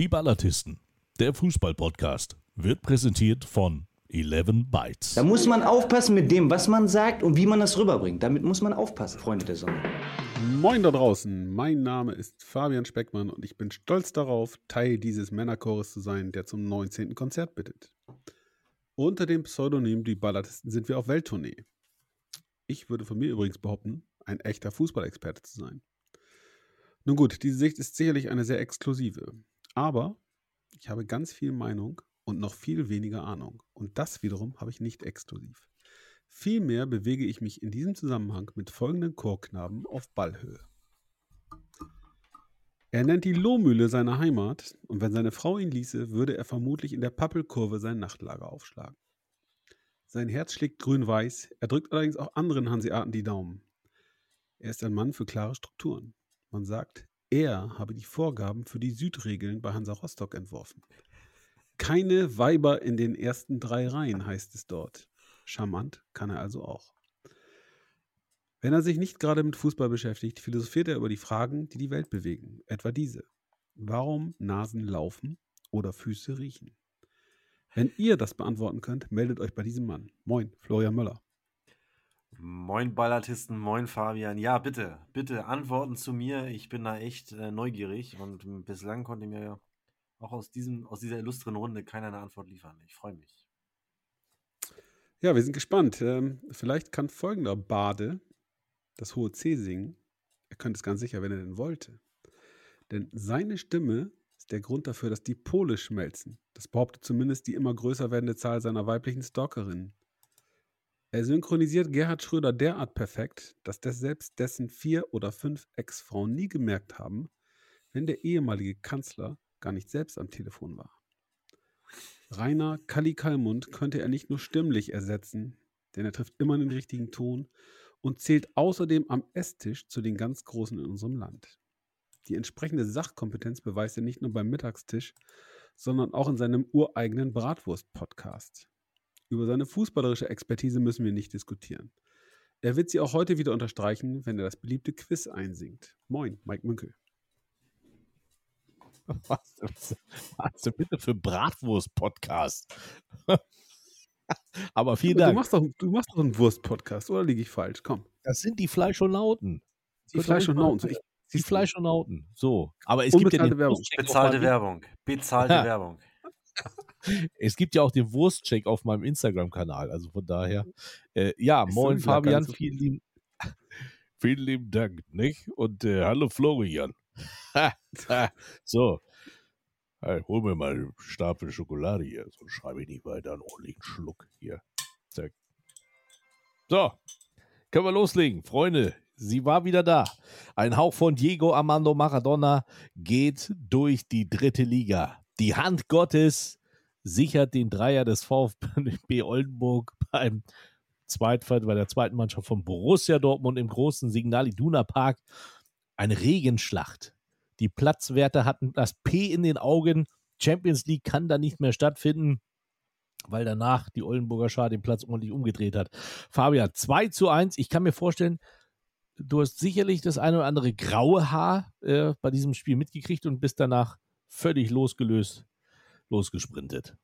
Die Ballatisten, der Fußball-Podcast, wird präsentiert von 11 Bytes. Da muss man aufpassen mit dem, was man sagt und wie man das rüberbringt. Damit muss man aufpassen, Freunde der Sonne. Moin da draußen, mein Name ist Fabian Speckmann und ich bin stolz darauf, Teil dieses Männerchores zu sein, der zum 19. Konzert bittet. Unter dem Pseudonym Die Ballatisten sind wir auf Welttournee. Ich würde von mir übrigens behaupten, ein echter Fußballexperte zu sein. Nun gut, diese Sicht ist sicherlich eine sehr exklusive. Aber ich habe ganz viel Meinung und noch viel weniger Ahnung. Und das wiederum habe ich nicht exklusiv. Vielmehr bewege ich mich in diesem Zusammenhang mit folgenden Chorknaben auf Ballhöhe. Er nennt die Lohmühle seine Heimat und wenn seine Frau ihn ließe, würde er vermutlich in der Pappelkurve sein Nachtlager aufschlagen. Sein Herz schlägt grün-weiß, er drückt allerdings auch anderen Hanseaten die Daumen. Er ist ein Mann für klare Strukturen. Man sagt, er habe die Vorgaben für die Südregeln bei Hansa Rostock entworfen. Keine Weiber in den ersten drei Reihen, heißt es dort. Charmant kann er also auch. Wenn er sich nicht gerade mit Fußball beschäftigt, philosophiert er über die Fragen, die die Welt bewegen. Etwa diese. Warum Nasen laufen oder Füße riechen? Wenn ihr das beantworten könnt, meldet euch bei diesem Mann. Moin, Florian Möller. Moin Ballatisten, moin Fabian. Ja, bitte, bitte Antworten zu mir. Ich bin da echt äh, neugierig und bislang konnte mir auch aus, diesem, aus dieser illustren Runde keiner eine Antwort liefern. Ich freue mich. Ja, wir sind gespannt. Ähm, vielleicht kann folgender Bade das hohe C singen. Er könnte es ganz sicher, wenn er denn wollte. Denn seine Stimme ist der Grund dafür, dass die Pole schmelzen. Das behauptet zumindest die immer größer werdende Zahl seiner weiblichen Stalkerinnen. Er synchronisiert Gerhard Schröder derart perfekt, dass das selbst dessen vier oder fünf Ex-Frauen nie gemerkt haben, wenn der ehemalige Kanzler gar nicht selbst am Telefon war. Rainer Kalli Kallmund könnte er nicht nur stimmlich ersetzen, denn er trifft immer den richtigen Ton und zählt außerdem am Esstisch zu den ganz Großen in unserem Land. Die entsprechende Sachkompetenz beweist er nicht nur beim Mittagstisch, sondern auch in seinem ureigenen Bratwurst-Podcast. Über seine fußballerische Expertise müssen wir nicht diskutieren. Er wird sie auch heute wieder unterstreichen, wenn er das beliebte Quiz einsingt. Moin, Mike Münkel. Was, was, was denn bitte für Bratwurst-Podcast? Aber vielen du Dank. Machst doch, du machst doch einen Wurst-Podcast, oder liege ich falsch? Komm. Das sind die Fleischonauten. Die Fleischonauten. Ich, Die Fleischonauten. So. Aber es gibt ja den Werbung. Bezahlte Werbung. Bezahlte Ja. Werbung. Es gibt ja auch den Wurstcheck auf meinem Instagram-Kanal. Also von daher. Äh, ja, Ist moin Fabian, so vielen lieben, vielen lieben Dank, nicht? Und äh, hallo Florian. so. Hey, hol mir mal einen Stapel Schokolade hier. So schreibe ich nicht weiter. Einen ordentlichen Schluck hier. Zack. So. Können wir loslegen. Freunde, sie war wieder da. Ein Hauch von Diego Armando Maradona geht durch die dritte Liga. Die Hand Gottes sichert den Dreier des VfB Oldenburg beim Zweitfall bei der zweiten Mannschaft von Borussia Dortmund im großen Signal Iduna Park. Eine Regenschlacht. Die Platzwerte hatten das P in den Augen. Champions League kann da nicht mehr stattfinden, weil danach die Oldenburger Schar den Platz ordentlich umgedreht hat. Fabian, 2 zu 1. Ich kann mir vorstellen, du hast sicherlich das eine oder andere graue Haar äh, bei diesem Spiel mitgekriegt und bist danach völlig losgelöst, losgesprintet.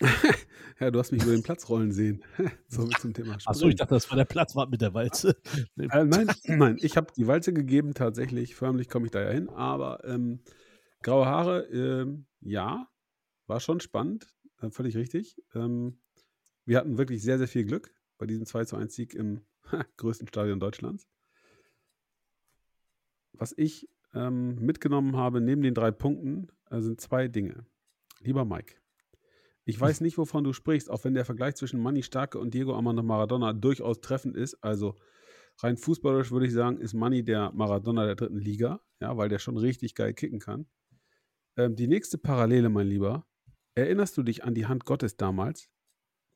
Ja, du hast mich über den Platz rollen sehen. so zum Thema Achso, ich dachte, das war der Platzwart mit der Walze. Äh, nein, nein, ich habe die Walze gegeben, tatsächlich. Förmlich komme ich da ja hin. Aber ähm, graue Haare, ähm, ja, war schon spannend. Äh, völlig richtig. Ähm, wir hatten wirklich sehr, sehr viel Glück bei diesem 2 zu 1 Sieg im größten Stadion Deutschlands. Was ich ähm, mitgenommen habe, neben den drei Punkten, äh, sind zwei Dinge. Lieber Mike, ich weiß nicht, wovon du sprichst, auch wenn der Vergleich zwischen Manni Starke und Diego Armando Maradona durchaus treffend ist. Also rein fußballerisch würde ich sagen, ist Manni der Maradona der dritten Liga, ja, weil der schon richtig geil kicken kann. Ähm, die nächste Parallele, mein Lieber, erinnerst du dich an die Hand Gottes damals?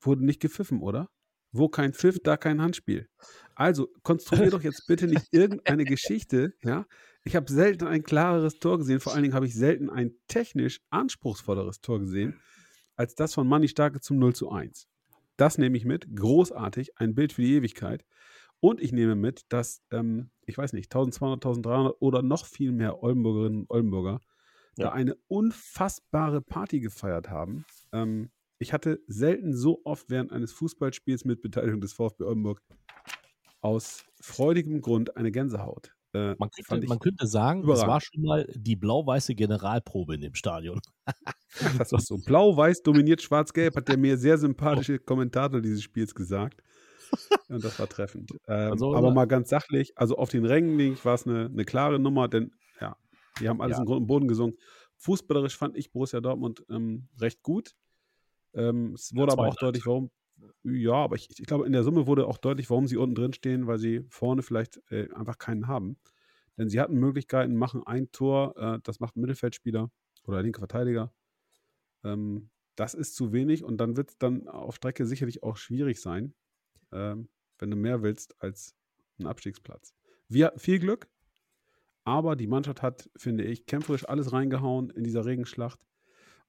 Wurde nicht gepfiffen, oder? Wo kein Pfiff, da kein Handspiel. Also konstruier doch jetzt bitte nicht irgendeine Geschichte, ja. Ich habe selten ein klareres Tor gesehen, vor allen Dingen habe ich selten ein technisch anspruchsvolleres Tor gesehen, als das von Manni Starke zum 0 zu 1. Das nehme ich mit. Großartig. Ein Bild für die Ewigkeit. Und ich nehme mit, dass, ähm, ich weiß nicht, 1200, 1300 oder noch viel mehr Oldenburgerinnen und Oldenburger da Ja. eine unfassbare Party gefeiert haben. Ähm, ich hatte selten so oft während eines Fußballspiels mit Beteiligung des VfB Oldenburg aus freudigem Grund eine Gänsehaut. Äh, Man könnte, man könnte sagen, es war schon mal die blau-weiße Generalprobe in dem Stadion. Das ist so. Blau-Weiß dominiert Schwarz-Gelb, hat der mir sehr sympathische Kommentator dieses Spiels gesagt. Und das war treffend. Ähm, Also, aber ne- mal ganz sachlich, also auf den Rängen war es eine, eine klare Nummer, denn ja, die haben alles Ja. in Grund und Boden gesungen. Fußballerisch fand ich Borussia Dortmund ähm, recht gut. Ähm, es wurde aber auch deutlich, warum. Ja, aber ich, ich glaube, in der Summe wurde auch deutlich, warum sie unten drin stehen, weil sie vorne vielleicht äh, einfach keinen haben. Denn sie hatten Möglichkeiten, machen ein Tor, äh, das macht ein Mittelfeldspieler oder linker Verteidiger. Ähm, das ist zu wenig und dann wird es dann auf Strecke sicherlich auch schwierig sein, ähm, wenn du mehr willst als einen Abstiegsplatz. Wir hatten viel Glück, aber die Mannschaft hat, finde ich, kämpferisch alles reingehauen in dieser Regenschlacht.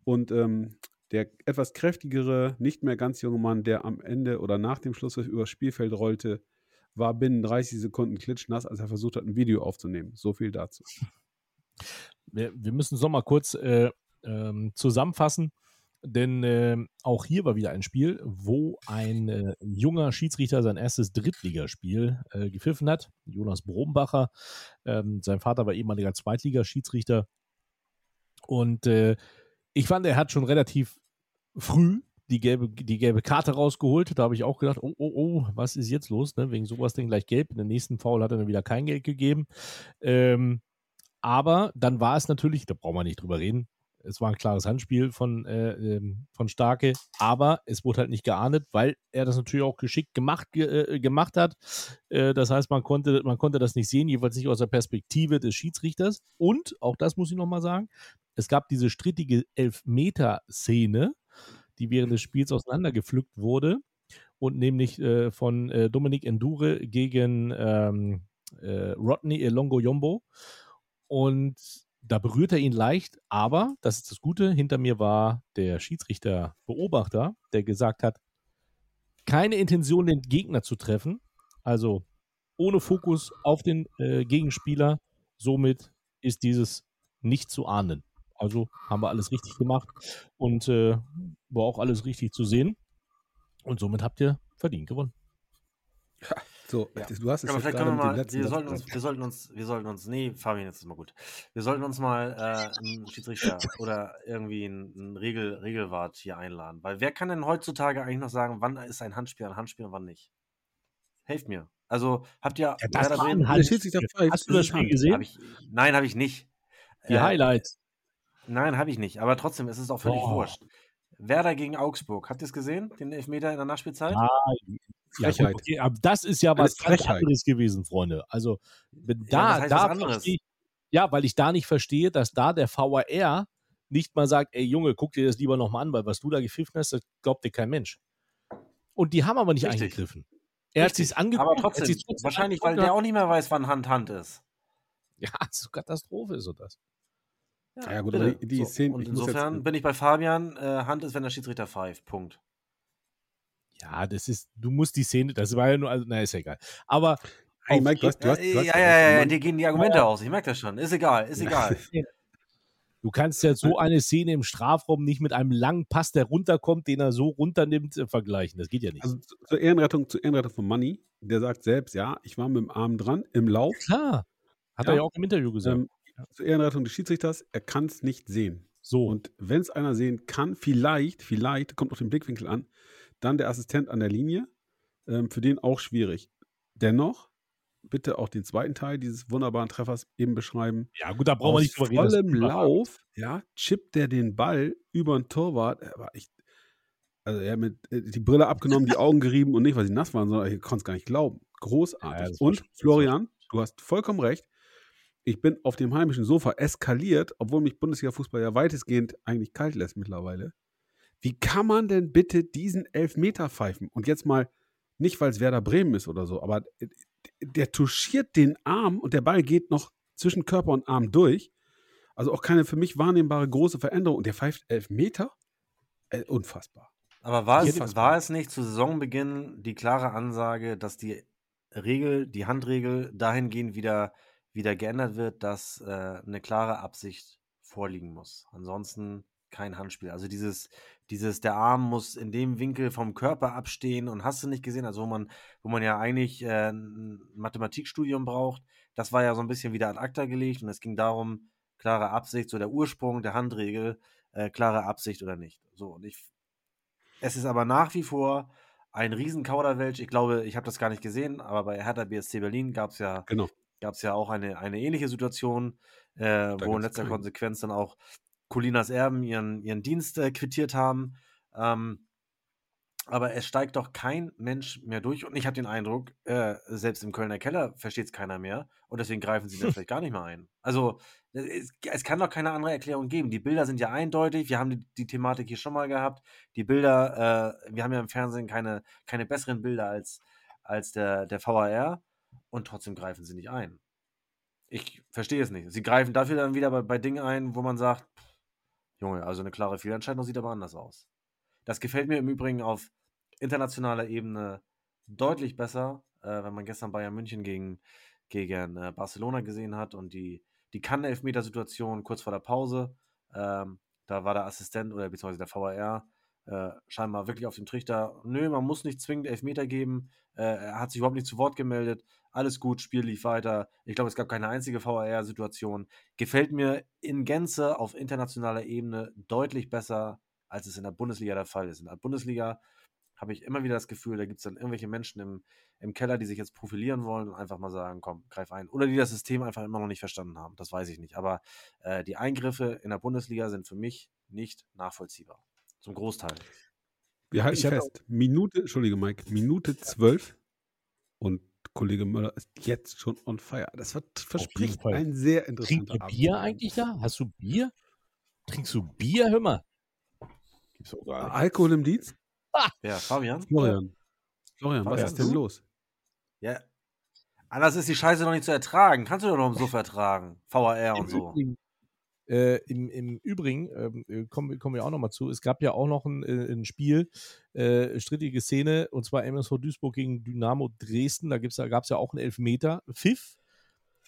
Und ähm, der etwas kräftigere, nicht mehr ganz junge Mann, der am Ende oder nach dem Schluss übers Spielfeld rollte, war binnen 30 Sekunden klitschnass, als er versucht hat, ein Video aufzunehmen. So viel dazu. Wir, wir müssen es nochmal kurz äh, ähm, zusammenfassen, denn äh, auch hier war wieder ein Spiel, wo ein äh, junger Schiedsrichter sein erstes Drittligaspiel äh, gepfiffen hat. Jonas Brombacher. Ähm, sein Vater war ehemaliger Zweitligaschiedsrichter. Und äh, ich fand, er hat schon relativ früh die gelbe, die gelbe Karte rausgeholt. Da habe ich auch gedacht, oh, oh, oh, was ist jetzt los? Ne? Wegen sowas denn gleich gelb. In der nächsten Foul hat er dann wieder kein Geld gegeben. Ähm, aber dann war es natürlich, da brauchen wir nicht drüber reden, es war ein klares Handspiel von, äh, ähm, von Starke, aber es wurde halt nicht geahndet, weil er das natürlich auch geschickt gemacht, ge äh, gemacht hat. Äh, das heißt, man konnte, man konnte das nicht sehen, jeweils nicht aus der Perspektive des Schiedsrichters. Und, auch das muss ich nochmal sagen, es gab diese strittige Elfmeter-Szene, die während des Spiels auseinandergepflückt wurde und nämlich äh, von äh, Dominik Endure gegen ähm, äh, Rodney Elongo Yombo. Und da berührt er ihn leicht, aber das ist das Gute. Hinter mir war der Schiedsrichter-Beobachter, der gesagt hat, keine Intention, den Gegner zu treffen. Also ohne Fokus auf den äh, Gegenspieler. Somit ist dieses nicht zu ahnen. Also haben wir alles richtig gemacht und äh, war auch alles richtig zu sehen. Und somit habt ihr verdient gewonnen. So, Ja. du hast es Aber jetzt vielleicht können wir mal, wir sollten, uns, gesagt. wir sollten uns, wir sollten uns, nee, Fabian, jetzt ist mal gut. Wir sollten uns mal äh, einen Schiedsrichter oder irgendwie einen, einen Regel, Regelwart hier einladen. Weil wer kann denn heutzutage eigentlich noch sagen, wann ist ein Handspiel ein Handspiel und wann nicht? Helft mir. Also, habt ihr Ja, das war ein pfeift, Hast du das ist Spiel Hand. gesehen? Hab ich, nein, habe ich nicht. Die Äh, Highlights. Nein, habe ich nicht. Aber trotzdem ist es auch völlig Boah. wurscht. Werder gegen Augsburg. Habt ihr es gesehen? Den Elfmeter in der Nachspielzeit? Gut, Frechheit. okay, aber das ist ja was ganz anderes gewesen, Freunde. Also, wenn Ja, da, was heißt da was anderes? verstehe ich, ja, weil ich da nicht verstehe, dass da der VAR nicht mal sagt, ey Junge, guck dir das lieber nochmal an, weil was du da gepfiffen hast, das glaubt dir kein Mensch. Und die haben aber nicht Richtig. eingegriffen. Er hat Richtig. sich angeguckt. Aber er hat trotzdem, trotzdem wahrscheinlich, weil der auch nicht mehr weiß, wann Hand Hand ist. Ja, so Katastrophe ist so das. Ja, gut, bitte. aber die- die Szenen- Und ich muss jetzt- insofern bin ich bei Fabian, äh, Hand ist, wenn der Schiedsrichter pfeift. Punkt. Ja, das ist, du musst die Szene, das war ja nur, also, na, ist ja egal. Aber Hey, auf Mike, du hast, du hast, du ja, hast ja, ja, ja, Mann, dir gehen die Argumente aus. Ich merke das schon. Ist egal, ist egal. Du kannst ja so eine Szene im Strafraum nicht mit einem langen Pass, der runterkommt, den er so runternimmt, äh, vergleichen. Das geht ja nicht. Also zu- zur Ehrenrettung, zur Ehrenrettung von Money, der sagt selbst, ja, ich war mit dem Arm dran im Lauf. Klar. Hat Ja. er ja auch im Interview gesagt. Ähm, zur Ehrenrettung des Schiedsrichters, er kann es nicht sehen. so. Und wenn es einer sehen kann, vielleicht, vielleicht, kommt auf den Blickwinkel an, dann der Assistent an der Linie, ähm, für den auch schwierig. Dennoch, bitte auch den zweiten Teil dieses wunderbaren Treffers eben beschreiben. ja, gut, da brauchen wir nicht drüber reden. vollem. Lauf, ja, chippt der den Ball über den Torwart. Er war echt, also er hat mit äh, die Brille abgenommen, die Augen gerieben und nicht, weil sie nass waren, sondern ich konnte es gar nicht glauben. Großartig. Ja, und Florian, du hast vollkommen recht. Ich bin auf dem heimischen Sofa eskaliert, obwohl mich Bundesliga-Fußball ja weitestgehend eigentlich kalt lässt mittlerweile. Wie kann man denn bitte diesen Elfmeter pfeifen? Und jetzt mal, nicht weil es Werder Bremen ist oder so, aber der touchiert den Arm und der Ball geht noch zwischen Körper und Arm durch. Also auch keine für mich wahrnehmbare große Veränderung. Und der pfeift Elfmeter? Äh, unfassbar. Aber war es, war es nicht zu Saisonbeginn die klare Ansage, dass die Regel, die Handregel dahingehend wieder, wieder geändert wird, dass äh, eine klare Absicht vorliegen muss. Ansonsten kein Handspiel. Also dieses, dieses, der Arm muss in dem Winkel vom Körper abstehen und hast du nicht gesehen, also wo man, wo man ja eigentlich äh, ein Mathematikstudium braucht, das war ja so ein bisschen wieder ad acta gelegt und es ging darum, klare Absicht, so der Ursprung der Handregel, äh, klare Absicht oder nicht. So, und ich, es ist aber nach wie vor ein Riesenkauderwelsch. Ich glaube, ich habe das gar nicht gesehen, aber bei Hertha BSC Berlin gab es ja, Genau. Gab's ja auch eine, eine ähnliche Situation, äh, wo in letzter keinen. Konsequenz dann auch Colinas Erben ihren, ihren Dienst äh, quittiert haben. Ähm, aber es steigt doch kein Mensch mehr durch und ich habe den Eindruck, äh, selbst im Kölner Keller versteht es keiner mehr und deswegen greifen sie dann vielleicht gar nicht mehr ein. Also äh, es, es kann doch keine andere Erklärung geben. Die Bilder sind ja eindeutig, wir haben die, die Thematik hier schon mal gehabt. Die Bilder, äh, wir haben ja im Fernsehen keine, keine besseren Bilder als, als der, der VAR und trotzdem greifen sie nicht ein. Ich verstehe es nicht. Sie greifen dafür dann wieder bei, bei Dingen ein, wo man sagt, Junge, also eine klare Fehlentscheidung sieht aber anders aus. Das gefällt mir im Übrigen auf internationaler Ebene deutlich besser, äh, wenn man gestern Bayern München gegen, gegen äh, Barcelona gesehen hat und die, die Kann-Elfmeter-Situation kurz vor der Pause. Ähm, da war der Assistent oder beziehungsweise der VAR äh, scheinbar wirklich auf dem Trichter. Nö, man muss nicht zwingend Elfmeter geben. Äh, er hat sich überhaupt nicht zu Wort gemeldet. Alles gut, Spiel lief weiter. Ich glaube, es gab keine einzige VAR-Situation. Gefällt mir in Gänze auf internationaler Ebene deutlich besser, als es in der Bundesliga der Fall ist. In der Bundesliga habe ich immer wieder das Gefühl, da gibt es dann irgendwelche Menschen im, im Keller, die sich jetzt profilieren wollen und einfach mal sagen, komm, greif ein. Oder die das System einfach immer noch nicht verstanden haben. Das weiß ich nicht. Aber äh, die Eingriffe in der Bundesliga sind für mich nicht nachvollziehbar. Zum Großteil. Wir halten Ich fest, Minute, Entschuldige Mike, Minute zwölf und Kollege Möller ist jetzt schon on fire. Das wird, verspricht ein sehr Trinkt interessanter ihr Abend. Bier eigentlich da? Hast du Bier? Trinkst du Bier? Hör mal. Gibt's auch gar nicht. Alkohol im Dienst? Ja, Fabian? Florian. Florian, was Fabian, ist denn du? los? Ja. Anders ist die Scheiße noch nicht zu ertragen. Kannst du doch noch so vertragen. VAR und Im so. Übrigen, äh, im, Im Übrigen ähm, äh, kommen, kommen wir auch noch mal zu. Es gab ja auch noch ein, äh, ein Spiel, äh, strittige Szene, und zwar MSV Duisburg gegen Dynamo Dresden. Da, da gab es ja auch einen Elfmeter. Pfiff,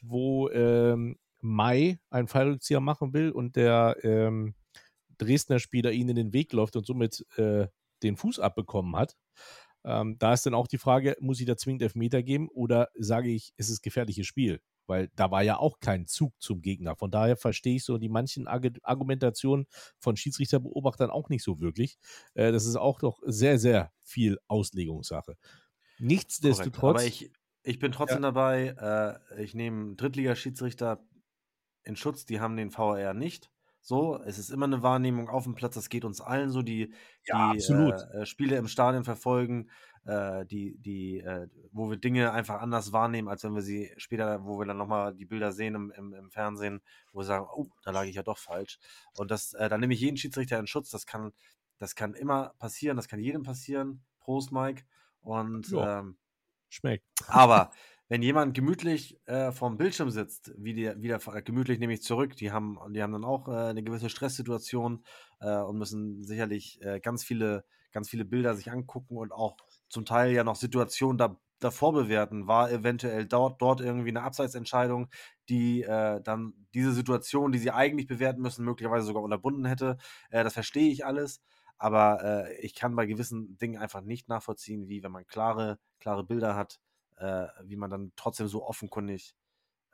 wo ähm, Mai einen Fallrückzieher machen will und der ähm, Dresdner Spieler ihn in den Weg läuft und somit äh, den Fuß abbekommen hat. Ähm, da ist dann auch die Frage, muss ich da zwingend Elfmeter geben oder sage ich, es ist gefährliches Spiel? Weil da war ja auch kein Zug zum Gegner. Von daher verstehe ich so die manchen Argu- Argumentationen von Schiedsrichterbeobachtern auch nicht so wirklich. Äh, das ist auch doch sehr, sehr viel Auslegungssache. Korrekt. Nichtsdestotrotz. Aber ich, ich bin trotzdem dabei. Äh, ich nehme Drittligaschiedsrichter in Schutz. Die haben den VAR nicht. So, es ist immer eine Wahrnehmung auf dem Platz. Das geht uns allen so, die, Ja, die. Äh, äh, Spiele im Stadion verfolgen, äh, die, die, äh, wo wir Dinge einfach anders wahrnehmen, als wenn wir sie später, wo wir dann nochmal die Bilder sehen im, im, im Fernsehen, wo wir sagen, oh, da lag ich ja doch falsch. Und das, äh, da nehme ich jeden Schiedsrichter in Schutz. Das kann, das kann immer passieren, das kann jedem passieren. Prost, Mike. Und ähm, schmeckt. aber wenn jemand gemütlich äh, vorm Bildschirm sitzt, wie die, wieder äh, gemütlich nehme ich zurück, die haben, die haben dann auch äh, eine gewisse Stresssituation äh, und müssen sicherlich äh, ganz viele, ganz viele Bilder sich angucken und auch zum Teil ja noch Situationen da, davor bewerten. War eventuell dort, dort irgendwie eine Abseitsentscheidung, die äh, dann diese Situation, die sie eigentlich bewerten müssen, möglicherweise sogar unterbunden hätte. Äh, das verstehe ich alles. Aber äh, ich kann bei gewissen Dingen einfach nicht nachvollziehen, wie wenn man klare, klare Bilder hat, äh, wie man dann trotzdem so offenkundig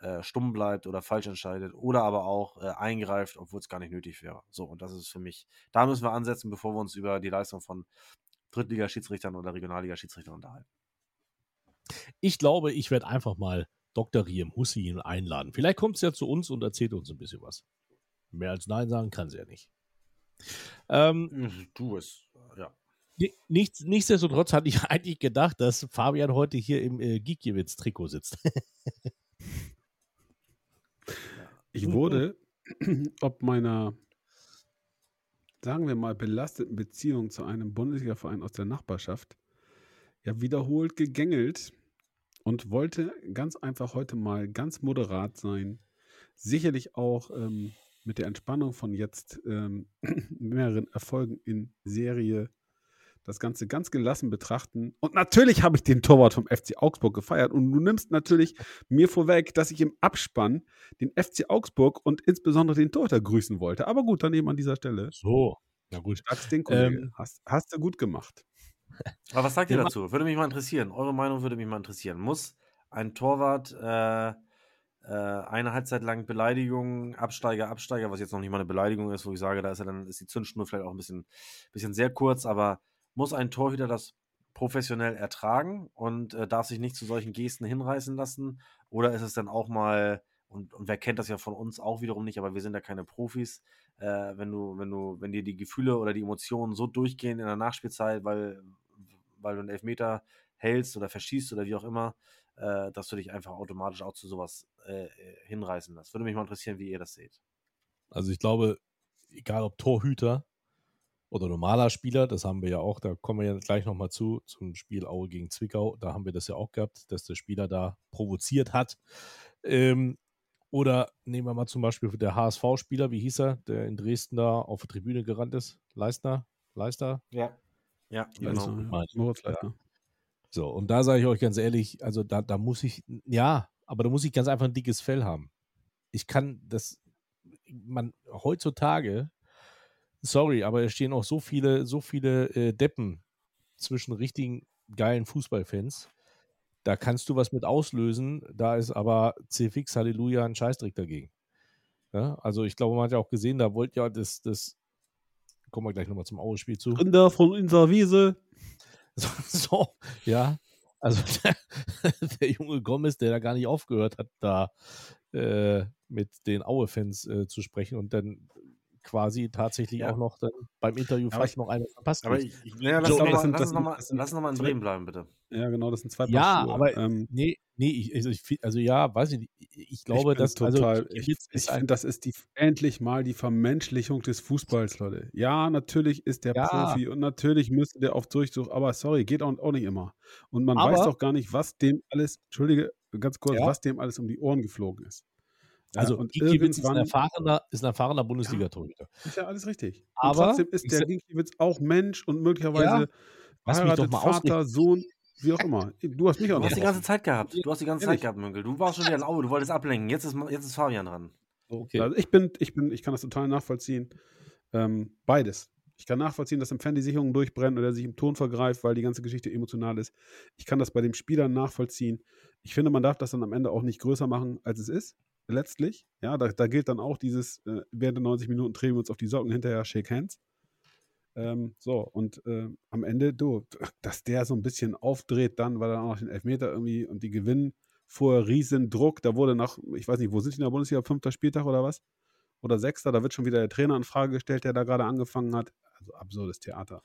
äh, stumm bleibt oder falsch entscheidet oder aber auch äh, eingreift, obwohl es gar nicht nötig wäre. So, und das ist für mich, da müssen wir ansetzen, bevor wir uns über die Leistung von Drittligaschiedsrichtern oder Regionalliga-Schiedsrichtern unterhalten. Ich glaube, ich werde einfach mal Dr. Riem Hussein einladen. Vielleicht kommt sie ja zu uns und erzählt uns ein bisschen was. Mehr als Nein sagen kann sie ja nicht. Ähm, Du es, ja. Ni- Nichts, nichtsdestotrotz hatte ich eigentlich gedacht, dass Fabian heute hier im äh, Gikiewicz-Trikot sitzt. Ich wurde ob meiner, sagen wir mal, belasteten Beziehung zu einem Bundesliga-Verein aus der Nachbarschaft ja wiederholt gegängelt und wollte ganz einfach heute mal ganz moderat sein. Sicherlich auch ähm, mit der Entspannung von jetzt ähm, mehreren Erfolgen in Serie das Ganze ganz gelassen betrachten. Und natürlich habe ich den Torwart vom FC Augsburg gefeiert. Und du nimmst natürlich mir vorweg, dass ich im Abspann den FC Augsburg und insbesondere den Torhüter grüßen wollte. Aber gut, dann eben an dieser Stelle. So, na gut. Sag's den Kollege. Ähm, hast, hast du gut gemacht. Aber was sagt ihr Ja, dazu? Würde mich mal interessieren. Eure Meinung würde mich mal interessieren. Muss ein Torwart äh, äh, eine Halbzeit lang Beleidigung, Absteiger, Absteiger, was jetzt noch nicht mal eine Beleidigung ist, wo ich sage, da ist ja dann ist die Zündschnur vielleicht auch ein bisschen, bisschen sehr kurz, aber muss ein Torhüter das professionell ertragen und äh, darf sich nicht zu solchen Gesten hinreißen lassen? Oder ist es dann auch mal, und, und wer kennt das ja von uns auch wiederum nicht, aber wir sind ja keine Profis, äh, wenn du, wenn du, wenn dir die Gefühle oder die Emotionen so durchgehen in der Nachspielzeit, weil, weil du einen Elfmeter hältst oder verschießt oder wie auch immer, äh, dass du dich einfach automatisch auch zu sowas äh, hinreißen lässt. Würde mich mal interessieren, wie ihr das seht. Also ich glaube, egal ob Torhüter oder normaler Spieler, das haben wir ja auch, da kommen wir ja gleich nochmal zu, zum Spiel Aue gegen Zwickau, da haben wir das ja auch gehabt, dass der Spieler da provoziert hat. Ähm, oder nehmen wir mal zum Beispiel der HSV-Spieler, wie hieß er, der in Dresden da auf der Tribüne gerannt ist? Leistner? Leister? Ja. Ja, Leistner, genau. ja. Moritz Leistner. So, und da sage ich euch ganz ehrlich, also da, da muss ich, ja, aber da muss ich ganz einfach ein dickes Fell haben. Ich kann das, man, heutzutage, sorry, aber es stehen auch so viele, so viele äh, Deppen zwischen richtigen geilen Fußballfans. Da kannst du was mit auslösen, da ist aber CFX Halleluja ein Scheißdreck dagegen. Ja, also ich glaube, man hat ja auch gesehen, da wollt ja das, das, kommen wir gleich nochmal zum Aue-Spiel zu. Gründer von Inserwiese. So, so, ja. Also der, der junge Gomez, der da gar nicht aufgehört hat, da äh, mit den Aue-Fans äh, zu sprechen und dann quasi tatsächlich Ja. auch noch dann beim Interview Aber vielleicht noch eine verpasst. Aber ich, ich, ja, lass So, lass lass uns noch in Bremen bleiben, bitte. Ja, genau, das sind zwei ja, Schuhe. aber ähm, nee, nee, ich, also, ich, also ja, weiß ich nicht. Ich, ich glaube, ich dass total, also, ich, ich finde, das ist die endlich mal die Vermenschlichung des Fußballs, Leute. Ja, natürlich ist der Ja. Profi und natürlich müsste der auf Durchsuch, aber sorry, geht auch, auch nicht immer. Und man weiß Aber- doch gar nicht, was dem alles, entschuldige, ganz kurz, Ja. was dem alles um die Ohren geflogen ist. Ja, also und Gikiewicz ist ein erfahrener, ist ein erfahrener Bundesliga-Torhüter. ist ja alles richtig. Aber- und trotzdem ist der Ginkiewicz auch Mensch und möglicherweise verheiratet, mal Vater, ausreden. Sohn, wie auch immer. Du hast mich auch Du hast die ganze Zeit gehabt. Du hast die ganze? Zeit gehabt, Münkel. Du warst schon wieder in Aue, du wolltest ablenken. Jetzt ist, jetzt ist Fabian dran. Okay. Also ich bin, ich bin, ich kann das total nachvollziehen. Ähm, beides. Ich kann nachvollziehen, dass im Fan die Sicherung durchbrennt oder sich im Ton vergreift, weil die ganze Geschichte emotional ist. Ich kann das bei dem Spieler nachvollziehen. Ich finde, man darf das dann am Ende auch nicht größer machen, als es ist. Letztlich. Ja, da, da gilt dann auch dieses, äh, während der 90 Minuten drehen wir uns auf die Socken hinterher, shake hands. Ähm, so, und äh, am Ende, du, dass der so ein bisschen aufdreht dann, weil er auch noch den Elfmeter irgendwie und die gewinnen, vorher riesen Druck, da wurde nach, ich weiß nicht, wo sind die in der Bundesliga, fünfter Spieltag oder was? Oder sechster, da wird schon wieder der Trainer in Frage gestellt, der da gerade angefangen hat. Also absurdes Theater.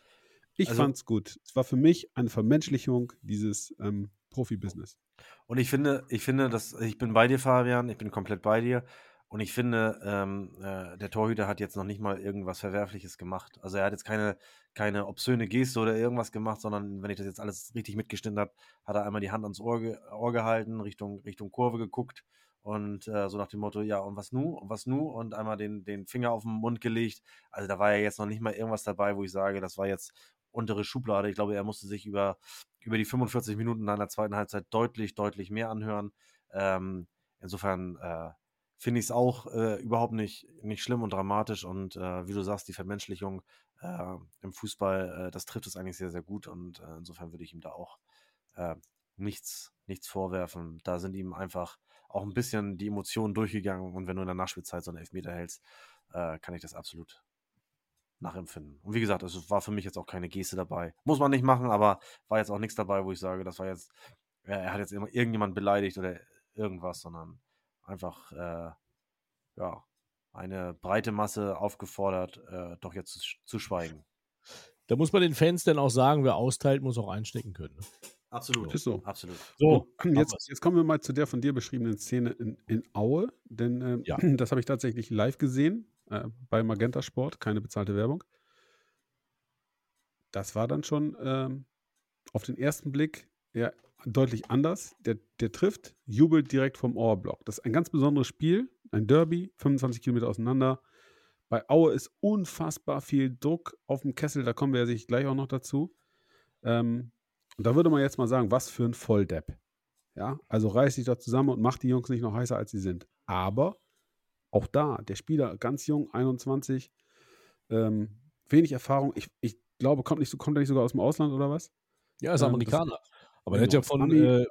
Ich Also- fand's gut. Es war für mich eine Vermenschlichung dieses ähm, Profibusiness. Und ich finde, ich finde, dass ich bin bei dir, Fabian, ich bin komplett bei dir. Und ich finde, ähm, äh, der Torhüter hat jetzt noch nicht mal irgendwas Verwerfliches gemacht. Also er hat jetzt keine, keine obszöne Geste oder irgendwas gemacht, sondern wenn ich das jetzt alles richtig mitgeschnitten habe, hat er einmal die Hand ans Ohr, ge Ohr gehalten, Richtung, Richtung Kurve geguckt und äh, so nach dem Motto, ja, und was nu? Und was nu? Und einmal den, den Finger auf den Mund gelegt. Also da war ja jetzt noch nicht mal irgendwas dabei, wo ich sage, das war jetzt untere Schublade. Ich glaube, er musste sich über, über die 45 Minuten in der zweiten Halbzeit deutlich, deutlich mehr anhören. Ähm, insofern äh, finde ich es auch äh, überhaupt nicht, nicht schlimm und dramatisch. Und äh, wie du sagst, die Vermenschlichung äh, im Fußball, äh, das trifft es eigentlich sehr, sehr gut. Und äh, insofern würde ich ihm da auch nichts, nichts vorwerfen. Da sind ihm einfach auch ein bisschen die Emotionen durchgegangen. Und wenn du in der Nachspielzeit so einen Elfmeter hältst, kann ich das absolut nachempfinden. Und wie gesagt, es war für mich jetzt auch keine Geste dabei. Muss man nicht machen, aber war jetzt auch nichts dabei, wo ich sage, das war jetzt, ja, er hat jetzt immer irgendjemand beleidigt oder irgendwas, sondern einfach, äh, ja, eine breite Masse aufgefordert, äh, doch jetzt zu, zu schweigen. Da muss man den Fans dann auch sagen, wer austeilt, muss auch einstecken können. Ne? Absolut. Ist so. Absolut. So, jetzt, jetzt kommen wir mal zu der von dir beschriebenen Szene in, in Aue, denn ähm, Ja. das habe ich tatsächlich live gesehen äh, bei Magenta Sport, keine bezahlte Werbung. Das war dann schon ähm, auf den ersten Blick ja, deutlich anders. Der, der trifft, jubelt direkt vom Ohrblock. Das ist ein ganz besonderes Spiel, ein Derby, 25 Kilometer auseinander. Bei Aue ist unfassbar viel Druck auf dem Kessel, da kommen wir ja sicher gleich auch noch dazu. Ähm, und da würde man jetzt mal sagen, was für ein Volldepp. Ja, also reiß dich doch zusammen und mach die Jungs nicht noch heißer, als sie sind. Aber auch da, der Spieler ganz jung, 21, ähm, wenig Erfahrung. Ich, ich glaube, kommt, nicht, kommt er nicht sogar aus dem Ausland oder was? Ja, ist Ähm, Amerikaner. Aber genau, er hat ja das von, äh,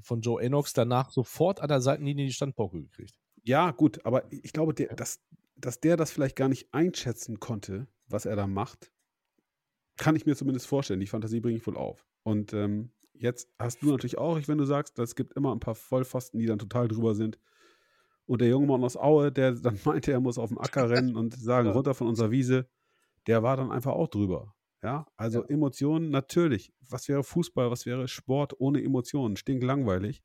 von Joe Enox danach sofort an der Seitenlinie die Standpauke gekriegt. Ja, gut, aber ich glaube, der, dass, dass der das vielleicht gar nicht einschätzen konnte, was er da macht, kann ich mir zumindest vorstellen. Die Fantasie bringe ich wohl auf. Und ähm, jetzt hast du natürlich auch, wenn du sagst, es gibt immer ein paar Vollpfosten, die dann total drüber sind. Und der junge Mann aus Aue, der dann meinte, er muss auf den Acker rennen und sagen, Ja. runter von unserer Wiese, der war dann einfach auch drüber. Ja, also Emotionen natürlich. Was wäre Fußball, was wäre Sport ohne Emotionen? Stinklangweilig.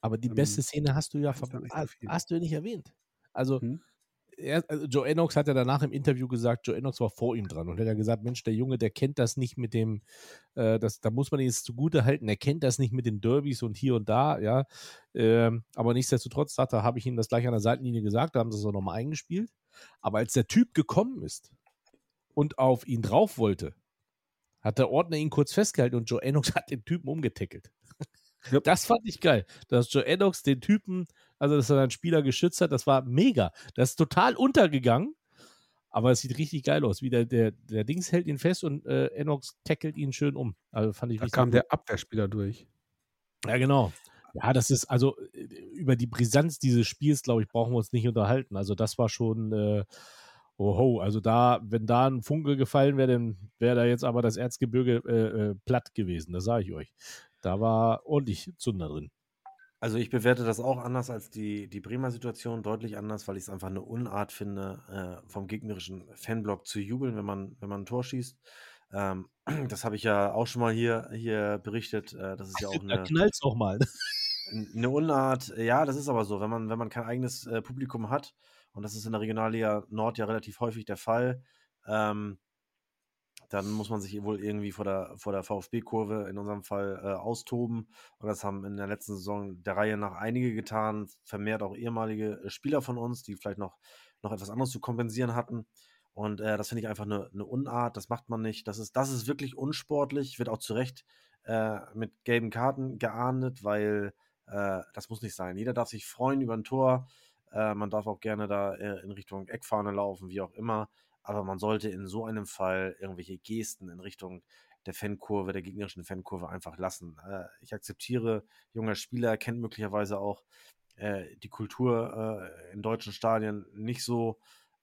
Aber die Ähm, beste Szene hast du ja so hast, hast du ja nicht erwähnt. Also, Hm? Er, also Joe Enox hat ja danach im Interview gesagt, Joe Enox war vor ihm dran und hat ja gesagt, Mensch, der Junge, der kennt das nicht mit dem, äh, das, da muss man ihn jetzt zugute halten, er kennt das nicht mit den Derbys und hier und da, ja. Ähm, aber nichtsdestotrotz sagt er, habe ich ihm das gleich an der Seitenlinie gesagt, da haben sie es auch nochmal eingespielt. Aber als der Typ gekommen ist und auf ihn drauf wollte, hat der Ordner ihn kurz festgehalten und Joe Enox hat den Typen umgetackelt. Das fand ich geil, dass Joe Enox den Typen, also dass er seinen Spieler geschützt hat, das war mega. Das ist total untergegangen, aber es sieht richtig geil aus. Wie der, der, der Dings hält ihn fest und äh, Enox tackelt ihn schön um. Also fand ich Da kam gut. der Abwehrspieler durch. Ja, genau. Ja, das ist also über die Brisanz dieses Spiels, glaube ich, brauchen wir uns nicht unterhalten. Also, das war schon, äh, oho, also da, wenn da ein Funke gefallen wäre, dann wäre da jetzt aber das Erzgebirge äh, äh, platt gewesen, das sage ich euch. Da war ordentlich Zunder drin. Also ich bewerte das auch anders als die, die Bremer Situation, deutlich anders, weil ich es einfach eine Unart finde, äh, vom gegnerischen Fanblock zu jubeln, wenn man, wenn man ein Tor schießt. Ähm, das habe ich ja auch schon mal hier, hier berichtet. Äh, das ist ja auch Da eine, knallt's auch mal. eine Unart. Ja, das ist aber so, wenn man, wenn man kein eigenes äh, Publikum hat, und das ist in der Regionalliga Nord ja relativ häufig der Fall, ähm, dann muss man sich wohl irgendwie vor der, vor der VfB-Kurve in unserem Fall äh, austoben. Und das haben in der letzten Saison der Reihe nach einige getan, vermehrt auch ehemalige äh, Spieler von uns, die vielleicht noch, noch etwas anderes zu kompensieren hatten. Und äh, das finde ich einfach eine, eine Unart, das macht man nicht. Das ist, das ist wirklich unsportlich, wird auch zu Recht äh, mit gelben Karten geahndet, weil äh, das muss nicht sein. Jeder darf sich freuen über ein Tor. Äh, man darf auch gerne da in Richtung Eckfahne laufen, wie auch immer. Aber man sollte in so einem Fall irgendwelche Gesten in Richtung der Fankurve, der gegnerischen Fankurve einfach lassen. Äh, ich akzeptiere, junger Spieler kennt möglicherweise auch äh, die Kultur äh, in deutschen Stadien nicht so.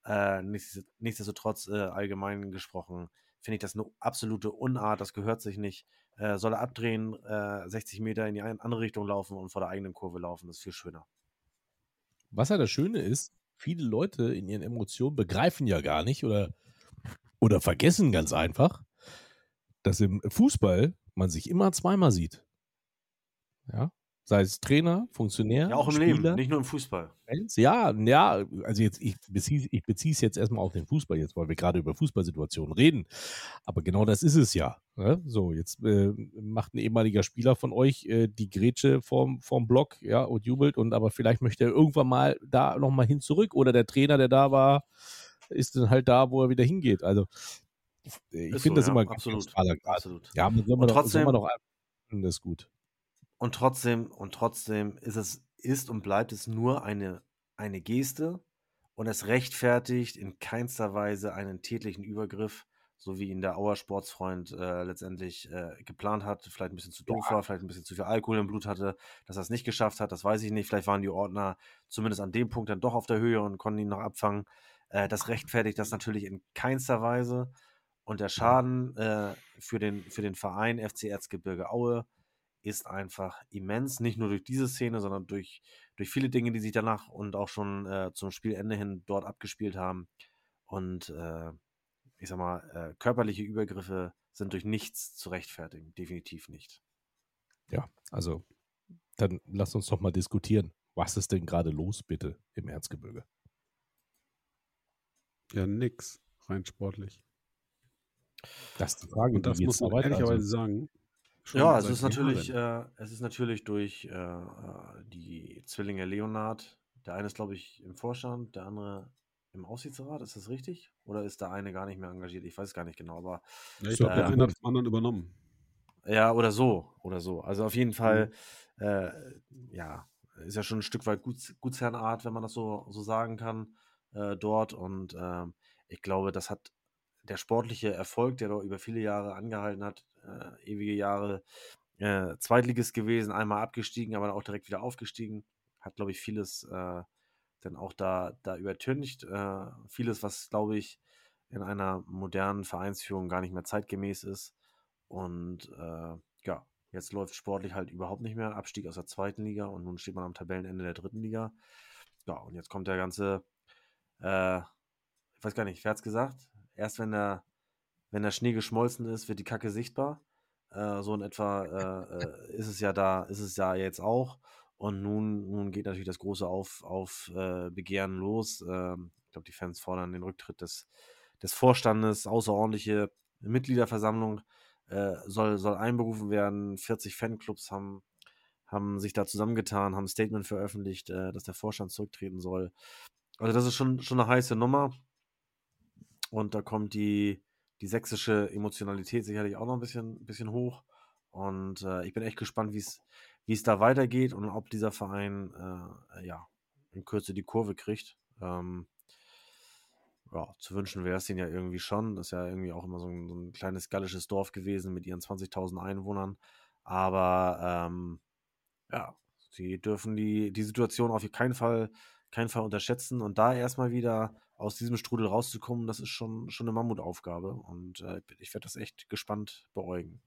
Äh, nichts, nichtsdestotrotz, äh, allgemein gesprochen, finde ich das eine absolute Unart. Das gehört sich nicht. Äh, soll er abdrehen, äh, 60 Meter in die andere Richtung laufen und vor der eigenen Kurve laufen. Das ist viel schöner. Was ja das Schöne ist, viele Leute in ihren Emotionen begreifen ja gar nicht oder, oder vergessen ganz einfach, dass im Fußball man sich immer zweimal sieht. Ja, sei es Trainer, Funktionär, Ja, auch im Spieler, Leben, nicht nur im Fußball. Fans. Ja, ja, also jetzt, ich beziehe ich beziehe es jetzt erstmal auf den Fußball, jetzt, weil wir gerade über Fußballsituationen reden. Aber genau das ist es ja. Ne? So, jetzt äh, macht ein ehemaliger Spieler von euch äh, die Grätsche vorm, vorm Block, ja, und jubelt und aber vielleicht möchte er irgendwann mal da nochmal hin zurück. Oder der Trainer, der da war, ist dann halt da, wo er wieder hingeht. Also ich finde so, das ja, immer absolut. Absolut. Ja, man soll Und doch, soll trotzdem- man doch das ist gut. Und trotzdem, und trotzdem ist es, ist und bleibt es nur eine, eine Geste und es rechtfertigt in keinster Weise einen tätlichen Übergriff, so wie ihn der Auer Sportsfreund äh, letztendlich äh, geplant hat. Vielleicht ein bisschen zu doof war, vielleicht ein bisschen zu viel Alkohol im Blut hatte, dass er es nicht geschafft hat, das weiß ich nicht. Vielleicht waren die Ordner zumindest an dem Punkt dann doch auf der Höhe und konnten ihn noch abfangen. Äh, das rechtfertigt das natürlich in keinster Weise. Und der Schaden äh, für, den, für den Verein FC Erzgebirge Aue ist einfach immens. Nicht nur durch diese Szene, sondern durch, durch viele Dinge, die sich danach und auch schon äh, zum Spielende hin dort abgespielt haben. Und äh, ich sag mal, äh, körperliche Übergriffe sind durch nichts zu rechtfertigen. Definitiv nicht. Ja, also dann lass uns doch mal diskutieren. Was ist denn gerade los, bitte, im Erzgebirge? Ja, nix, rein sportlich. Das ist die Frage. Und das muss man ehrlicherweise Also, sagen. Schon Ja, es ist natürlich, äh, es ist natürlich durch äh, äh, die Zwillinge Leonard. Der eine ist, glaube ich, im Vorstand, der andere im Aufsichtsrat. Ist das richtig? Oder ist der eine gar nicht mehr engagiert? Ich weiß gar nicht genau, aber Ja, ich glaube, der ja. eine hat vom anderen übernommen. Ja, oder so, oder so. Also auf jeden Fall, äh, ja, ist ja schon ein Stück weit Guts, Gutsherrenart, wenn man das so, so sagen kann, äh, dort. Und ähm, ich glaube, das hat der sportliche Erfolg, der dort über viele Jahre angehalten hat, äh, ewige Jahre, äh, Zweitligist gewesen, einmal abgestiegen, aber auch direkt wieder aufgestiegen, hat, glaube ich, vieles äh, dann auch da, da übertüncht. Äh, vieles, was, glaube ich, in einer modernen Vereinsführung gar nicht mehr zeitgemäß ist. Und äh, ja, jetzt läuft sportlich halt überhaupt nicht mehr. Abstieg aus der zweiten Liga und nun steht man am Tabellenende der dritten Liga. Ja, und jetzt kommt der ganze, äh, ich weiß gar nicht, wer hat's gesagt? Erst wenn der, wenn der Schnee geschmolzen ist, wird die Kacke sichtbar. Äh, so in etwa äh, äh, ist es ja da, ist es ja jetzt auch. Und nun, nun geht natürlich das große Auf, auf äh, Begehren los. Ähm, ich glaube, die Fans fordern den Rücktritt des, des Vorstandes, außerordentliche Mitgliederversammlung äh, soll, soll einberufen werden. 40 Fanclubs haben, haben sich da zusammengetan, haben ein Statement veröffentlicht, äh, dass der Vorstand zurücktreten soll. Also das ist schon, schon eine heiße Nummer. Und da kommt die, die sächsische Emotionalität sicherlich auch noch ein bisschen, bisschen hoch. Und äh, ich bin echt gespannt, wie es da weitergeht und ob dieser Verein äh, ja, in Kürze die Kurve kriegt. Ähm, ja, zu wünschen wäre es denen ja irgendwie schon. Das ist ja irgendwie auch immer so ein, so ein kleines gallisches Dorf gewesen mit ihren 20.000 Einwohnern. Aber ähm, ja, sie dürfen die, die Situation auf keinen Fall, keinen Fall unterschätzen. Und da erstmal wieder aus diesem Strudel rauszukommen, das ist schon, schon eine Mammutaufgabe. Und äh, ich werde das echt gespannt beäugen.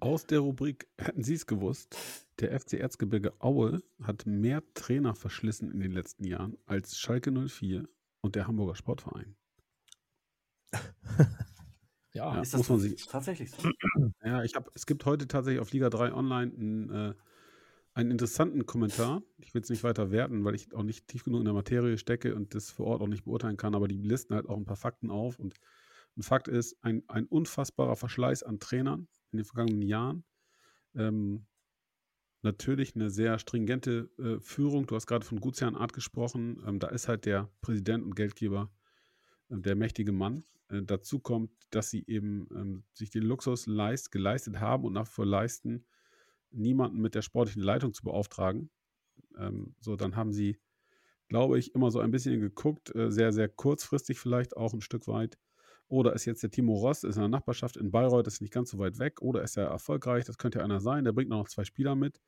Aus der Rubrik Hätten Sie es gewusst? Der FC Erzgebirge Aue hat mehr Trainer verschlissen in den letzten Jahren als Schalke 04 und der Hamburger Sportverein. ja, ist das muss man sich tatsächlich so? Ja, ich habe, es gibt heute tatsächlich auf Liga 3 online einen, äh, einen interessanten Kommentar. Ich will es nicht weiter werten, weil ich auch nicht tief genug in der Materie stecke und das vor Ort auch nicht beurteilen kann, aber die listen halt auch ein paar Fakten auf. Und ein Fakt ist, ein, ein unfassbarer Verschleiß an Trainern in den vergangenen Jahren. Ähm, natürlich eine sehr stringente äh, Führung. Du hast gerade von Gutsherrenart gesprochen. Ähm, da ist halt der Präsident und Geldgeber äh, der mächtige Mann. Äh, dazu kommt, dass sie eben ähm, sich den Luxus leist, geleistet haben und nach vor leisten, niemanden mit der sportlichen Leitung zu beauftragen. Ähm, so, dann haben sie, glaube ich, immer so ein bisschen geguckt, äh, sehr, sehr kurzfristig vielleicht auch ein Stück weit. Oder ist jetzt der Timo Ross, ist in der Nachbarschaft in Bayreuth, ist nicht ganz so weit weg. Oder ist er erfolgreich, das könnte ja einer sein, der bringt noch zwei Spieler mit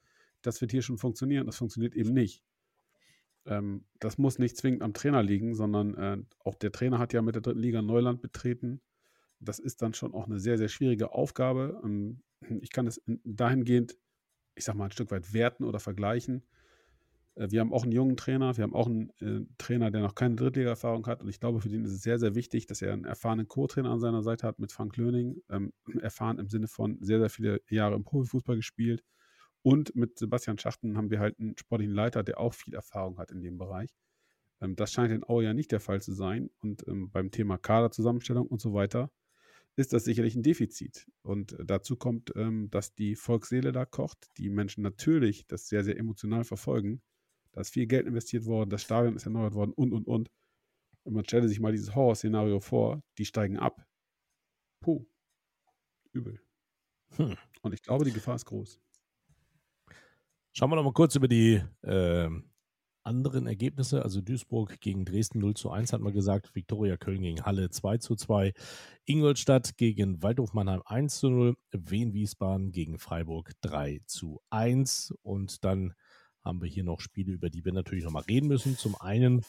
das wird hier schon funktionieren. Das funktioniert eben nicht. Ähm, das muss nicht zwingend am Trainer liegen, sondern äh, auch der Trainer hat ja mit der dritten Liga Neuland betreten. Das ist dann schon auch eine sehr, sehr schwierige Aufgabe. Ähm, ich kann es dahingehend, ich sag mal, ein Stück weit werten oder vergleichen. Äh, wir haben auch einen jungen Trainer, wir haben auch einen äh, Trainer, der noch keine Drittliga-Erfahrung hat. Und ich glaube, für den ist es sehr, sehr wichtig, dass er einen erfahrenen Co-Trainer an seiner Seite hat mit Frank Löning. Ähm, erfahren im Sinne von sehr, sehr viele Jahre im Profifußball gespielt und mit Sebastian Schachten haben wir halt einen sportlichen Leiter, der auch viel Erfahrung hat in dem Bereich. Ähm, das scheint in Aue ja nicht der Fall zu sein. Und ähm, beim Thema Kaderzusammenstellung und so weiter ist das sicherlich ein Defizit. Und äh, dazu kommt, ähm, dass die Volksseele da kocht, die Menschen natürlich das sehr, sehr emotional verfolgen. Da ist viel Geld investiert worden, das Stadion ist erneuert worden und, und, und. Und man stelle sich mal dieses Horrorszenario vor, die steigen ab. Puh, übel. Hm. Und ich glaube, die Gefahr ist groß. Schauen wir noch mal kurz über die äh, anderen Ergebnisse. Also Duisburg gegen Dresden 0 zu 1 hat man gesagt, Viktoria Köln gegen Halle 2 zu 2, Ingolstadt gegen Waldhof Mannheim 1 zu 0, Wien Wiesbaden gegen Freiburg 3 zu 1 und dann haben wir hier noch Spiele, über die wir natürlich noch mal reden müssen. Zum einen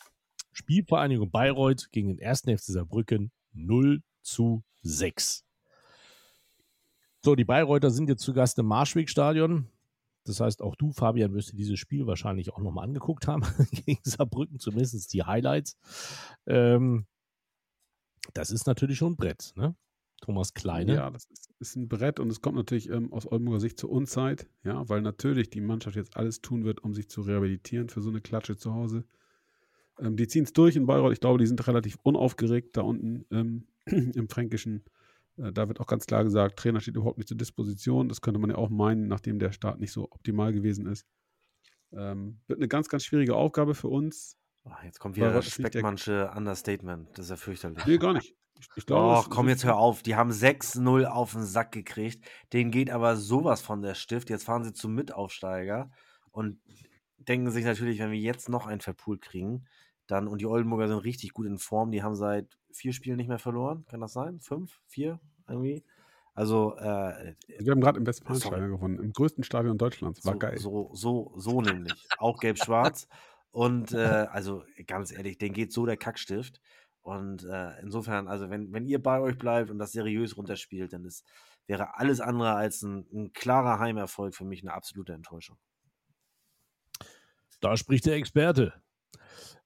Spielvereinigung Bayreuth gegen den 1. FC Saarbrücken 0 zu 6. So, die Bayreuther sind jetzt zu Gast im Marschwegstadion. Das heißt, auch du, Fabian, wirst dir dieses Spiel wahrscheinlich auch nochmal angeguckt haben gegen Saarbrücken, zumindest die Highlights. Ähm, das ist natürlich schon ein Brett, ne? Thomas Kleine. Ja, das ist, ist ein Brett und es kommt natürlich ähm, aus Oldenburger Sicht zur Unzeit, ja, weil natürlich die Mannschaft jetzt alles tun wird, um sich zu rehabilitieren für so eine Klatsche zu Hause. Ähm, die ziehen es durch in Bayreuth. Ich glaube, die sind relativ unaufgeregt da unten ähm, im fränkischen da wird auch ganz klar gesagt, Trainer steht überhaupt nicht zur Disposition. Das könnte man ja auch meinen, nachdem der Start nicht so optimal gewesen ist. Ähm, wird eine ganz, ganz schwierige Aufgabe für uns. Oh, jetzt kommt wieder das Speckmannsche Understatement. Das ist ja fürchterlich. Nee, gar nicht. Ich glaube, Doch, es- komm jetzt hör auf. Die haben 6-0 auf den Sack gekriegt. Denen geht aber sowas von der Stift. Jetzt fahren sie zum Mitaufsteiger und denken sich natürlich, wenn wir jetzt noch einen verpult kriegen, dann, und die Oldenburger sind richtig gut in Form, die haben seit vier Spielen nicht mehr verloren. Kann das sein? Fünf? Vier? Irgendwie? Also, äh, Wir haben gerade im Sorry. Westfalenstadion gewonnen, im größten Stadion Deutschlands. War so, geil. So, so, so nämlich. Auch gelb-schwarz. Und äh, also ganz ehrlich, denen geht so der Kackstift. Und äh, insofern, also wenn, wenn ihr bei euch bleibt und das seriös runterspielt, dann ist, wäre alles andere als ein, ein klarer Heimerfolg für mich eine absolute Enttäuschung. Da spricht der Experte.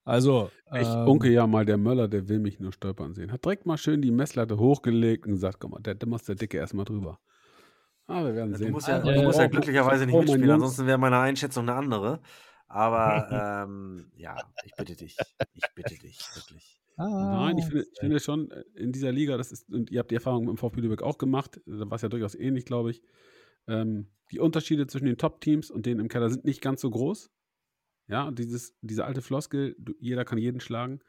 Also, Ich ähm, unke ja mal, der Möller, der will mich nur stolpern sehen. Hat direkt mal schön die Messlatte hochgelegt und gesagt, komm mal, der, der muss der Dicke erstmal drüber. Ah, wir werden Du sehen. musst ja, Äh, du musst ja oh, glücklicherweise nicht oh, mitspielen, ansonsten wäre meine Einschätzung eine andere. Aber ähm, ja, ich bitte dich. Ich bitte dich, wirklich. Nein, ich finde, ich finde schon, äh, in dieser Liga, das ist, und ihr habt die Erfahrung im VfB Lübeck auch gemacht, da war es ja durchaus ähnlich, glaube ich. Ähm, die Unterschiede zwischen den Top-Teams und denen im Keller sind nicht ganz so groß. Ja, dieses, diese alte Floskel, du, jeder kann jeden schlagen,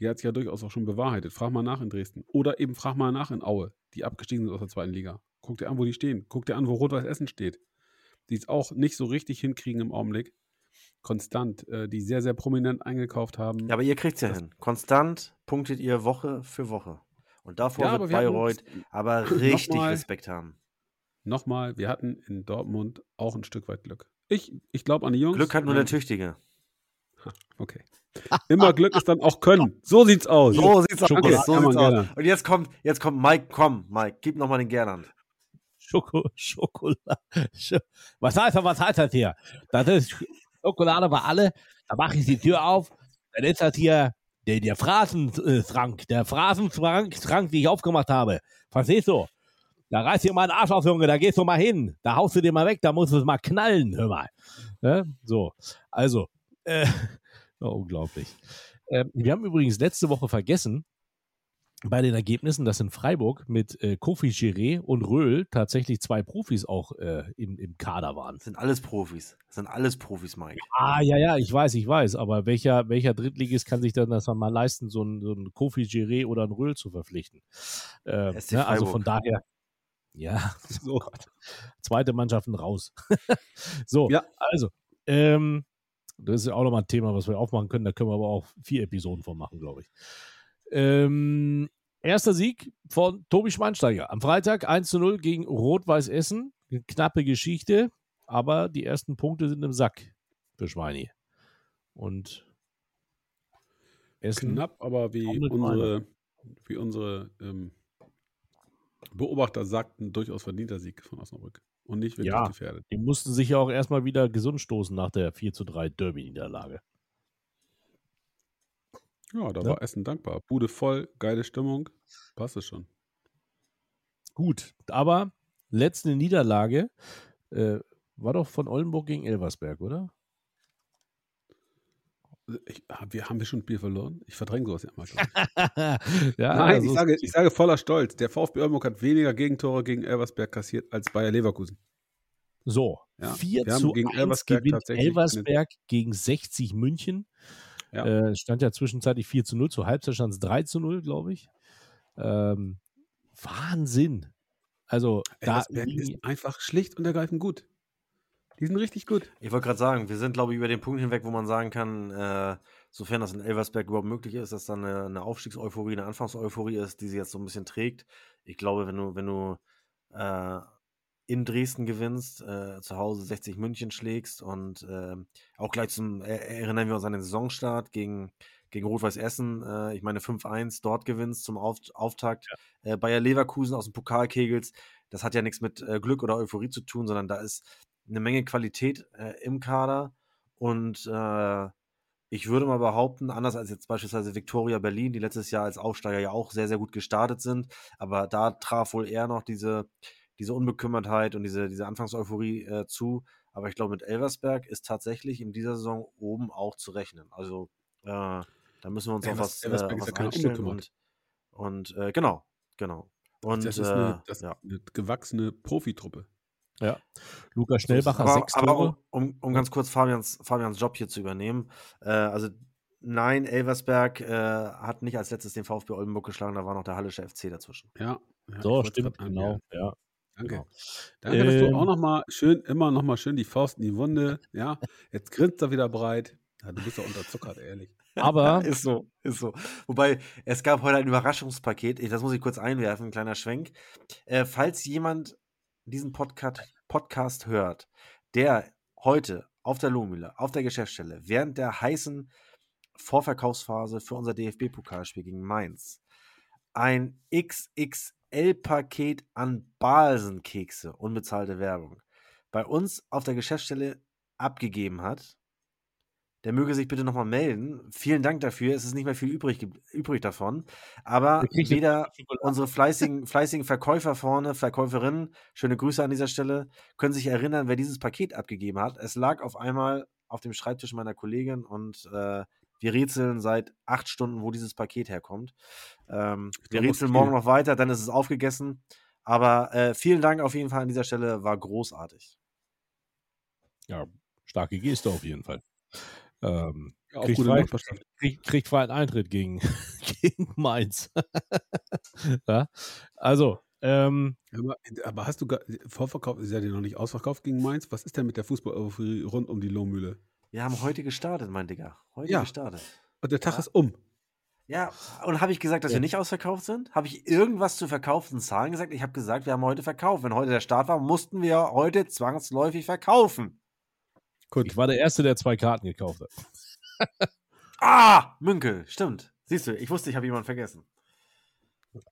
die hat sich ja durchaus auch schon bewahrheitet. Frag mal nach in Dresden. Oder eben frag mal nach in Aue, die abgestiegen sind aus der zweiten Liga. Guck dir an, wo die stehen. Guck dir an, wo Rot-Weiß Essen steht. Die es auch nicht so richtig hinkriegen im Augenblick. Konstant, äh, die sehr, sehr prominent eingekauft haben. Ja, aber ihr kriegt es ja Das- hin. Konstant punktet ihr Woche für Woche. Und davor Ja, wird Bayreuth aber richtig Nochmal. Respekt haben. Nochmal, wir hatten in Dortmund auch ein Stück weit Glück. Ich, ich glaube an die Jungs. Glück hat nur der Tüchtige. Okay. Immer Glück ist dann auch Können. So sieht's aus. So sieht's aus. Schokolade. So sieht's aus. Und jetzt kommt, jetzt kommt Mike, komm, Mike, gib nochmal den Gernand. Schoko Schokolade. Sch- Was heißt das, was heißt das hier? Das ist Schokolade für alle. Da mache ich die Tür auf. Dann ist das hier der, der Phrasenschrank. Der Phrasenschrank, Schrank, den ich aufgemacht habe. Verstehst du? Da reißt dir mal einen Arsch auf, Junge. Da gehst du mal hin. Da haust du dir mal weg. Da musst du es mal knallen. Hör mal. Ne? So. Also. Äh, oh, unglaublich. Ähm, wir haben übrigens letzte Woche vergessen, bei den Ergebnissen, dass in Freiburg mit äh, Kofi Giré und Röhl tatsächlich zwei Profis auch äh, im, im Kader waren. Das sind alles Profis. Das sind alles Profis, Mike. Ah, ja, ja, ich weiß, ich weiß. Aber welcher, welcher Drittligist kann sich dann das mal leisten, so einen, so einen Kofi Giré oder einen Röhl zu verpflichten? SC ne, also von daher, ja, so. Zweite Mannschaften raus. so, Ja. also, ähm, das ist ja auch nochmal ein Thema, was wir aufmachen können. Da können wir aber auch vier Episoden von machen, glaube ich. Ähm, erster Sieg von Tobi Schweinsteiger. Am Freitag 1 zu 0 gegen Rot-Weiß Essen. Eine knappe Geschichte, aber die ersten Punkte sind im Sack für Schweini. Und Essen. Knapp, aber wie unsere, wie unsere ähm, Beobachter sagten, durchaus verdienter Sieg von Osnabrück. Und nicht wirklich Ja. gefährdet. Die mussten sich ja auch erstmal wieder gesund stoßen nach der 4 zu 3 Derby-Niederlage. Ja, da Ja. war Essen dankbar. Bude voll, geile Stimmung. Passt es schon. Gut, aber letzte Niederlage äh, war doch von Oldenburg gegen Elversberg, oder? Ich, haben wir, haben wir schon ein Spiel verloren? Ich verdränge sowas ja ich. ja, Nein, also ich, sage, ich sage voller Stolz. Der VfB Oldenburg hat weniger Gegentore gegen Elversberg kassiert als Bayer Leverkusen. so. Ja, 4 wir haben zu gegen 1 Elversberg gewinnt Elversberg gegen 60 München. Ja. Äh, stand ja zwischenzeitlich 4 zu 0, zur Halbzeit stand es 3 zu 0, glaube ich. Ähm, Wahnsinn. Also, da Elversberg ist einfach schlicht und ergreifend gut. Die sind richtig gut. Ich wollte gerade sagen, wir sind, glaube ich, über den Punkt hinweg, wo man sagen kann, äh, sofern das in Elversberg überhaupt möglich ist, dass dann eine, eine Aufstiegseuphorie, eine Anfangseuphorie ist, die sie jetzt so ein bisschen trägt. Ich glaube, wenn du, wenn du äh, in Dresden gewinnst, äh, zu Hause 60 München schlägst und äh, auch gleich zum, erinnern wir uns an den Saisonstart gegen, gegen Rot-Weiß Essen, äh, ich meine 5-1 dort gewinnst zum Auf, Auftakt, äh, Bayer Leverkusen aus dem Pokal kegelst, das hat ja nichts mit äh, Glück oder Euphorie zu tun, sondern da ist eine Menge Qualität äh, im Kader und äh, ich würde mal behaupten, anders als jetzt beispielsweise Viktoria Berlin, die letztes Jahr als Aufsteiger ja auch sehr, sehr gut gestartet sind, aber da traf wohl eher noch diese, diese Unbekümmertheit und diese, diese Anfangseuphorie äh, zu. Aber ich glaube, mit Elversberg ist tatsächlich in dieser Saison oben auch zu rechnen. Also äh, da müssen wir uns auf Elvers- was, äh, Elversberg auf ist was einstellen. Unbekümmert. Und, und äh, genau, genau. Und das ist, äh, eine, das ja. ist eine gewachsene Profitruppe. Lukas Schnellbacher, aber, sechs aber Tore. um, um, um ganz kurz Fabians, Fabians Job hier zu übernehmen, äh, also nein, Elversberg äh, hat nicht als letztes den VfB Oldenburg geschlagen, da war noch der Hallische FC dazwischen. Ja. ja So, stimmt, genau. Ja. Danke. Genau. Danke, dass du Ähm. auch noch mal schön, immer noch mal schön die Faust in die Wunde. Ja, jetzt grinst er wieder breit. Ja, du bist doch unterzuckert, ehrlich. Aber Ist so, ist so. Wobei, es gab heute ein Überraschungspaket, das muss ich kurz einwerfen, ein kleiner Schwenk. Äh, falls jemand diesen Podcast, Podcast hört, der heute auf der Lohmühle, auf der Geschäftsstelle, während der heißen Vorverkaufsphase für unser DFB-Pokalspiel gegen Mainz ein XXL-Paket an Balsenkekse, unbezahlte Werbung, bei uns auf der Geschäftsstelle abgegeben hat, der möge sich bitte nochmal melden. Vielen Dank dafür. Es ist nicht mehr viel übrig, übrig davon. Aber weder unsere fleißigen, fleißigen Verkäufer vorne, Verkäuferinnen, schöne Grüße an dieser Stelle, können sich erinnern, wer dieses Paket abgegeben hat. Es lag auf einmal auf dem Schreibtisch meiner Kollegin und äh, wir rätseln seit acht Stunden, wo dieses Paket herkommt. Ähm, wir rätseln morgen noch weiter, dann ist es aufgegessen. Aber äh, vielen Dank auf jeden Fall an dieser Stelle, war großartig. ja, starke Geste auf jeden Fall. Ähm, Ja, kriegt, gute frei, Nachbarschaft. kriegt, kriegt freien Eintritt gegen, gegen Mainz. ja? Also, ähm, Aber, aber hast du gar, Vorverkauf ist ja noch nicht ausverkauft gegen Mainz. Was ist denn mit der Fußball rund um die Lohmühle? Wir haben heute gestartet, mein Digga. Heute Ja. gestartet. Und der Tag Ja. ist um. Ja, und habe ich gesagt, dass Ja. wir nicht ausverkauft sind? Habe ich irgendwas zu verkauften Zahlen gesagt? Ich habe gesagt, wir haben heute verkauft. Wenn heute der Start war, mussten wir heute zwangsläufig verkaufen. Gut. ich war der Erste, der zwei Karten gekauft hat. Ah, Münkel, stimmt. Siehst du, ich wusste, ich habe jemanden vergessen.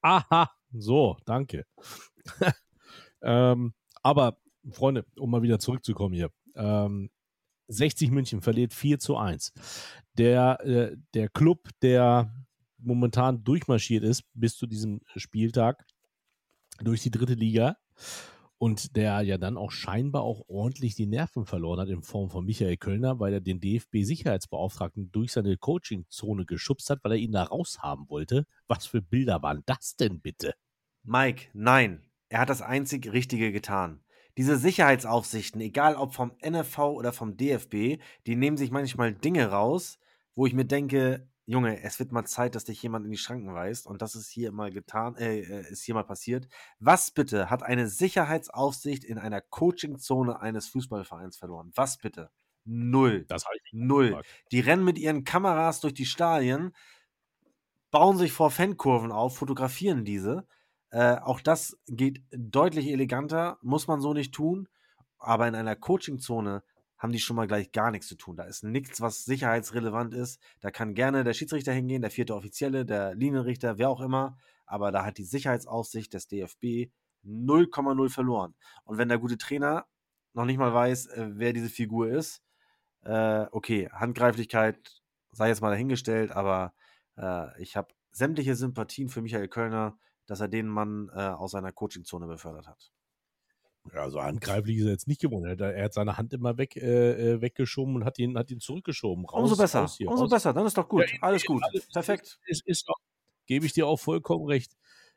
Aha, so, danke. ähm, aber, Freunde, um mal wieder zurückzukommen hier. Ähm, 60 München verliert 4 zu 1. Der, äh, der Club, der momentan durchmarschiert ist bis zu diesem Spieltag durch die dritte Liga und der ja dann auch scheinbar auch ordentlich die Nerven verloren hat in Form von Michael Kölner, weil er den DFB-Sicherheitsbeauftragten durch seine Coachingzone geschubst hat, weil er ihn da raushaben wollte. Was für Bilder waren das denn bitte? Mike, nein. Er hat das einzig Richtige getan. Diese Sicherheitsaufsichten, egal ob vom NFV oder vom DFB, die nehmen sich manchmal Dinge raus, wo ich mir denke, Junge, es wird mal Zeit, dass dich jemand in die Schranken weist und das ist hier mal getan, äh, äh, ist hier mal passiert. Was bitte hat eine Sicherheitsaufsicht in einer Coachingzone eines Fußballvereins verloren? Was bitte? Null. Das habe ich Null. gefragt. Die rennen mit ihren Kameras durch die Stadien, bauen sich vor Fankurven auf, fotografieren diese. Äh, auch das geht deutlich eleganter, muss man so nicht tun. Aber in einer Coachingzone haben die schon mal gleich gar nichts zu tun. Da ist nichts, was sicherheitsrelevant ist. Da kann gerne der Schiedsrichter hingehen, der vierte Offizielle, der Linienrichter, wer auch immer. Aber da hat die Sicherheitsaufsicht des DFB 0,0 verloren. Und wenn der gute Trainer noch nicht mal weiß, äh, wer diese Figur ist, äh, okay, Handgreiflichkeit sei jetzt mal dahingestellt, aber äh, ich habe sämtliche Sympathien für Michael Kölner, dass er den Mann äh, aus seiner Coachingzone befördert hat. Ja, so handgreiflich ist er jetzt nicht geworden. Er hat, er hat seine Hand immer weg, äh, äh, weggeschoben und hat ihn, hat ihn zurückgeschoben. Raus, umso besser, raus hier, umso raus. besser, dann ist doch gut, Ja, alles gut, alles- perfekt. Ist, ist doch, gebe ich dir auch vollkommen recht.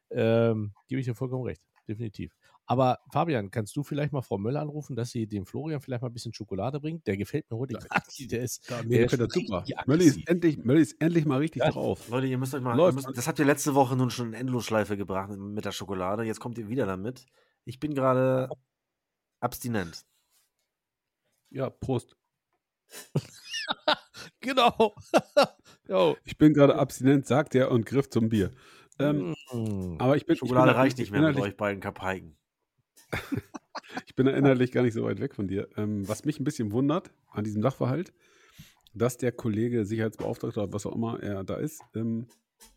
Ähm, gebe ich dir vollkommen recht, definitiv. Aber Fabian, kannst du vielleicht mal Frau Möller anrufen, dass sie dem Florian vielleicht mal ein bisschen Schokolade bringt? Der gefällt mir heute Ja. gar nicht. Der ist, Da, der ist super. Mölli ist, endlich, Mölli ist endlich mal richtig Ja. drauf. Leute, ihr müsst euch mal, müsst, das habt ihr letzte Woche nun schon in Endlosschleife gebracht mit der Schokolade, jetzt kommt ihr wieder damit. Ich bin gerade abstinent. Ja, Prost. Genau. Jo. Ich bin gerade abstinent, sagt er und griff zum Bier. Ähm, Mm. aber ich bin, Schokolade ich bin reicht nicht mehr mit innerlich, euch beiden Kapaiken. Ich bin da inhaltlich gar nicht so weit weg von dir. Ähm, was mich ein bisschen wundert an diesem Sachverhalt, dass der Kollege Sicherheitsbeauftragter oder was auch immer er da ist, ähm,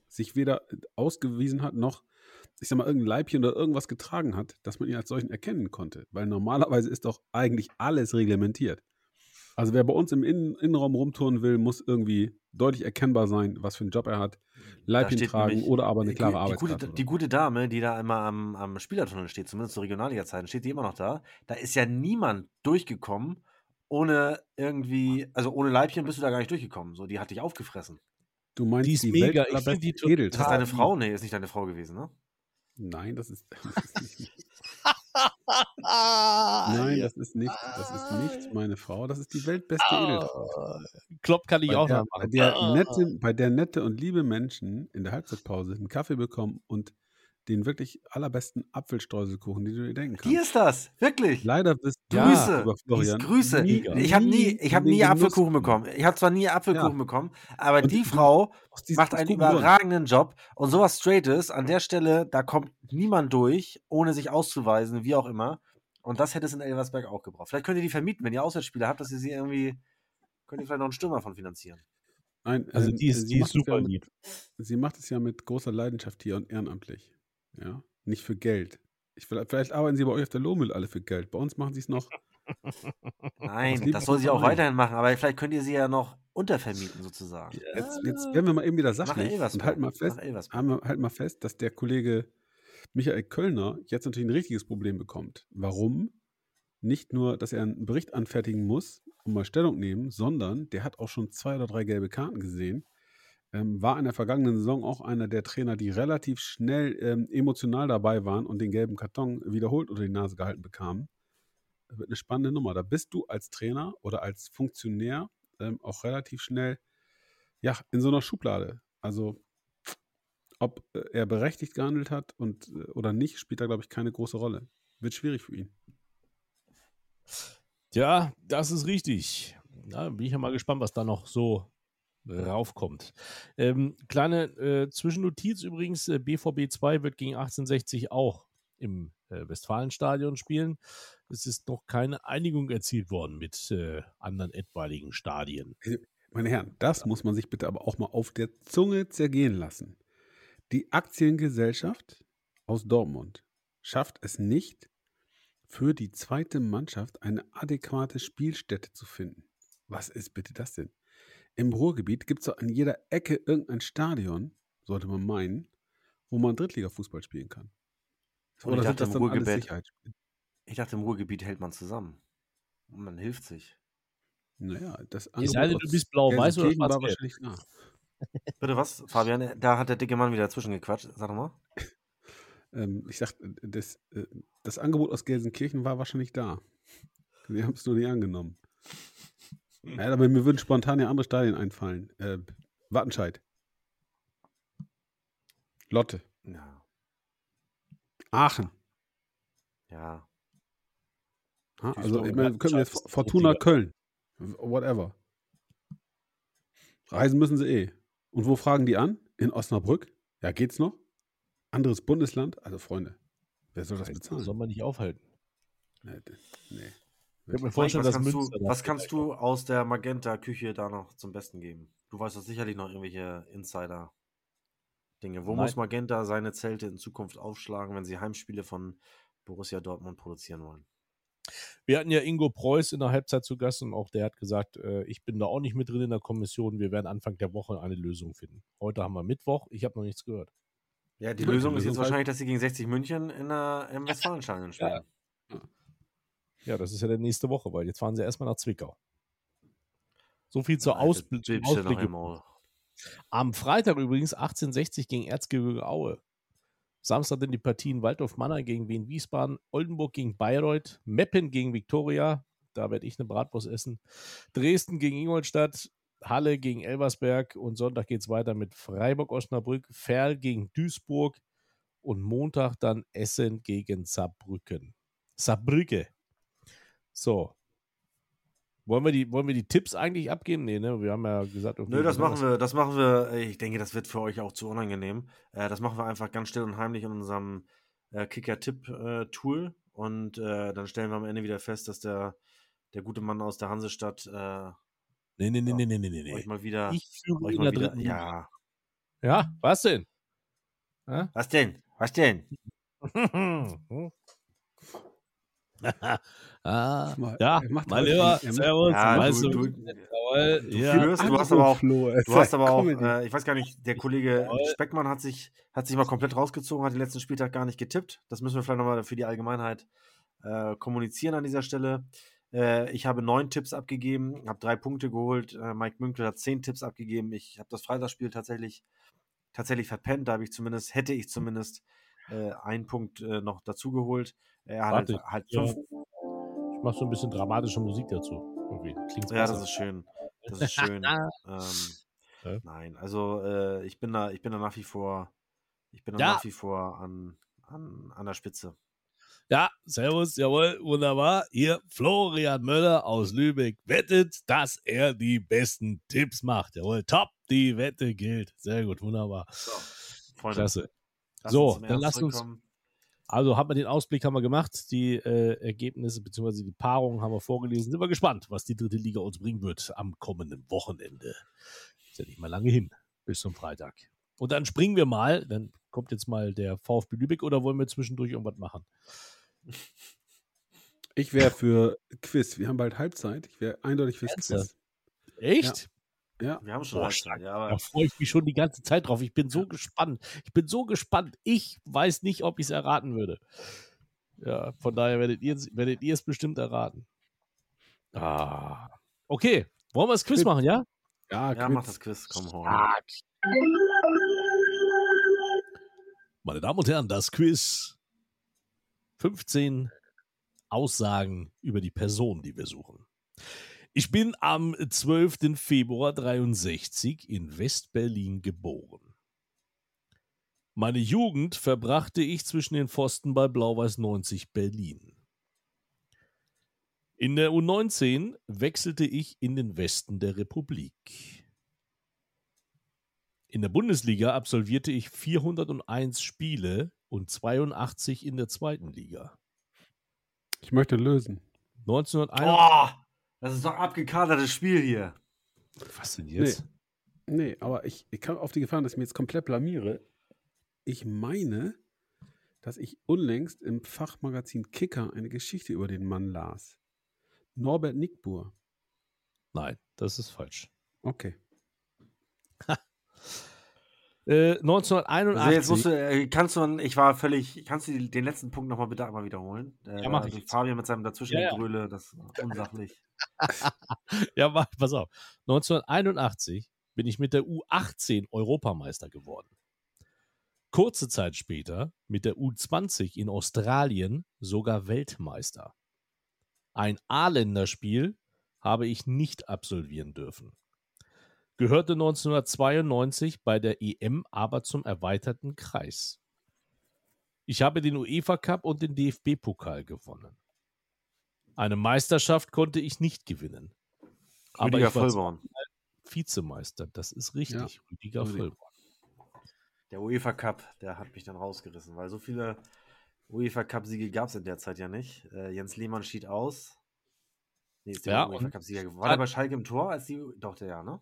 sich weder ausgewiesen hat, noch, ich sag mal, irgendein Leibchen oder irgendwas getragen hat, dass man ihn als solchen erkennen konnte. Weil normalerweise ist doch eigentlich alles reglementiert. Also wer bei uns im Innen Innenraum rumtouren will, muss irgendwie deutlich erkennbar sein, was für einen Job er hat. Leibchen tragen nämlich oder aber eine die, klare die, gute, oder die so. gute Dame, die da immer am, am Spielertunnel steht, zumindest zu Regionalliga-Zeiten, steht die immer noch da. Da ist ja niemand durchgekommen, ohne irgendwie, also ohne Leibchen bist du da gar nicht durchgekommen. So, die hat dich aufgefressen. du meinst Die ist die mega. Ich die? Ist das Ah, deine die- Frau? Nee, ist nicht deine Frau gewesen, ne? Nein, das ist, das ist nicht. Nein, das ist nicht, das ist nicht meine Frau. Das ist die weltbeste Edeltraut. Ah, Klopp kann ich Bei auch der, noch bei, machen. der Ah. nette, bei der nette und liebe Menschen in der Halbzeitpause einen Kaffee bekommen und den wirklich allerbesten Apfelstreuselkuchen, den du dir denken Hier kannst. ist das, wirklich. Leider bist du, Grüße. lieber Florian, Grüße. nie- Ich habe nie, ich habe nie Genuss Apfelkuchen kommen. bekommen. Ich habe zwar nie Apfelkuchen Ja. bekommen, aber Und die ich- Frau macht einen gutem Grund. überragenden Job und sowas Straightes an der Stelle, da kommt niemand durch, ohne sich auszuweisen, wie auch immer. Und das hätte es in Elversberg auch gebraucht. Vielleicht könnt ihr die vermieten, wenn ihr Auswärtsspieler habt, dass ihr sie irgendwie, könnt ihr vielleicht noch einen Stürmer von finanzieren. Nein, Also ähm, die ist, sie die ist es ja super mit- lieb. Sie macht es ja mit großer Leidenschaft hier und ehrenamtlich. Ja, nicht für Geld. Ich, vielleicht vielleicht arbeiten Sie bei euch auf der Lohmüll alle für Geld. Bei uns machen Sie es noch. Nein, das soll sie auch weiterhin machen, aber vielleicht könnt ihr sie ja noch untervermieten, sozusagen. Jetzt, jetzt werden wir mal eben wieder sachlich und halten mal fest, halt mal fest, dass der Kollege Michael Kölner jetzt natürlich ein richtiges Problem bekommt. Warum? Nicht nur, dass er einen Bericht anfertigen muss und mal Stellung nehmen, sondern der hat auch schon zwei oder drei gelbe Karten gesehen. Ähm, war in der vergangenen Saison auch einer der Trainer, die relativ schnell ähm, emotional dabei waren und den gelben Karton wiederholt unter die Nase gehalten bekamen. Das wird eine spannende Nummer. Da bist du als Trainer oder als Funktionär ähm, auch relativ schnell ja, in so einer Schublade. Also ob äh, er berechtigt gehandelt hat und, äh, oder nicht, spielt da, glaube ich, keine große Rolle. Wird schwierig für ihn. Ja, das ist richtig. Ja, bin ich ja mal gespannt, was da noch so raufkommt. Ähm, kleine äh, Zwischennotiz übrigens: äh, BVB 2 wird gegen 1860 auch im äh, Westfalenstadion spielen. Es ist noch keine Einigung erzielt worden mit äh, anderen etwaigen Stadien. Meine Herren, das muss man sich bitte aber auch mal auf der Zunge zergehen lassen. Die Aktiengesellschaft aus Dortmund schafft es nicht, für die zweite Mannschaft eine adäquate Spielstätte zu finden. Was ist bitte das denn? Im Ruhrgebiet gibt es an jeder Ecke irgendein Stadion, sollte man meinen, wo man Drittliga-Fußball spielen kann. Und ich Oder sind dachte, das im dann alles Ruhrgebiet- Sicherheitsspiele? Ich dachte, im Ruhrgebiet hält man zusammen. Und man hilft sich. Naja, das sei denn, aus du bist blau-weiß oder Gelsenkirchen war wahrscheinlich da. Bitte was, Fabian? Da hat der dicke Mann wieder dazwischen gequatscht. Sag doch mal. Ähm, ich sag, das, äh, das Angebot aus Gelsenkirchen war wahrscheinlich da. Wir haben es nur nicht angenommen. Ja, aber mir würden spontan ja andere Stadien einfallen. Äh, Wattenscheid. Lotte. Ja. Aachen. Ja. Ha? Also, ich meine, können wir jetzt Fortuna. Köln. Whatever. Reisen müssen sie eh. Und wo fragen die an? In Osnabrück? Ja, geht's noch? Anderes Bundesland? Also, Freunde, wer soll das Das bezahlen? soll man nicht aufhalten. Nee, nee. Ich mir vorstellen, was dass kannst, Münster du, was kannst du aus der Magenta-Küche da noch zum Besten geben? Du weißt doch sicherlich noch irgendwelche Insider-Dinge. Wo Nein. muss Magenta seine Zelte in Zukunft aufschlagen, wenn sie Heimspiele von Borussia Dortmund produzieren wollen? Wir hatten ja Ingo Preuß in der Halbzeit zu Gast und auch der hat gesagt, äh, ich bin da auch nicht mit drin in der Kommission. Wir werden Anfang der Woche eine Lösung finden. Heute haben wir Mittwoch. Ich habe noch nichts gehört. Ja, die Lösung ist jetzt halt- wahrscheinlich, dass sie gegen 60 München in der, im Westfalenstadion spielen. Ja, das ist ja der nächste Woche, weil jetzt fahren sie erstmal nach Zwickau. So viel zur Ausbl Ausblick. Am Freitag übrigens 1860 gegen Erzgebirge Aue. Samstag dann die Partien Waldorf Mannheim gegen Wien Wiesbaden, Oldenburg gegen Bayreuth, Meppen gegen Viktoria, da werde ich eine Bratwurst essen, Dresden gegen Ingolstadt, Halle gegen Elversberg und Sonntag geht es weiter mit Freiburg Osnabrück, Ferl gegen Duisburg und Montag dann Essen gegen Saarbrücken. Saarbrücke. So. Wollen wir, die, wollen wir die Tipps eigentlich abgeben? Nee, ne? Wir haben ja gesagt, Nö, das machen wir, das machen wir, äh, ich denke, das wird für euch auch zu unangenehm. Äh, das machen wir einfach ganz still und heimlich in unserem äh, Kicker-Tipp-Tool und äh, dann stellen wir am Ende wieder fest, dass der, der gute Mann aus der Hansestadt äh, Nee, nee, nee, nee, nee, nee, nee, euch mal wieder, Ich führe euch in mal der wieder, dritten ja. Ja, was denn? Ja? Was denn? Was denn? ah, Mal- ja, er macht mein heute- Lieber, er Servus, Ja, weißt du- du, du- jawohl, du ja, führst, du hast aber auch, Du hast ist aber auch, äh, ich weiß gar nicht, der Kollege. Speckmann hat sich, hat sich mal komplett rausgezogen, hat den letzten Spieltag gar nicht getippt. Das müssen wir vielleicht nochmal für die Allgemeinheit äh, kommunizieren an dieser Stelle. Äh, ich habe neun Tipps abgegeben, habe drei Punkte geholt. Äh, Mike Münkel hat zehn Tipps abgegeben. Ich habe das Freitagsspiel tatsächlich, tatsächlich verpennt. Da habe ich zumindest, hätte ich zumindest äh, einen Punkt äh, noch dazugeholt. Er hat Warte, halt, halt ja. Ich mache so ein bisschen dramatische Musik dazu. Irgendwie. Klingt's Ja, besser. das ist schön. Das ist schön. ähm, Ja. Nein, also äh, ich bin da, ich bin da nach wie vor, ich bin da Ja. nach wie vor an, an, an der Spitze. Ja, servus, jawohl, wunderbar. Hier Florian Möller aus Lübeck wettet, dass er die besten Tipps macht. Jawohl, top, die Wette gilt. Sehr gut, wunderbar. So, Freunde, Klasse. So, dann lasst uns-. Also haben wir den Ausblick haben wir gemacht, die äh, Ergebnisse bzw. die Paarungen haben wir vorgelesen. Sind wir gespannt, was die dritte Liga uns bringen wird am kommenden Wochenende. Ist ja nicht mal lange hin, bis zum Freitag. Und dann springen wir mal, dann kommt jetzt mal der VfB Lübeck oder wollen wir zwischendurch irgendwas machen? Ich wäre für Quiz. Wir haben bald Halbzeit. Ich wäre eindeutig fürs Ernsthaft? Quiz. Echt? Ja. Wir haben schon Boah, Halbzeit, ja, Da freue ich mich schon die ganze Zeit drauf. Ich bin so gespannt. Ich bin so gespannt. Ich weiß nicht, ob ich es erraten würde. Ja, von daher werdet ihr es werdet ihr es bestimmt erraten. Ah. Okay, wollen wir das Quiz machen, ja? Ja, ja, Quiz. mach das Quiz, komm, rein. Meine Damen und Herren, das Quiz. 15 Aussagen über die Person, die wir suchen. Ich bin am 12. Februar 63 in West-Berlin geboren. Meine Jugend verbrachte ich zwischen den Pfosten bei Blau-Weiß 90 Berlin. In der U19 wechselte ich in den Westen der Republik. In der Bundesliga absolvierte ich 401 Spiele und 82 in der zweiten Liga. Ich möchte lösen. 1991. Oh, das ist doch abgekadertes Spiel hier. Was denn jetzt? Nee, aber ich, ich kann auf die Gefahr, dass ich mich jetzt komplett blamiere. Ich meine, dass ich unlängst im Fachmagazin Kicker eine Geschichte über den Mann las. Norbert Nickbur. Nein, das ist falsch. Okay. Äh, Also 1981. jetzt musst du, äh, kannst du, ich war völlig, kannst du den letzten Punkt nochmal bitte einmal wiederholen? Äh, Ja, mach ich also jetzt. Fabian mit seinem dazwischen Ja, ja. Das war unsachlich. ja, pass auf. 1981 bin ich mit der U18 Europameister geworden. Kurze Zeit später mit der U20 in Australien sogar Weltmeister. Ein A-Länderspiel habe ich nicht absolvieren dürfen. Gehörte 1992 bei der EM aber zum erweiterten Kreis. Ich habe den UEFA Cup und den DFB-Pokal gewonnen. Eine Meisterschaft konnte ich nicht gewinnen. Aber Rüdiger ich war Vollborn. Vizemeister, das ist richtig. Rüdiger Rüdiger. Vollborn. Der UEFA Cup, der hat mich dann rausgerissen, weil so viele UEFA Cup-Siege gab es in der Zeit ja nicht. Äh, Jens Lehmann schied aus. Nee, ist der Ja, UEFA Cup-Sieger geworden. War der bei Schalke im Tor als die. Doch, der ja, ne?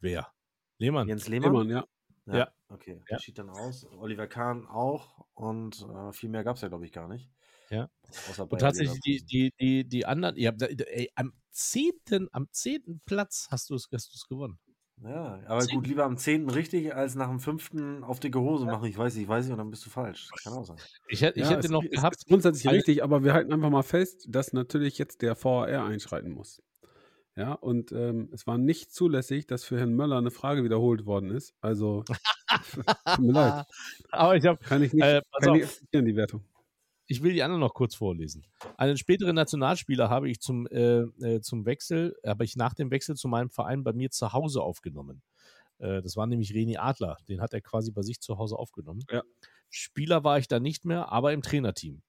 Wer? Lehmann. Jens Lehmann? Lehmann, ja. Ja. Okay, Ja. der schied dann aus. Oliver Kahn auch. Und äh, viel mehr gab es ja, glaube ich, gar nicht. Ja. Außer Und tatsächlich die, die, die, die anderen, ihr habt, da- ey, am zehnten, am zehnten Platz hast du es hast du's gewonnen. Ja, aber Zehn. gut, lieber am 10. richtig, als nach dem 5. auf dicke Hose machen. Ich weiß, ich weiß nicht, und dann bist du falsch. Kann auch sein. Ich, hätte- ich ja, hätte es, noch ist- gehabt, Ist grundsätzlich richtig, aber wir halten einfach mal fest, dass natürlich jetzt der VAR einschreiten muss. Ja, und ähm, es war nicht zulässig, dass für Herrn Möller eine Frage wiederholt worden ist. Also, tut mir leid. aber ich, hab, Kann ich nicht, Äh, pass kann auf. akzeptieren, die Wertung. ich will die anderen noch kurz vorlesen. Einen späteren Nationalspieler habe ich zum, äh, äh, zum Wechsel, habe ich nach dem Wechsel zu meinem Verein bei mir zu Hause aufgenommen. Äh, das war nämlich Reni Adler. Den hat er quasi bei sich zu Hause aufgenommen. Ja. Spieler war ich da nicht mehr, aber im Trainerteam.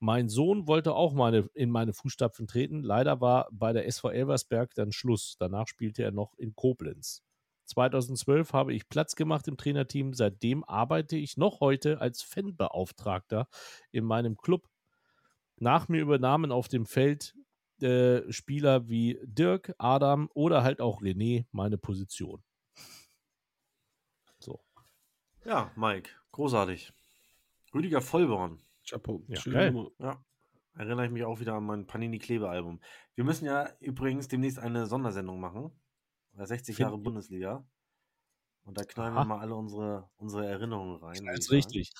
Mein Sohn wollte auch meine, in meine Fußstapfen treten. Leider war bei der SV Elversberg dann Schluss. Danach spielte er noch in Koblenz. 2012 habe ich Platz gemacht im Trainerteam. Seitdem arbeite ich noch heute als Fanbeauftragter in meinem Club. Nach mir übernahmen auf dem Feld äh, Spieler wie Dirk, Adam oder halt auch René meine Position. So. Ja, Mike, großartig. Rüdiger Vollborn. Chapeau. Ja, Schöne geil. Nummer. Ja, erinnere ich mich auch wieder an mein Panini-Klebe-Album. Wir müssen ja übrigens demnächst eine Sondersendung machen. Bei 60 Find- Jahre Bundesliga. Und da knallen Aha. wir mal alle unsere, unsere Erinnerungen rein. Sagen. richtig.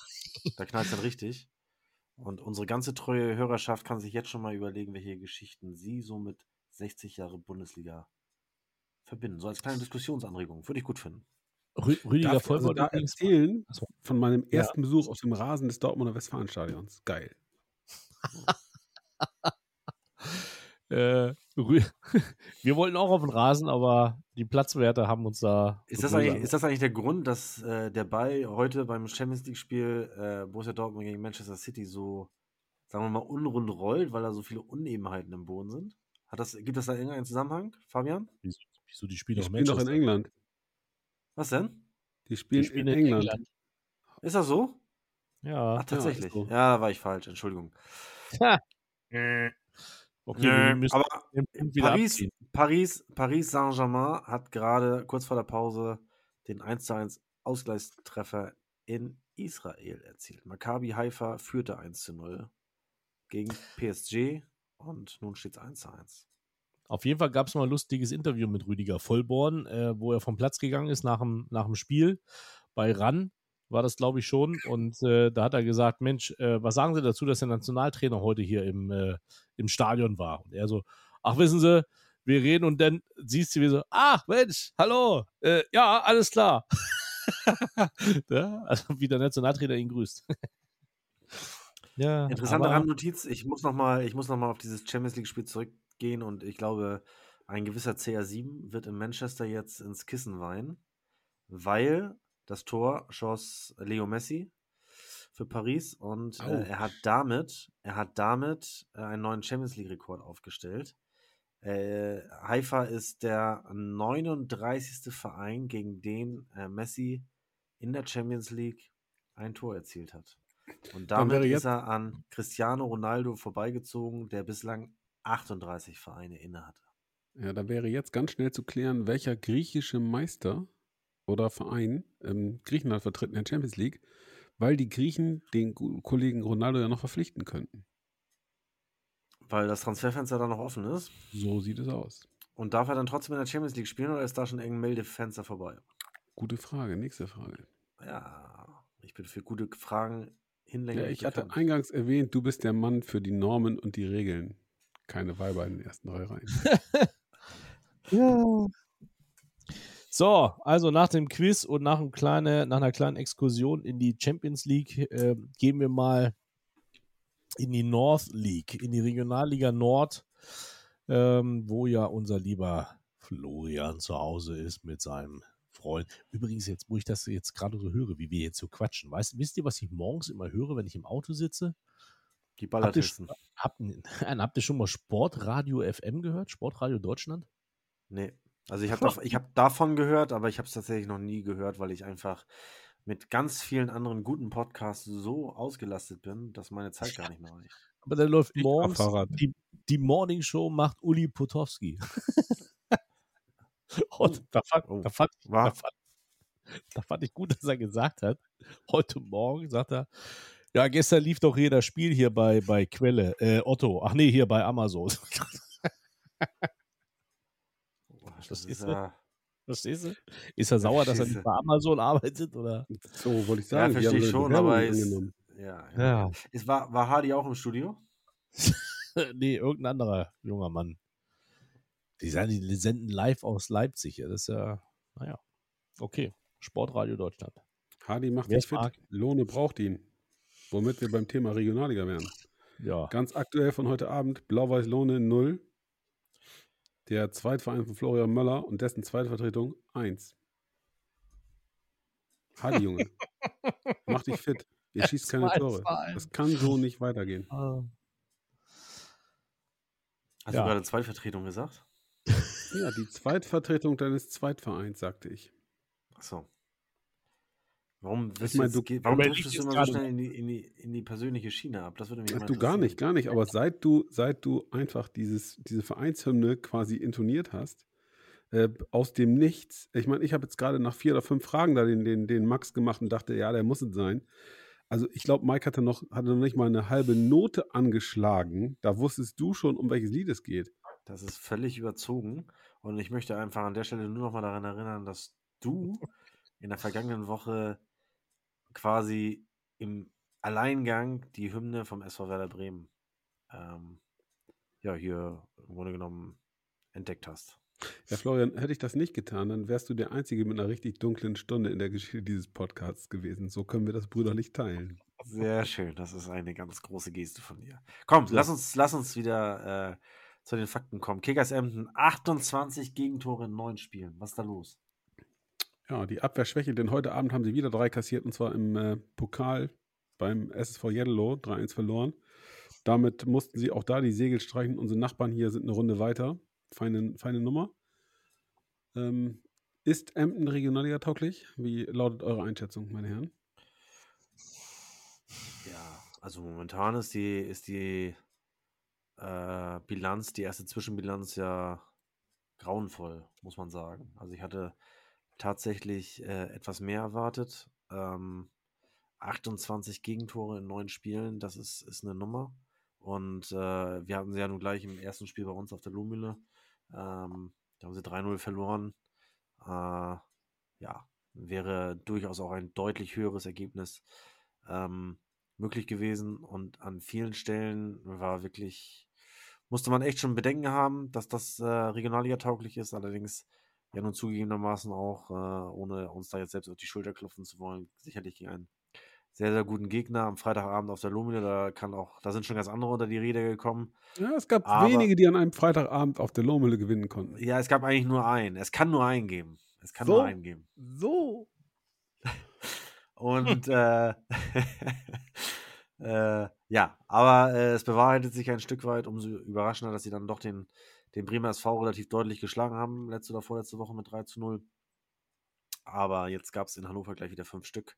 Da knallt es dann richtig. Und unsere ganze treue Hörerschaft kann sich jetzt schon mal überlegen, welche Geschichten sie so mit 60 Jahre Bundesliga verbinden. So als kleine Diskussionsanregung. Würde ich gut finden. Rü Rüdiger Darf ich also da erzählen Achso. von meinem Ja. ersten Besuch auf dem Rasen des Dortmunder Westfalenstadions. Geil. Äh, wir wollten auch auf den Rasen, aber die Platzwerte haben uns da. Ist so das, eigentlich, ist das eigentlich der Grund, dass äh, der Ball heute beim Champions League-Spiel äh, Borussia Dortmund gegen Manchester City so, sagen wir mal, unrund rollt, weil da so viele Unebenheiten im Boden sind? Hat das, gibt das da irgendeinen Zusammenhang, Fabian? Wieso, die Spiele Die spielen doch in? England. Was denn? Die spielen, Die spielen in, England. Ist das so? Ja. Ach, tatsächlich. ist so. Ja, da war ich falsch, Entschuldigung. Okay, wir Nö, müssen aber Paris, abziehen. Paris, Paris Saint-Germain hat gerade kurz vor der Pause den 1:1 Ausgleichstreffer in Israel erzielt. Maccabi Haifa führte 1 zu 0 gegen PSG und nun steht es 1 zu 1. Auf jeden Fall gab es mal ein lustiges Interview mit Rüdiger Vollborn, äh, wo er vom Platz gegangen ist nach dem, nach dem Spiel. Bei RAN war das, glaube ich, schon. Und äh, da hat er gesagt: Mensch, äh, was sagen Sie dazu, dass der Nationaltrainer heute hier im, äh, im Stadion war? Und er so: Ach, wissen Sie, wir reden und dann siehst du wie so: Ach, Mensch, hallo, äh, ja, alles klar. ja, also wie der Nationaltrainer ihn grüßt. ja, Interessante aber- Randnotiz, ich muss nochmal noch mal auf dieses Champions League-Spiel zurückgehen und ich glaube, ein gewisser CR7 wird in Manchester jetzt ins Kissen weinen, weil das Tor schoss Leo Messi für Paris und äh, er hat damit, er hat damit äh, einen neuen Champions League-Rekord aufgestellt. Äh, Haifa ist der 39. Verein, gegen den äh, Messi in der Champions League ein Tor erzielt hat. Und damit ist er an Cristiano Ronaldo vorbeigezogen, der bislang 38 Vereine innehatte. Ja, da wäre jetzt ganz schnell zu klären, welcher griechische Meister oder Verein ähm, Griechenland vertritt in der Champions League, weil die Griechen den Kollegen Ronaldo ja noch verpflichten könnten. Weil das Transferfenster da noch offen ist. So sieht es aus. Und darf er dann trotzdem in der Champions League spielen oder ist da schon irgendein Meldefenster vorbei? Gute Frage, nächste Frage. Ja, ich bin für gute Fragen hinlänglich. Ja, ich hatte bekannt. eingangs erwähnt, du bist der Mann für die Normen und die Regeln. Keine Weiber in den ersten drei Reihen. Ja. So, also nach dem Quiz und nach, einem kleine, nach einer kleinen Exkursion in die Champions League äh, gehen wir mal in die North League, in die Regionalliga Nord, ähm, wo ja unser lieber Florian zu Hause ist mit seinem Freund. Übrigens, jetzt, wo ich das jetzt gerade so höre, wie wir jetzt so quatschen, weißt, wisst ihr, was ich morgens immer höre, wenn ich im Auto sitze? Die Habt ihr, Ballertisten. habt, habt ihr schon mal Sportradio FM gehört? Sportradio Deutschland? Nee. Also ich habe dav hab davon gehört, aber ich habe es tatsächlich noch nie gehört, weil ich einfach mit ganz vielen anderen guten Podcasts so ausgelastet bin, dass meine Zeit gar nicht mehr reicht. Aber da läuft Ich morgens die, die Morning Show macht Uli Potowski. Und da, fand, Oh. da, fand, da, fand, da fand ich gut, dass er gesagt hat, heute Morgen sagt er, ja, gestern lief doch hier das Spiel hier bei, bei Quelle, äh, Otto, ach nee, hier bei Amazon. Verstehst ist du? ja, Verstehst du? Ist er sauer, dass er nicht bei Amazon arbeitet, oder? So wollte ich ja sagen. die verstehe ich schon, aber ist, angenommen. ja, Ja. ja. Es war, war Hardy auch im Studio? nee, irgendein anderer junger Mann. Die sagen, die senden live aus Leipzig. Ja, Das ist ja, naja. Okay. Sportradio Deutschland. Hardy macht Wer sich fit. mag? Lohne braucht ihn. Womit wir beim Thema Regionalliga wären. Ja. Ganz aktuell von heute Abend, Blau-Weiß Lohne 0. Der Zweitverein von Florian Möller und dessen Zweitvertretung 1. Hardy, Junge. Mach dich fit. Ihr schießt keine Tore. Das kann so nicht weitergehen. Ah. Hast Ja. du gerade Zweitvertretung gesagt? Ja, die Zweitvertretung deines Zweitvereins, sagte ich. Achso. Warum, wirst meine, du jetzt, warum driftest ich du immer so schnell in die, in, die, in die persönliche Schiene ab? Das würde mich Ach, du gar nicht, gar nicht. Aber seit du, seit du einfach dieses, diese Vereinshymne quasi intoniert hast, äh, aus dem Nichts. Ich meine, ich habe jetzt gerade nach vier oder fünf Fragen da den, den, den Max gemacht und dachte, ja, der muss es sein. Also ich glaube, Mike hatte noch, hatte noch nicht mal eine halbe Note angeschlagen. Da wusstest du schon, um welches Lied es geht. Das ist völlig überzogen. Und ich möchte einfach an der Stelle nur noch mal daran erinnern, dass du in der vergangenen Woche quasi im Alleingang die Hymne vom SV Werder Bremen ähm, ja, hier im Grunde genommen entdeckt hast. Ja, Florian, hätte ich das nicht getan, dann wärst du der Einzige mit einer richtig dunklen Stunde in der Geschichte dieses Podcasts gewesen. So können wir das brüderlich teilen. Sehr schön, das ist eine ganz große Geste von dir. Komm, So. lass, uns, lass uns wieder äh, zu den Fakten kommen. Kickers Emden, 28 Gegentore in neun Spielen. Was ist da los? Ja, die Abwehr schwächelt, denn heute Abend haben sie wieder drei kassiert und zwar im äh, Pokal beim SSV Yellow 3-1 verloren. Damit mussten sie auch da die Segel streichen. Unsere Nachbarn hier sind eine Runde weiter. Feine, feine Nummer. Ähm, ist Emden Regionalliga tauglich? Wie lautet eure Einschätzung, meine Herren? Ja, also momentan ist die, ist die äh, Bilanz, die erste Zwischenbilanz ja grauenvoll, muss man sagen. Also ich hatte tatsächlich äh, etwas mehr erwartet. Ähm, 28 Gegentore in neun Spielen, das ist, ist eine Nummer. Und äh, wir hatten sie ja nun gleich im ersten Spiel bei uns auf der Lohmühle. Ähm, da haben sie 3-0 verloren. Äh, ja, wäre durchaus auch ein deutlich höheres Ergebnis ähm, möglich gewesen. Und an vielen Stellen war wirklich, musste man echt schon Bedenken haben, dass das äh, Regionalliga tauglich ist. Allerdings ja nun zugegebenermaßen auch, äh, ohne uns da jetzt selbst auf die Schulter klopfen zu wollen, sicherlich gegen einen sehr, sehr guten Gegner am Freitagabend auf der Lohmühle. Da kann auch, da sind schon ganz andere unter die Räder gekommen. Ja, es gab Aber- wenige, die an einem Freitagabend auf der Lohmühle gewinnen konnten. Ja, es gab eigentlich nur einen. Es kann nur einen geben. Es kann So? nur einen geben. So. Und äh, äh, ja, aber äh, es bewahrheitet sich ein Stück weit, umso überraschender, dass sie dann doch den, den Bremer SV relativ deutlich geschlagen haben, letzte oder vorletzte Woche mit 3 zu 0. Aber jetzt gab es in Hannover gleich wieder fünf Stück.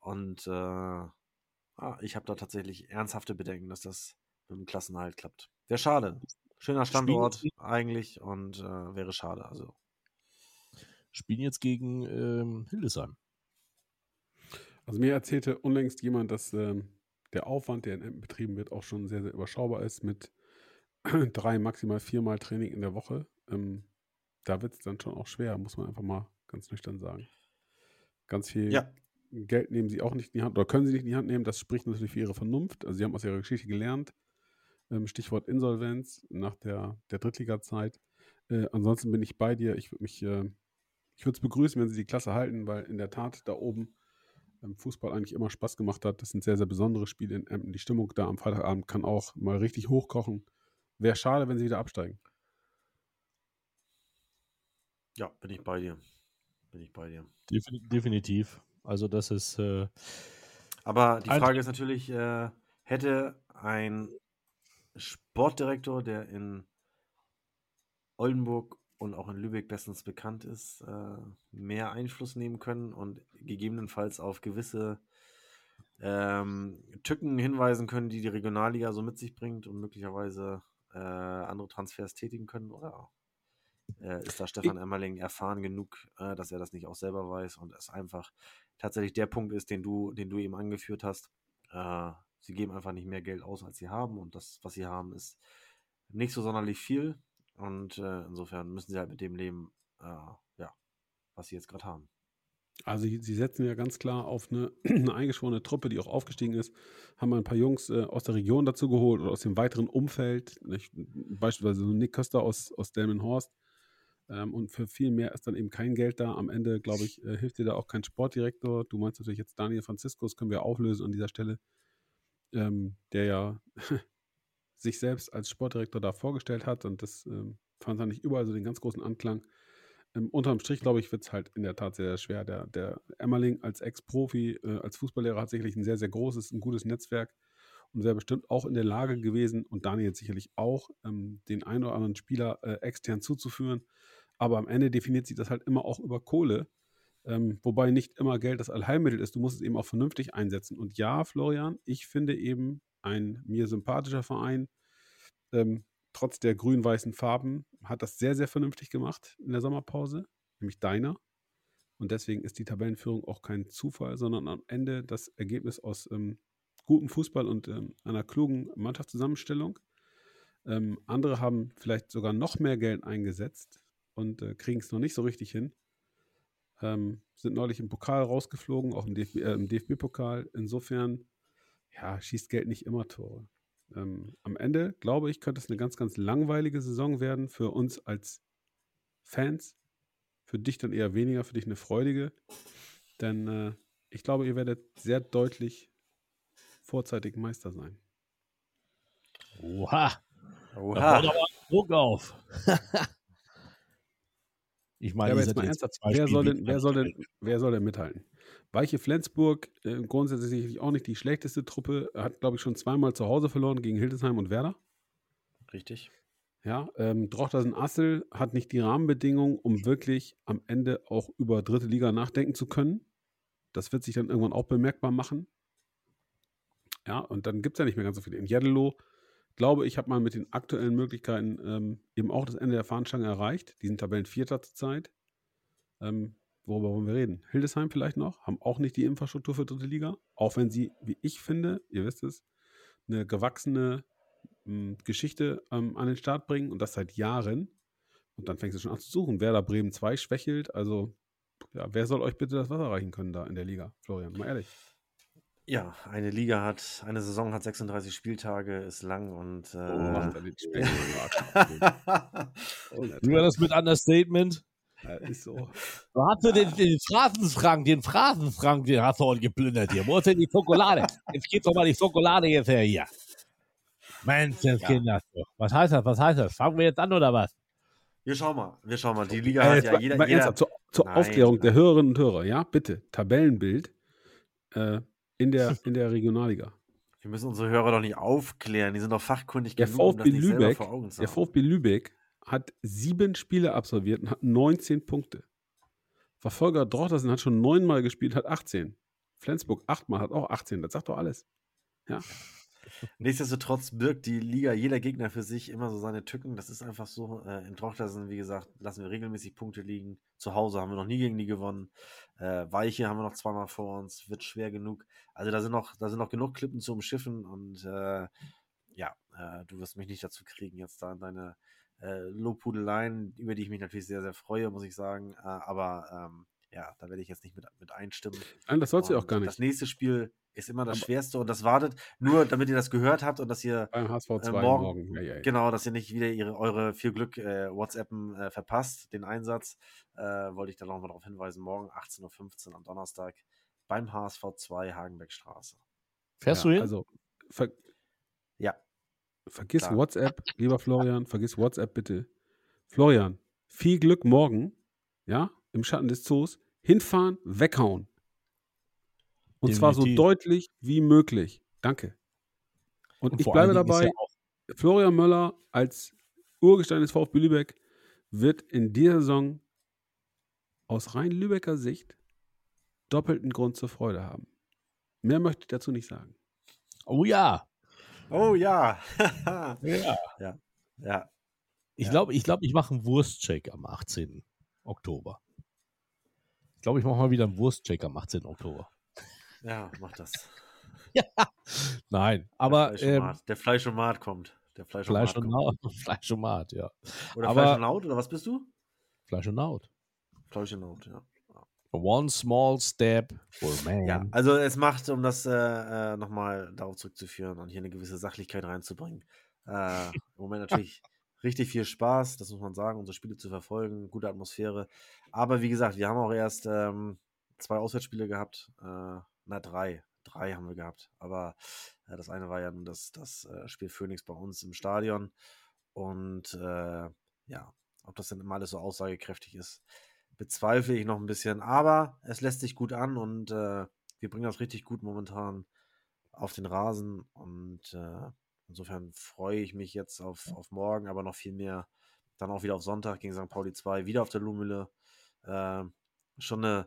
Und äh, ah, ich habe da tatsächlich ernsthafte Bedenken, dass das mit dem Klassenhalt klappt. Wäre schade. Schöner Standort Spielen- eigentlich und äh, wäre schade. Also Spielen jetzt gegen ähm, Hildesheim. Also mir erzählte unlängst jemand, dass ähm, der Aufwand, der in Emden betrieben wird, auch schon sehr, sehr überschaubar ist mit drei, maximal viermal Training in der Woche. Ähm, da wird es dann schon auch schwer, muss man einfach mal ganz nüchtern sagen. Ganz viel Ja. Geld nehmen sie auch nicht in die Hand oder können sie nicht in die Hand nehmen. Das spricht natürlich für ihre Vernunft. Also sie haben aus ihrer Geschichte gelernt. Ähm, Stichwort Insolvenz nach der, der Drittliga-Zeit. Äh, ansonsten bin ich bei dir. Ich würde mich, äh, ich würde es begrüßen, wenn sie die Klasse halten, weil in der Tat da oben ähm, Fußball eigentlich immer Spaß gemacht hat. Das sind sehr, sehr besondere Spiele in Emden. Die Stimmung da am Freitagabend kann auch mal richtig hochkochen. Wäre schade, wenn sie wieder absteigen. ja, bin ich bei dir. Bin ich bei dir. Defin definitiv. Also das ist äh, Aber die Ein- Frage ist natürlich, äh, hätte ein Sportdirektor, der in Oldenburg und auch in Lübeck bestens bekannt ist, äh, mehr Einfluss nehmen können und gegebenenfalls auf gewisse ähm, Tücken hinweisen können, die die Regionalliga so mit sich bringt und möglicherweise äh, andere Transfers tätigen können? Oder äh, ist da Stefan Emmerling erfahren genug, äh, dass er das nicht auch selber weiß und es einfach tatsächlich der Punkt ist, den du, den du eben angeführt hast. Äh, sie geben einfach nicht mehr Geld aus, als sie haben und das, was sie haben, ist nicht so sonderlich viel und äh, insofern müssen sie halt mit dem leben, äh, ja, was sie jetzt gerade haben. Also sie setzen ja ganz klar auf eine, eine eingeschworene Truppe, die auch aufgestiegen ist. Haben ein paar Jungs äh, aus der Region dazu geholt oder aus dem weiteren Umfeld. Nicht? Beispielsweise Nick Köster aus, aus Delmenhorst. Ähm, und für viel mehr ist dann eben kein Geld da. Am Ende, glaube ich, äh, hilft dir da auch kein Sportdirektor. Du meinst natürlich jetzt Daniel Franziskus, können wir auflösen an dieser Stelle, ähm, der ja sich selbst als Sportdirektor da vorgestellt hat. Und das ähm, fand er nicht überall so den ganz großen Anklang. Ähm, unterm Strich, glaube ich, wird es halt in der Tat sehr, sehr schwer. Der, der Emmerling als Ex-Profi, äh, als Fußballlehrer hat sicherlich ein sehr, sehr großes, ein gutes Netzwerk und wäre bestimmt auch in der Lage gewesen, und Daniel sicherlich auch, ähm, den einen oder anderen Spieler äh, extern zuzuführen. Aber am Ende definiert sich das halt immer auch über Kohle. Ähm, wobei nicht immer Geld das Allheilmittel ist. Du musst es eben auch vernünftig einsetzen. Und ja, Florian, ich finde eben ein mir sympathischer Verein, ähm, trotz der grün-weißen Farben, hat das sehr, sehr vernünftig gemacht in der Sommerpause, nämlich deiner. Und deswegen ist die Tabellenführung auch kein Zufall, sondern am Ende das Ergebnis aus ähm, gutem Fußball und ähm, einer klugen Mannschaftszusammenstellung. Ähm, andere haben vielleicht sogar noch mehr Geld eingesetzt und äh, kriegen es noch nicht so richtig hin. Ähm, sind neulich im Pokal rausgeflogen, auch im, DFB, äh, im DFB-Pokal. Insofern, ja, schießt Geld nicht immer Tore. Ähm, am Ende, glaube ich, könnte es eine ganz, ganz langweilige Saison werden für uns als Fans. Für dich dann eher weniger, für dich eine freudige. Denn äh, ich glaube, ihr werdet sehr deutlich vorzeitig Meister sein. Oha. Da Oha. aber Druck auf. ich meine, Ja, jetzt mal jetzt ernsthaft, wer soll, denn, wer, soll denn, wer soll denn mithalten? Weiche Flensburg, äh, grundsätzlich sicherlich auch nicht die schlechteste Truppe, hat, glaube ich, schon zweimal zu Hause verloren gegen Hildesheim und Werder. Richtig. Ja, ähm, Drochtersen Assel hat nicht die Rahmenbedingungen, um wirklich am Ende auch über dritte Liga nachdenken zu können. Das wird sich dann irgendwann auch bemerkbar machen. Ja, und dann gibt es ja nicht mehr ganz so viele. In Jeddelo, glaube ich, hat man mit den aktuellen Möglichkeiten ähm, eben auch das Ende der Fahnenstange erreicht. Die sind Tabellenvierter zurzeit. Ähm, worüber wollen wir reden? Hildesheim vielleicht noch, haben auch nicht die Infrastruktur für dritte Liga, auch wenn sie, wie ich finde, ihr wisst es, eine gewachsene m, Geschichte ähm, an den Start bringen und das seit Jahren. Und dann fängst du schon an zu suchen. Werder Bremen 2 schwächelt, also ja, wer soll euch bitte das Wasser reichen können da in der Liga, Florian? Mal ehrlich. Ja, eine Liga hat, eine Saison hat 36 Spieltage, ist lang und äh, Macht er den Speck. Wie war das mit Understatement? Ja, ist so. Du hast du den, den Phrasenschrank, den Phrasenschrank, den hast du heute geplündert hier. Wo ist denn die Schokolade? Jetzt geht doch mal die Schokolade jetzt her hier. Mensch, das Ja. Kinder. Was heißt das? Was heißt das? Fangen wir jetzt an oder was? wir schauen mal, wir schauen mal. Die Liga Äh, hat ja mal- jeder, mal jeder ernsthaft, zur, zur Nein, Aufklärung der. Hörerinnen und Hörer, ja, bitte, Tabellenbild äh, in, der, in der Regionalliga. wir müssen unsere Hörer doch nicht aufklären, die sind doch fachkundig Der genug, um das VfB nicht selber Lübeck, vor Augen zu der haben. VfB Lübeck hat sieben Spiele absolviert und hat 19 Punkte. Verfolger Drochtersen hat schon neunmal gespielt, hat 18. Flensburg achtmal, hat auch 18. Das sagt doch alles. Ja, Nichtsdestotrotz birgt die Liga jeder Gegner für sich immer so seine Tücken. Das ist einfach so. Äh, in Trochtersen, wie gesagt, lassen wir regelmäßig Punkte liegen. Zu Hause haben wir noch nie gegen die gewonnen. Äh, Weiche haben wir noch zweimal vor uns. Wird schwer genug. Also da sind noch, da sind noch genug Klippen zu umschiffen und äh, ja, äh, du wirst mich nicht dazu kriegen, jetzt da in deine äh, Lobhudeleien, über die ich mich natürlich sehr, sehr freue, muss ich sagen. Äh, aber ähm, ja, da werde ich jetzt nicht mit, mit einstimmen. Nein, das sollst du auch gar Das nicht. nächste Spiel ist immer das Aber- schwerste und das wartet. Nur damit ihr das gehört habt und dass ihr Beim HSV 2 morgen- morgen. Ja, ja, ja. Genau, dass ihr nicht wieder ihre, eure viel Glück äh, WhatsAppen äh, verpasst, den Einsatz, äh, wollte ich da nochmal darauf hinweisen. Morgen 18.15 Uhr am Donnerstag beim HSV 2 Hagenbeckstraße. Fährst ja, du hin? Also, Ja, vergiss Klar. WhatsApp, lieber Florian, vergiss WhatsApp bitte. Florian, viel Glück morgen, ja, im Schatten des Zoos. Hinfahren, weghauen. Und zwar so Definitiv. deutlich wie möglich. Danke. Und, Und ich bleibe dabei, ja Florian Möller als Urgestein des VfB Lübeck wird in dieser Saison aus rein Lübecker Sicht doppelten Grund zur Freude haben. Mehr möchte ich dazu nicht sagen. Oh ja. Oh ja. ja. ja. Ich Ja. glaube, ich, glaub, ich mache einen Wurstcheck am 18. Oktober. Ich glaube, ich mache mal wieder einen Wurstcheck am 18. Oktober. Ja, mach das. Nein, Der aber ähm, Fleischomat. Der Fleischomat kommt. Der Fleischomat Fleisch. Naut. Fleisch und Naut, ja. Oder aber- Fleisch und Laut, oder was bist du? Fleisch und Naut. Fleisch und Laut, ja. One small step for man. Ja, also es macht, um das äh, äh, nochmal darauf zurückzuführen und hier eine gewisse Sachlichkeit reinzubringen, äh, im Moment natürlich richtig viel Spaß, das muss man sagen, unsere Spiele zu verfolgen, gute Atmosphäre. Aber wie gesagt, wir haben auch erst ähm, zwei Auswärtsspiele gehabt, äh, na drei, drei haben wir gehabt. Aber äh, das eine war ja nun das, das äh, Spiel Phoenix bei uns im Stadion. Und äh, ja, ob das dann immer alles so aussagekräftig ist, bezweifle ich noch ein bisschen, aber es lässt sich gut an und äh, wir bringen das richtig gut momentan auf den Rasen und äh, insofern freue ich mich jetzt auf, auf morgen, aber noch viel mehr dann auch wieder auf Sonntag gegen St. Pauli 2, wieder auf der Lumülle. Äh, schon, eine,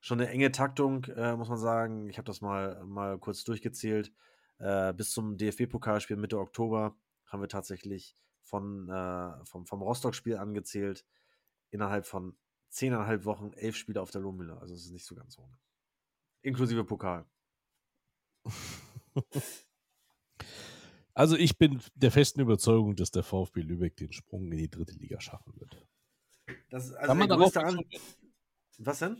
schon eine enge Taktung, äh, muss man sagen. Ich habe das mal, mal kurz durchgezählt. Äh, bis zum DFB-Pokalspiel Mitte Oktober haben wir tatsächlich von, äh, vom, vom Rostock-Spiel angezählt, innerhalb von zehneinhalb Wochen elf Spiele auf der Lohmühle. Also es ist nicht so ganz ohne. Inklusive Pokal. Also ich bin der festen Überzeugung, dass der VfB Lübeck den Sprung in die dritte Liga schaffen wird. Das ist also Kann man, darauf An Was denn?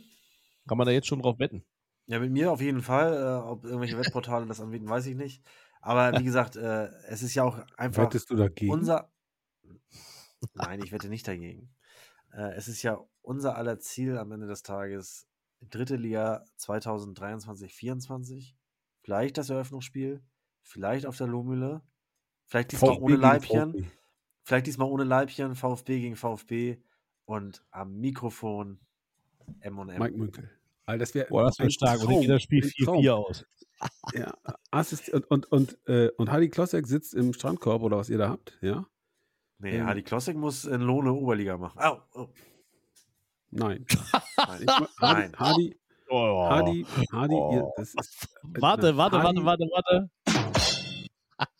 kann man da jetzt schon drauf wetten? Ja, mit mir auf jeden Fall. Äh, ob irgendwelche Wettportale das anbieten, weiß ich nicht. Aber wie gesagt, äh, es ist ja auch einfach Wettest du dagegen? unser. Nein, ich wette nicht dagegen. Äh, es ist ja unser aller Ziel am Ende des Tages, dritte Liga 2023, 2024. Vielleicht das Eröffnungsspiel, vielleicht auf der Lohmühle, vielleicht diesmal VfB ohne Leibchen, vielleicht diesmal ohne Leibchen, VfB gegen VfB und am Mikrofon M&M. Mike Münkel. All das wäre Boah, das wird stark. Und dann geht das Spiel 4-4 aus. Ja, Assist und, und, und, äh, und Heidi Klossek sitzt im Strandkorb oder was ihr da habt, ja? Nee, Ähm. Hardy Klossek muss in Lohne Oberliga machen. Au, au. Nein. Nein. Hardy, Oh. Hardy, Hardy, ihr, Oh. das ist. Warte, warte, Hardy- warte, warte, warte.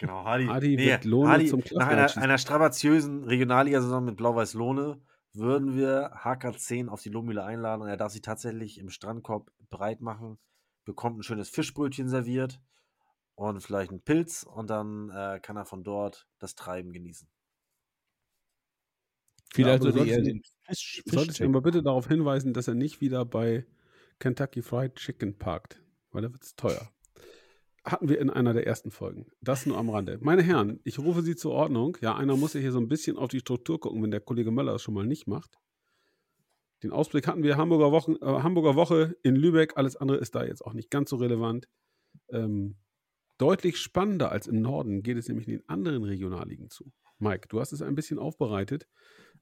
Genau, Hardy, Hardy nee, wird Lohne Hardy, zum nach einer, einer strapaziösen Regionalligasaison mit Blau-Weiß Lohne würden wir HK10 auf die Lohmühle einladen und er darf sich tatsächlich im Strandkorb breit machen, bekommt ein schönes Fischbrötchen serviert und vielleicht einen Pilz und dann äh, kann er von dort das Treiben genießen. Vielleicht du sollte er solltest- den Fisch, Fisch aber bitte darauf hinweisen, dass er nicht wieder bei Kentucky Fried Chicken parkt, weil da wird es teuer. Hatten wir in einer der ersten Folgen. Das nur am Rande. Meine Herren, ich rufe Sie zur Ordnung. Ja, einer muss ja hier so ein bisschen auf die Struktur gucken, wenn der Kollege Möller es schon mal nicht macht. Den Ausblick hatten wir Hamburger, Wochen, äh, Hamburger Woche in Lübeck. Alles andere ist da jetzt auch nicht ganz so relevant. Ähm, deutlich spannender als im Norden geht es nämlich in den anderen Regionalligen zu. Mike, du hast es ein bisschen aufbereitet.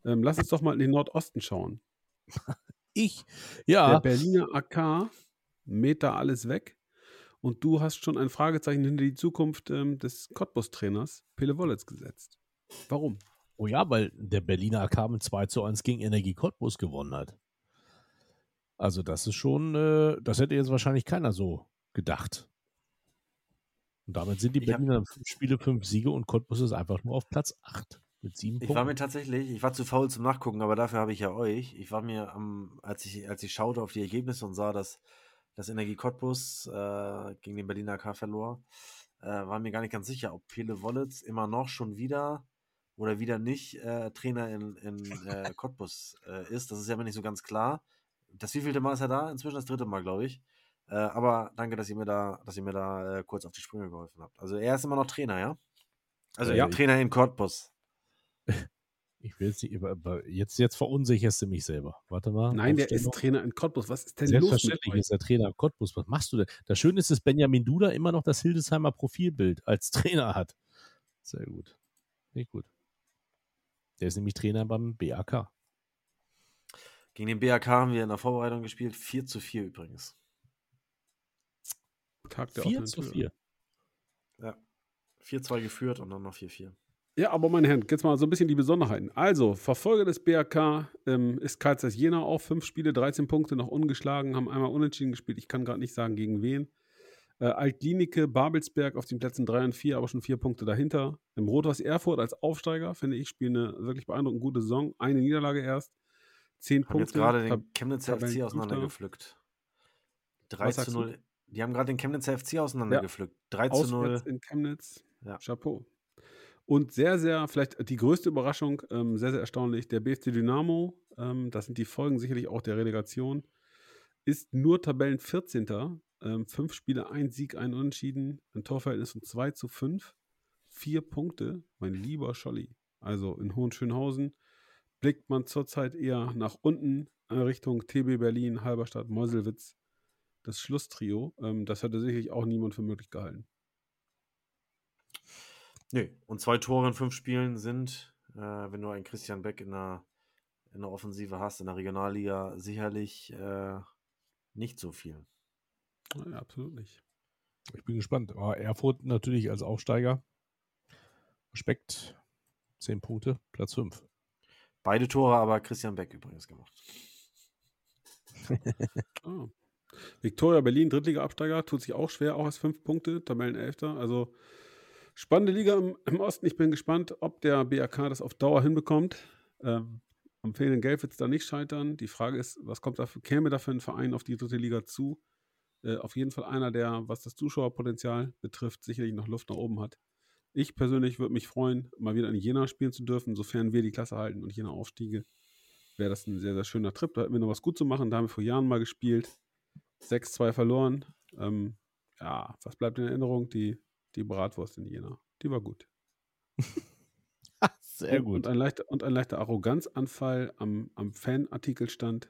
Ähm, lass uns doch mal in den Nordosten schauen. Ich? Der Ja. Berliner AK mäht da alles weg. Und du hast schon ein Fragezeichen hinter die Zukunft ähm, des Cottbus-Trainers Pele Wollitz gesetzt. Warum? Oh ja, weil der Berliner AK mit 2 zu 1 gegen Energie Cottbus gewonnen hat. Also das ist schon, äh, das hätte jetzt wahrscheinlich keiner so gedacht. Und damit sind die Ich hab- Berliner fünf Spiele, fünf Siege und Cottbus ist einfach nur auf Platz 8 mit sieben Ich war mir Punkten. tatsächlich, ich war zu faul zum Nachgucken, aber dafür habe ich ja euch. Ich war mir am, als ich, als ich schaute auf die Ergebnisse und sah, dass das Energie Cottbus äh, gegen den Berliner AK verlor, äh, war mir gar nicht ganz sicher, ob Pele Wollitz immer noch schon wieder oder wieder nicht äh, Trainer in, in äh, Cottbus äh, ist. Das ist ja immer nicht so ganz klar. Das wievielte Mal ist er da? Inzwischen das dritte Mal, glaube ich. Äh, aber danke, dass ihr mir da, dass ihr mir da äh, kurz auf die Sprünge geholfen habt. Also er ist immer noch Trainer, ja? Also Ja. Trainer in Cottbus. Ich will jetzt nicht, jetzt, jetzt verunsicherst du mich selber. Warte mal. Nein, der ist. Trainer in Cottbus. Was ist denn los mit Selbstverständlich euch? ist der Trainer Cottbus. Was machst du denn? Das Schöne ist, dass Benjamin Duda immer noch das Hildesheimer Profilbild als Trainer hat. Sehr gut. Nicht gut. Der ist nämlich Trainer beim BAK. Gegen den BAK haben wir in der Vorbereitung gespielt. 4 zu 4 übrigens. Tag der 4 offenen zu Tür. 4. Ja. 4-2 geführt und dann noch 4-4. Ja, aber meine Herren, jetzt mal so ein bisschen die Besonderheiten. Also, Verfolger des BRK ähm, ist Karl Zeiss Jena auch. Fünf Spiele, 13 Punkte, noch ungeschlagen, haben einmal unentschieden gespielt. Ich kann gerade nicht sagen, gegen wen. Äh, Altlinike, Babelsberg auf den Plätzen 3 und 4, aber schon vier Punkte dahinter. Im Rot-Weiß Erfurt als Aufsteiger, finde ich, spielen eine wirklich beeindruckend gute Saison. Eine Niederlage erst. Zehn Haben jetzt Punkte. gerade Tab- den Chemnitzer FC auseinandergepflückt. 3 Was zu sagst du? 0. Die haben gerade den Chemnitzer FC auseinandergepflückt. 3 zu 0. Auswärts in Chemnitz. Ja. Chapeau. Und sehr, sehr, vielleicht die größte Überraschung, ähm, sehr, sehr erstaunlich, der BFC Dynamo, ähm, das sind die Folgen sicherlich auch der Relegation, ist nur Tabellen 14. Ähm, fünf Spiele, ein Sieg, ein Unentschieden, ein Torverhältnis von 2 zu 5, vier Punkte, mein lieber Scholli. Also in Hohenschönhausen blickt man zurzeit eher nach unten äh, Richtung TB Berlin, Halberstadt, Meuselwitz. Das Schlusstrio, ähm, das hätte sicherlich auch niemand für möglich gehalten. Nö. Und zwei Tore in fünf Spielen sind, äh, wenn du einen Christian Beck in der, in der Offensive hast, in der Regionalliga, sicherlich äh, nicht so viel. Ja, absolut nicht. Ich bin gespannt. Aber Erfurt natürlich als Aufsteiger. Respekt. 10 Punkte, Platz 5. Beide Tore aber Christian Beck übrigens gemacht. Ah. Viktoria Berlin, Drittliga-Absteiger, tut sich auch schwer, auch als fünf Punkte, Tabellenelfter. Also spannende Liga im, im Osten. Ich bin gespannt, ob der BAK das auf Dauer hinbekommt. Ähm, am fehlenden Geld wird es da nicht scheitern. Die Frage ist, was kommt dafür, käme dafür ein Verein auf die dritte Liga zu? Äh, auf jeden Fall einer, der, was das Zuschauerpotenzial betrifft, sicherlich noch Luft nach oben hat. Ich persönlich würde mich freuen, mal wieder in Jena spielen zu dürfen, sofern wir die Klasse halten und Jena aufstiege. Wäre das ein sehr, sehr schöner Trip. Da hätten wir noch was gut zu machen. Da haben wir vor Jahren mal gespielt. 6-2 verloren. Ähm, ja, was bleibt in Erinnerung? Die, die Bratwurst in Jena. Die war gut. Sehr gut. Und ein leichter, und ein leichter Arroganzanfall am, am Fanartikel stand.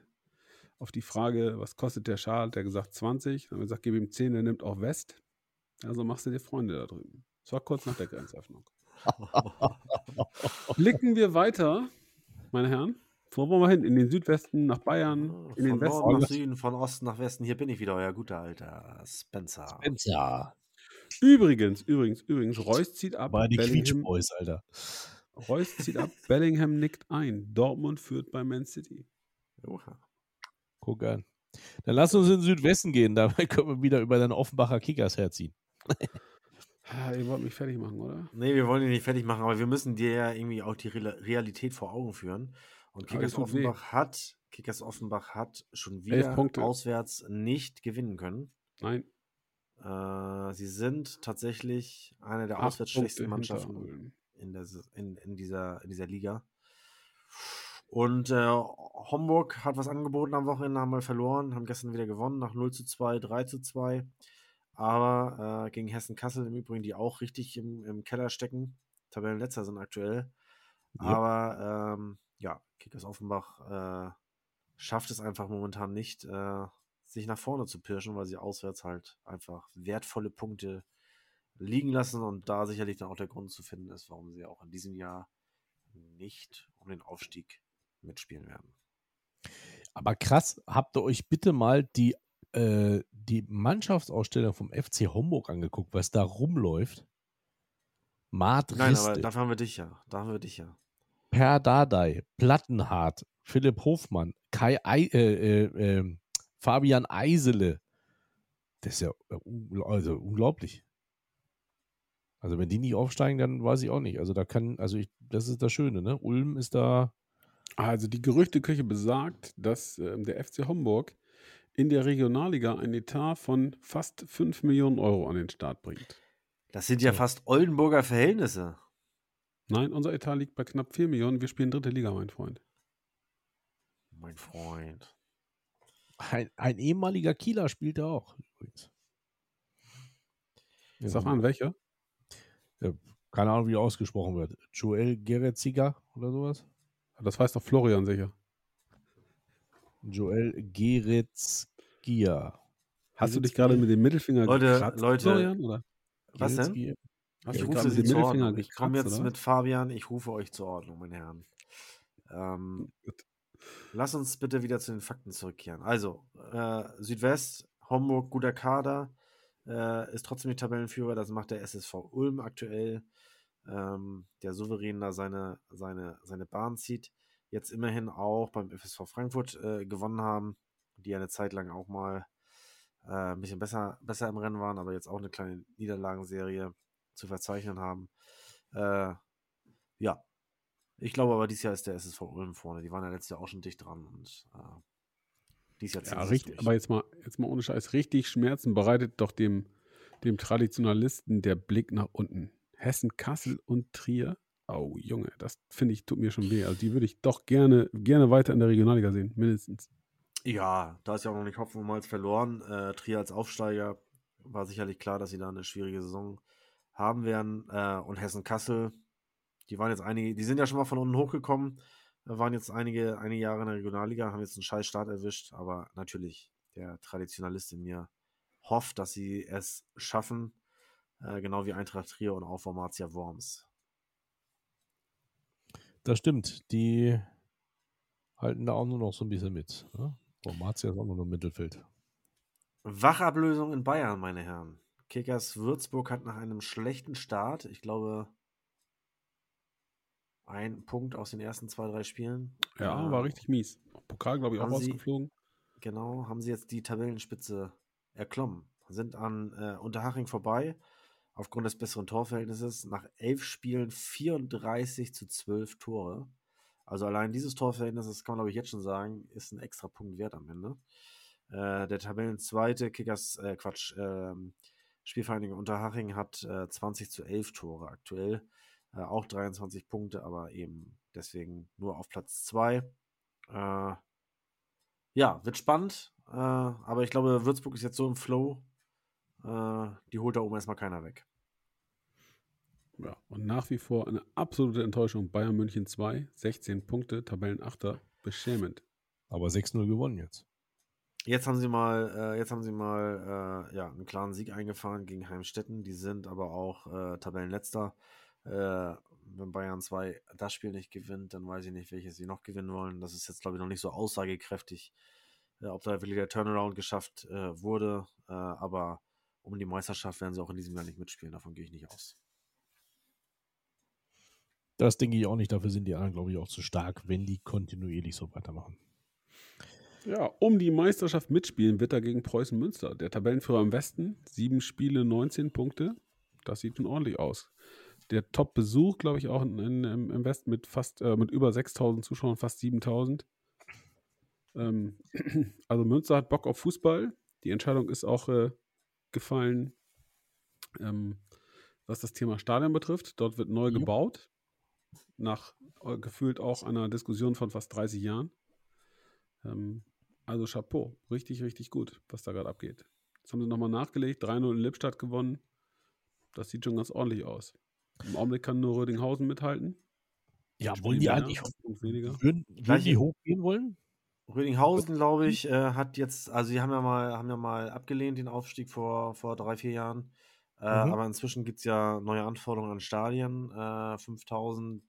Auf die Frage, was kostet der Schal, hat er gesagt 20. Dann haben wir gesagt, gib ihm 10, der nimmt auch West. Also machst du dir Freunde da drüben. Das war kurz nach der Grenzöffnung. Blicken wir weiter, meine Herren. Wo wollen wir hin? In den Südwesten, nach Bayern, in den von Westen. Norden nach Süden, von Osten nach Westen. Hier bin ich wieder, euer guter alter Spencer. Spencer. Übrigens, übrigens, übrigens, Reus zieht ab. Bei die Bellingham, Quietschboys, Alter. Reus zieht ab. Bellingham nickt ein. Dortmund führt bei Man City. Oha. Guck an. Dann lass uns in den Südwesten gehen. Dabei können wir wieder über deine Offenbacher Kickers herziehen. Ah, ihr wollt mich fertig machen, oder? Nee, wir wollen ihn nicht fertig machen, aber wir müssen dir ja irgendwie auch die Real- Realität vor Augen führen. Und Kickers tut weh. Offenbach hat, Kickers Offenbach hat schon wieder Punkte. auswärts nicht gewinnen können. Nein. Äh, sie sind tatsächlich eine der acht auswärts hinter Mannschaften in, der, in, in, dieser, in dieser Liga. Und äh, Homburg hat was angeboten am Wochenende, haben wir verloren, haben gestern wieder gewonnen, nach 0 zu 2, 3 zu 2. Aber äh, gegen Hessen-Kassel im Übrigen, die auch richtig im, im Keller stecken. Tabellenletzter sind aktuell. Yep. Aber ähm, ja, Kickers Offenbach äh, schafft es einfach momentan nicht, äh, sich nach vorne zu pirschen, weil sie auswärts halt einfach wertvolle Punkte liegen lassen und da sicherlich dann auch der Grund zu finden ist, warum sie auch in diesem Jahr nicht um den Aufstieg mitspielen werden. Aber krass, habt ihr euch bitte mal die, äh, die Mannschaftsausstellung vom FC Homburg angeguckt, was da rumläuft? Mart Nein, aber dafür haben wir dich ja. Da haben wir dich ja. Per Dardai, Plattenhardt, Philipp Hofmann, Kai Ei, äh, äh, äh, Fabian Eisele. Das ist ja äh, also unglaublich. Also wenn die nicht aufsteigen, dann weiß ich auch nicht. Also da kann, also ich, das ist das Schöne, ne? Ulm ist da, Also die Gerüchteküche besagt, dass ähm, der FC Homburg in der Regionalliga ein Etat von fast 5 Millionen Euro an den Start bringt. Das sind ja So. fast Oldenburger Verhältnisse. Nein, unser Etat liegt bei knapp 4 Millionen. Wir spielen dritte Liga, mein Freund. Mein Freund. ein, ein ehemaliger Kieler spielt da auch übrigens. Ja, Sag an, welcher? Keine Ahnung, wie er ausgesprochen wird. Joel Geretziger oder sowas? Das weiß doch Florian sicher. Joel Geretzgia. Hast du dich gerade mit dem Mittelfinger Leute, gekratzt, Leute. Florian? Oder? Was denn? Hast Ich rufe Sie zur Mittelfinger Ordnung. Ich komme gekratzt, jetzt oder mit Fabian. Ich rufe euch zur Ordnung, meine Herren. Ähm, Gut. lass uns bitte wieder zu den Fakten zurückkehren. Also, äh, Südwest, Homburg, guter Kader, äh, ist trotzdem die Tabellenführer. Das macht der SSV Ulm aktuell, ähm, der souverän da seine, seine, seine Bahn zieht. Jetzt immerhin auch beim FSV Frankfurt äh, gewonnen haben, die eine Zeit lang auch mal äh, ein bisschen besser, besser im Rennen waren, aber jetzt auch eine kleine Niederlagenserie zu verzeichnen haben. Äh, ja, ich glaube aber, dieses Jahr ist der SSV Ulm vorne. Die waren ja letztes Jahr auch schon dicht dran und äh, dieses Jahr Ja, richtig, aber jetzt mal, jetzt mal ohne Scheiß, richtig Schmerzen bereitet doch dem, dem Traditionalisten der Blick nach unten. Hessen, Kassel und Trier. Oh, Junge, das finde ich, tut mir schon weh. Also die würde ich doch gerne, gerne weiter in der Regionalliga sehen, mindestens. Ja, da ist ja auch noch nicht Hopfen und Malz verloren. Äh, Trier als Aufsteiger war sicherlich klar, dass sie da eine schwierige Saison haben werden. Äh, und Hessen-Kassel, die waren jetzt einige, die sind ja schon mal von unten hochgekommen, äh, waren jetzt einige, einige Jahre in der Regionalliga, haben jetzt einen scheiß Start erwischt, aber natürlich, der Traditionalist in mir hofft, dass sie es schaffen, äh, genau wie Eintracht Trier und auch Formatia Worms. Das stimmt. Die halten da auch nur noch so ein bisschen mit. Ne? Formatia ist auch nur noch im Mittelfeld. Wachablösung in Bayern, meine Herren. Kickers Würzburg hat nach einem schlechten Start, ich glaube, ein Punkt aus den ersten zwei, drei Spielen. Ja, äh, war richtig mies. Pokal, glaube ich, auch sie- rausgeflogen. Genau, haben sie jetzt die Tabellenspitze erklommen. Sind an äh, Unterhaching vorbei, aufgrund des besseren Torverhältnisses. Nach elf Spielen 34 zu 12 Tore. Also allein dieses Torverhältnis, das kann man glaube ich jetzt schon sagen, ist ein extra Punkt wert am Ende. Äh, der Tabellenzweite, Kickers, äh, Quatsch, ähm, Spielvereinigung Unterhaching hat äh, 20 zu 11 Tore aktuell. Äh, auch 23 Punkte, aber eben deswegen nur auf Platz 2. Äh, ja, wird spannend. Äh, aber ich glaube, Würzburg ist jetzt so im Flow. Äh, die holt da oben erstmal keiner weg. Ja, und nach wie vor eine absolute Enttäuschung. Bayern München 2, 16 Punkte, Tabellenachter, beschämend. Aber 6-0 gewonnen jetzt. Jetzt haben sie mal, äh, jetzt haben sie mal äh, ja, einen klaren Sieg eingefahren gegen Heimstetten. Die sind aber auch äh, Tabellenletzter. Äh, wenn Bayern 2 das Spiel nicht gewinnt, dann weiß ich nicht, welches sie noch gewinnen wollen. Das ist jetzt, glaube ich, noch nicht so aussagekräftig, äh, ob da wirklich der Turnaround geschafft äh, wurde. aber um die Meisterschaft werden sie auch in diesem Jahr nicht mitspielen. Davon gehe ich nicht aus. Das denke ich auch nicht. Dafür sind die anderen, glaube ich, auch zu stark, wenn die kontinuierlich so weitermachen. Ja, um die Meisterschaft mitspielen wird er gegen Preußen Münster. Der Tabellenführer im Westen, sieben Spiele, 19 Punkte. Das sieht schon ordentlich aus. Der Top-Besuch, glaube ich, auch in, in, im Westen mit fast äh, mit über 6000 Zuschauern, fast 7000. Ähm, also Münster hat Bock auf Fußball. Die Entscheidung ist auch äh, gefallen, ähm, was das Thema Stadion betrifft. Dort wird neu ja. gebaut nach äh, gefühlt auch einer Diskussion von fast 30 Jahren. Ähm, also Chapeau, richtig, richtig gut, was da gerade abgeht. Jetzt haben sie nochmal nachgelegt, 3-0 in Lippstadt gewonnen. Das sieht schon ganz ordentlich aus. Im Augenblick kann nur Rödinghausen mithalten. Ja, wollen die eigentlich weniger. Würden, würden die hochgehen wollen? Rödinghausen, glaube ich, äh, hat jetzt, also sie haben ja mal, haben ja mal abgelehnt den Aufstieg vor, vor drei, vier Jahren. Äh, mhm. Aber inzwischen gibt es ja neue Anforderungen an Stadien. Äh, 5000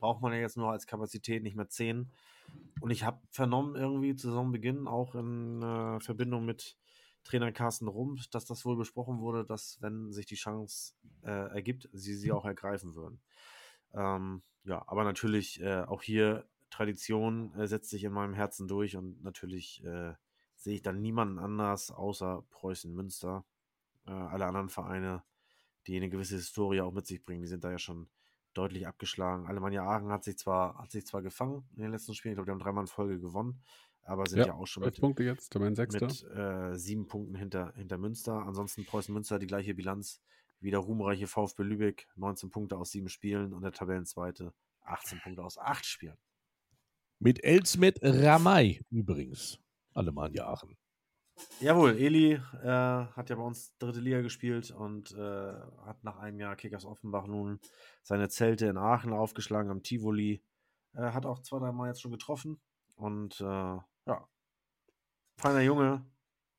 braucht man ja jetzt nur als Kapazität, nicht mehr 10. Und ich habe vernommen, irgendwie zu Saisonbeginn, auch in äh, Verbindung mit Trainer Carsten Rumpf, dass das wohl besprochen wurde, dass, wenn sich die Chance äh, ergibt, sie sie auch ergreifen würden. Ähm, ja, aber natürlich äh, auch hier Tradition äh, setzt sich in meinem Herzen durch und natürlich äh, sehe ich dann niemanden anders außer Preußen Münster. Äh, alle anderen Vereine, die eine gewisse Historie auch mit sich bringen, die sind da ja schon deutlich abgeschlagen. Alemannia Aachen hat sich zwar, hat sich zwar gefangen in den letzten Spielen, ich glaube, die haben dreimal in Folge gewonnen, aber sind ja, ja auch schon mit, Punkte jetzt, mit äh, sieben Punkten hinter, hinter Münster. Ansonsten Preußen Münster die gleiche Bilanz wie der ruhmreiche VfB Lübeck, 19 Punkte aus sieben Spielen und der Tabellenzweite 18 Punkte aus acht Spielen. Mit Elsmet Ramay übrigens, Alemannia Aachen. Jawohl, Eli äh, hat ja bei uns dritte Liga gespielt und äh, hat nach einem Jahr Kickers Offenbach nun seine Zelte in Aachen aufgeschlagen am Tivoli. Er hat auch zwei, drei Mal jetzt schon getroffen und äh, ja, feiner Junge.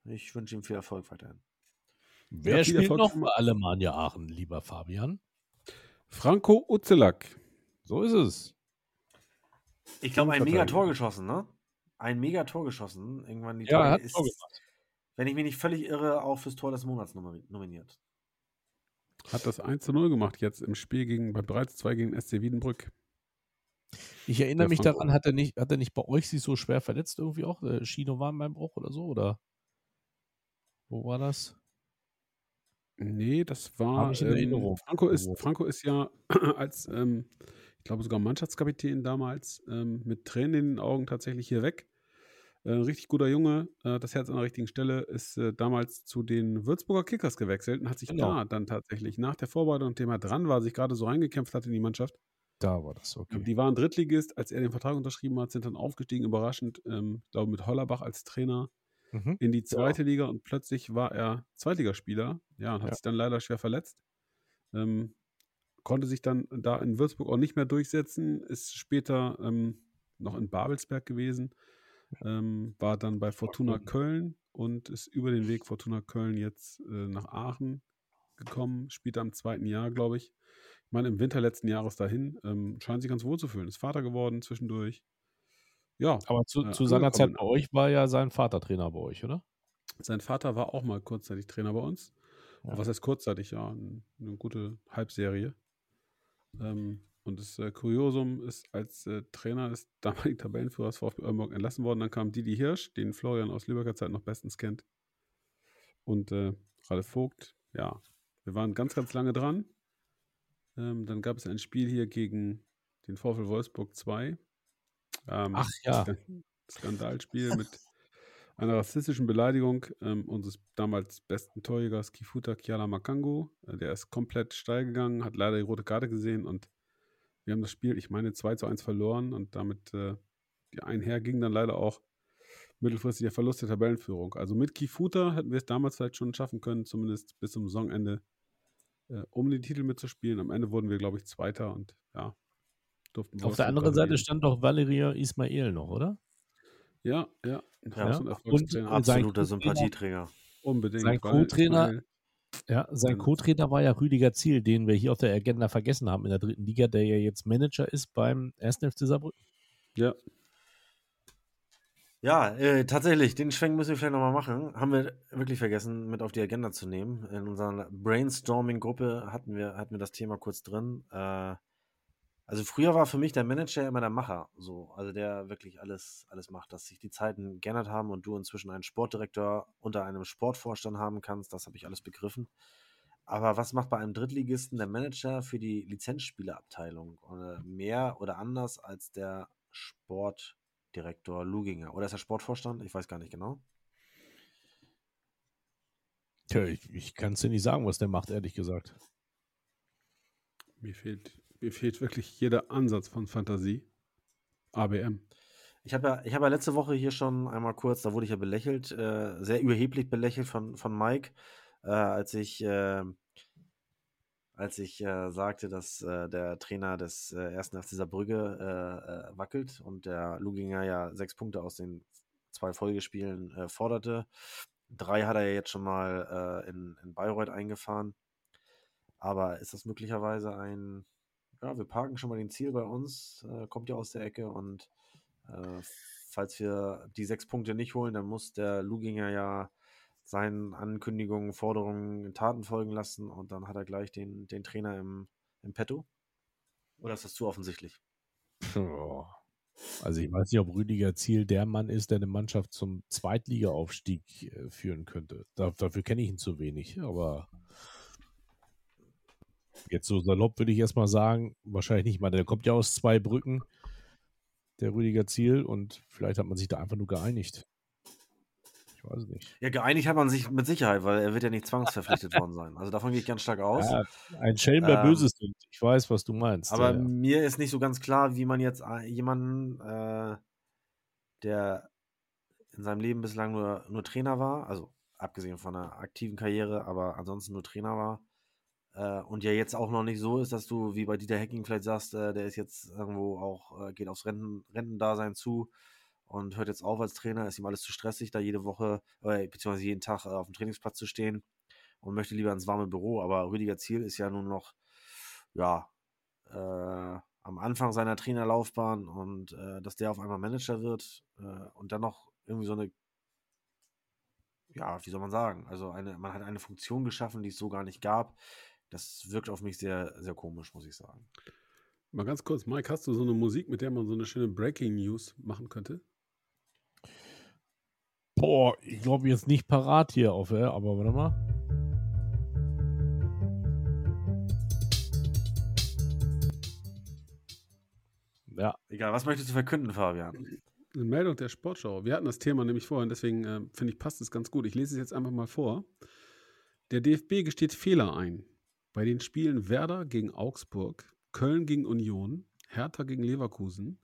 Ich wünsche ihm viel Erfolg weiterhin. Wer ja, spielt Erfolg noch bei Alemannia Aachen, lieber Fabian? Franco Uzelak. So ist es. Ich glaube, ein mega Tor geschossen, ne? Ein mega Tor geschossen. Irgendwann die ja, Tor hat ist, wenn ich mich nicht völlig irre, auch fürs Tor des Monats nominiert. Hat das 1 zu 0 gemacht jetzt im Spiel gegen, bei bereits 2 gegen SC Wiedenbrück. Ich erinnere mich daran, hat er, nicht, hat er nicht bei euch sich so schwer verletzt irgendwie auch? Äh, Chino war beim Bruch oder so? Oder wo war das? Nee, das war. Ich in ähm. Franco, ist, Franco ist ja als, ähm, ich glaube sogar Mannschaftskapitän damals, ähm, mit Tränen in den Augen tatsächlich hier weg. Äh, richtig guter Junge, äh, das Herz an der richtigen Stelle, ist äh, damals zu den Würzburger Kickers gewechselt und hat sich genau. da dann tatsächlich nach der Vorbereitung, dem er dran war, sich gerade so reingekämpft hat in die Mannschaft. Da war das okay. Die waren Drittligist, als er den Vertrag unterschrieben hat, sind dann aufgestiegen, überraschend, ähm, ich glaube mit Hollerbach als Trainer mhm. in die zweite ja. Liga und plötzlich war er Zweitligaspieler, ja, und hat ja. sich dann leider schwer verletzt. Ähm, konnte sich dann da in Würzburg auch nicht mehr durchsetzen, ist später ähm, noch in Babelsberg gewesen ähm, war dann bei Fortuna Köln und ist über den Weg Fortuna Köln jetzt äh, nach Aachen gekommen, spielt am zweiten Jahr, glaube ich. Ich meine, im Winter letzten Jahres dahin, ähm, scheint sich ganz wohl zu fühlen. Ist Vater geworden zwischendurch. Ja. Aber zu, äh, zu seiner Zeit bei euch war ja sein Vater Trainer bei euch, oder? Sein Vater war auch mal kurzzeitig Trainer bei uns. Ja. Was heißt kurzzeitig? Ja, eine, gute Halbserie. Ähm, und das äh, Kuriosum ist, als äh, Trainer des damaligen Tabellenführers VfB Oldenburg entlassen worden. Dann kam Didi Hirsch, den Florian aus Lübecker Zeit noch bestens kennt. Und äh, Ralf Vogt, ja, wir waren ganz, ganz lange dran. Ähm, dann gab es ein Spiel hier gegen den VfL Wolfsburg 2. Ähm, Ach ja. Skandalspiel mit einer rassistischen Beleidigung ähm, unseres damals besten Torjägers Kifuta Kiala Makango. Äh, der ist komplett steil gegangen, hat leider die rote Karte gesehen und wir haben das Spiel, ich meine, 2 zu 1 verloren und damit äh, die einher ging dann leider auch mittelfristig der Verlust der Tabellenführung. Also mit Kifuta hätten wir es damals vielleicht schon schaffen können, zumindest bis zum Saisonende äh, um den Titel mitzuspielen. Am Ende wurden wir, glaube ich, Zweiter und ja, durften Auf der anderen Seite stand doch Valeria Ismail noch, oder? Ja, ja. Ja. Und- Absoluter Sympathieträger. Unbedingt. sein Co-Trainer- Ja, sein Und- Co-Trainer war ja Rüdiger Ziel, den wir hier auf der Agenda vergessen haben in der dritten Liga, der ja jetzt Manager ist beim 1. FC Saarbrücken. Ja, Ja, äh, tatsächlich, den Schwenk müssen wir vielleicht nochmal machen. Haben wir wirklich vergessen, mit auf die Agenda zu nehmen. In unserer Brainstorming-Gruppe hatten wir, hatten wir das Thema kurz drin. Äh, also früher war für mich der Manager immer der Macher, so, also der wirklich alles, alles macht, dass sich die Zeiten geändert haben und du inzwischen einen Sportdirektor unter einem Sportvorstand haben kannst, das habe ich alles begriffen. Aber was macht bei einem Drittligisten der Manager für die Lizenzspielerabteilung? Mehr oder anders als der Sportdirektor Luginger? Oder ist er Sportvorstand? Ich weiß gar nicht genau. Tja, ich, ich kann es dir nicht sagen, was der macht, ehrlich gesagt. mir fehlt, mir fehlt wirklich jeder Ansatz von Fantasie. ABM. Ich habe ja, habe ja letzte Woche hier schon einmal kurz, da wurde ich ja belächelt, äh, sehr überheblich belächelt von, von Mike, äh, als ich, äh, als ich äh, sagte, dass äh, der Trainer des äh, ersten FC Saarbrücke wackelt und der Luginger ja sechs Punkte aus den zwei Folgespielen forderte. Drei hat er ja jetzt schon mal in, in Bayreuth eingefahren. Aber ist das möglicherweise ein, ja, wir parken schon mal den Ziel bei uns, äh, kommt ja aus der Ecke und äh, falls wir die sechs Punkte nicht holen, dann muss der Luginger ja seinen Ankündigungen, Forderungen Taten folgen lassen und dann hat er gleich den, den Trainer im, im Petto. Oder ist das zu offensichtlich? Also ich weiß nicht, ob Rüdiger Ziel der Mann ist, der eine Mannschaft zum Zweitligaaufstieg äh, führen könnte. Da, dafür kenne ich ihn zu wenig, aber jetzt so salopp würde ich erstmal sagen, wahrscheinlich nicht mal. Der kommt ja aus zwei Brücken, der Rüdiger Ziel, und vielleicht hat man sich da einfach nur geeinigt. Ich weiß es nicht. Ja, geeinigt hat man sich mit Sicherheit, weil er wird ja nicht zwangsverpflichtet worden sein. Also davon gehe ich ganz stark aus. Ja, ein Schelm, der Ähm, Böses tut. Ich weiß, was du meinst. Aber ja, ja. mir ist nicht so ganz klar, wie man jetzt ein- jemanden, äh, der in seinem Leben bislang nur, nur Trainer war, also abgesehen von einer aktiven Karriere, aber ansonsten nur Trainer war, äh, und ja jetzt auch noch nicht so ist, dass du wie bei Dieter Hecking vielleicht sagst, äh, der ist jetzt irgendwo auch, äh, geht aufs Renten, Rentendasein zu und hört jetzt auf als Trainer, ist ihm alles zu stressig, da jede Woche, äh, beziehungsweise jeden Tag äh, auf dem Trainingsplatz zu stehen und möchte lieber ins warme Büro. Aber Rüdiger Ziel ist ja nun noch, ja, äh, am Anfang seiner Trainerlaufbahn und äh, dass der auf einmal Manager wird und dann noch irgendwie so eine, ja, wie soll man sagen, also eine, man hat eine Funktion geschaffen, die es so gar nicht gab. Das wirkt auf mich sehr, sehr komisch, muss ich sagen. Mal ganz kurz, Mike, hast du so eine Musik, mit der man so eine schöne Breaking News machen könnte? Boah, ich glaube jetzt nicht parat hier auf, äh, aber warte mal. Ja, Egal, was möchtest du verkünden, Fabian? Eine Meldung der Sportschau. Wir hatten das Thema nämlich vorhin, deswegen äh, finde ich, passt es ganz gut. Ich lese es jetzt einfach mal vor. Der DFB gesteht Fehler ein. Bei den Spielen Werder gegen Augsburg, Köln gegen Union, Hertha gegen Leverkusen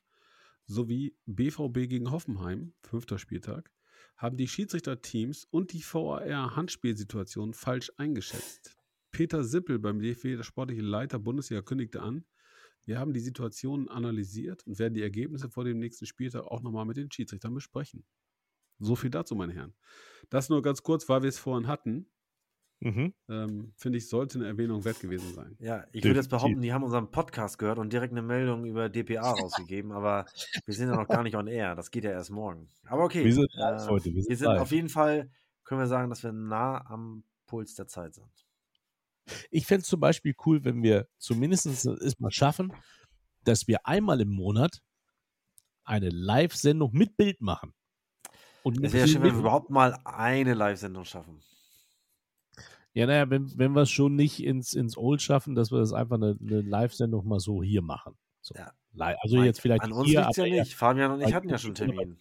sowie BVB gegen Hoffenheim, fünfter Spieltag, haben die Schiedsrichterteams und die VAR Handspielsituation falsch eingeschätzt. Peter Sippel beim DFB, der sportliche Leiter Bundesliga, kündigte an, wir haben die Situation analysiert und werden die Ergebnisse vor dem nächsten Spieltag auch nochmal mit den Schiedsrichtern besprechen. So viel dazu, meine Herren. Das nur ganz kurz, weil wir es vorhin hatten. Mhm. Ähm, Finde ich, sollte eine Erwähnung wert gewesen sein. Ja, ich würde jetzt behaupten, die haben unseren Podcast gehört und direkt eine Meldung über DPA rausgegeben, aber wir sind ja noch gar nicht on air. Das geht ja erst morgen. Aber okay. wir sind live äh, heute. Wir sind, Wir sind auf jeden Fall, können wir sagen, dass wir nah am Puls der Zeit sind. Ich fände es zum Beispiel cool, wenn wir zumindest es mal schaffen, dass wir einmal im Monat eine Live-Sendung mit Bild machen. Und Es wäre schön, wenn wir überhaupt mal eine Live-Sendung schaffen. Ja, naja, wenn, wenn wir es schon nicht ins, ins Old schaffen, dass wir das einfach eine, eine Live-Sendung mal so hier machen. So. Ja. Also Mike, jetzt vielleicht An uns liegt es ja nicht. Fabian und ich hatten ja schon Termin.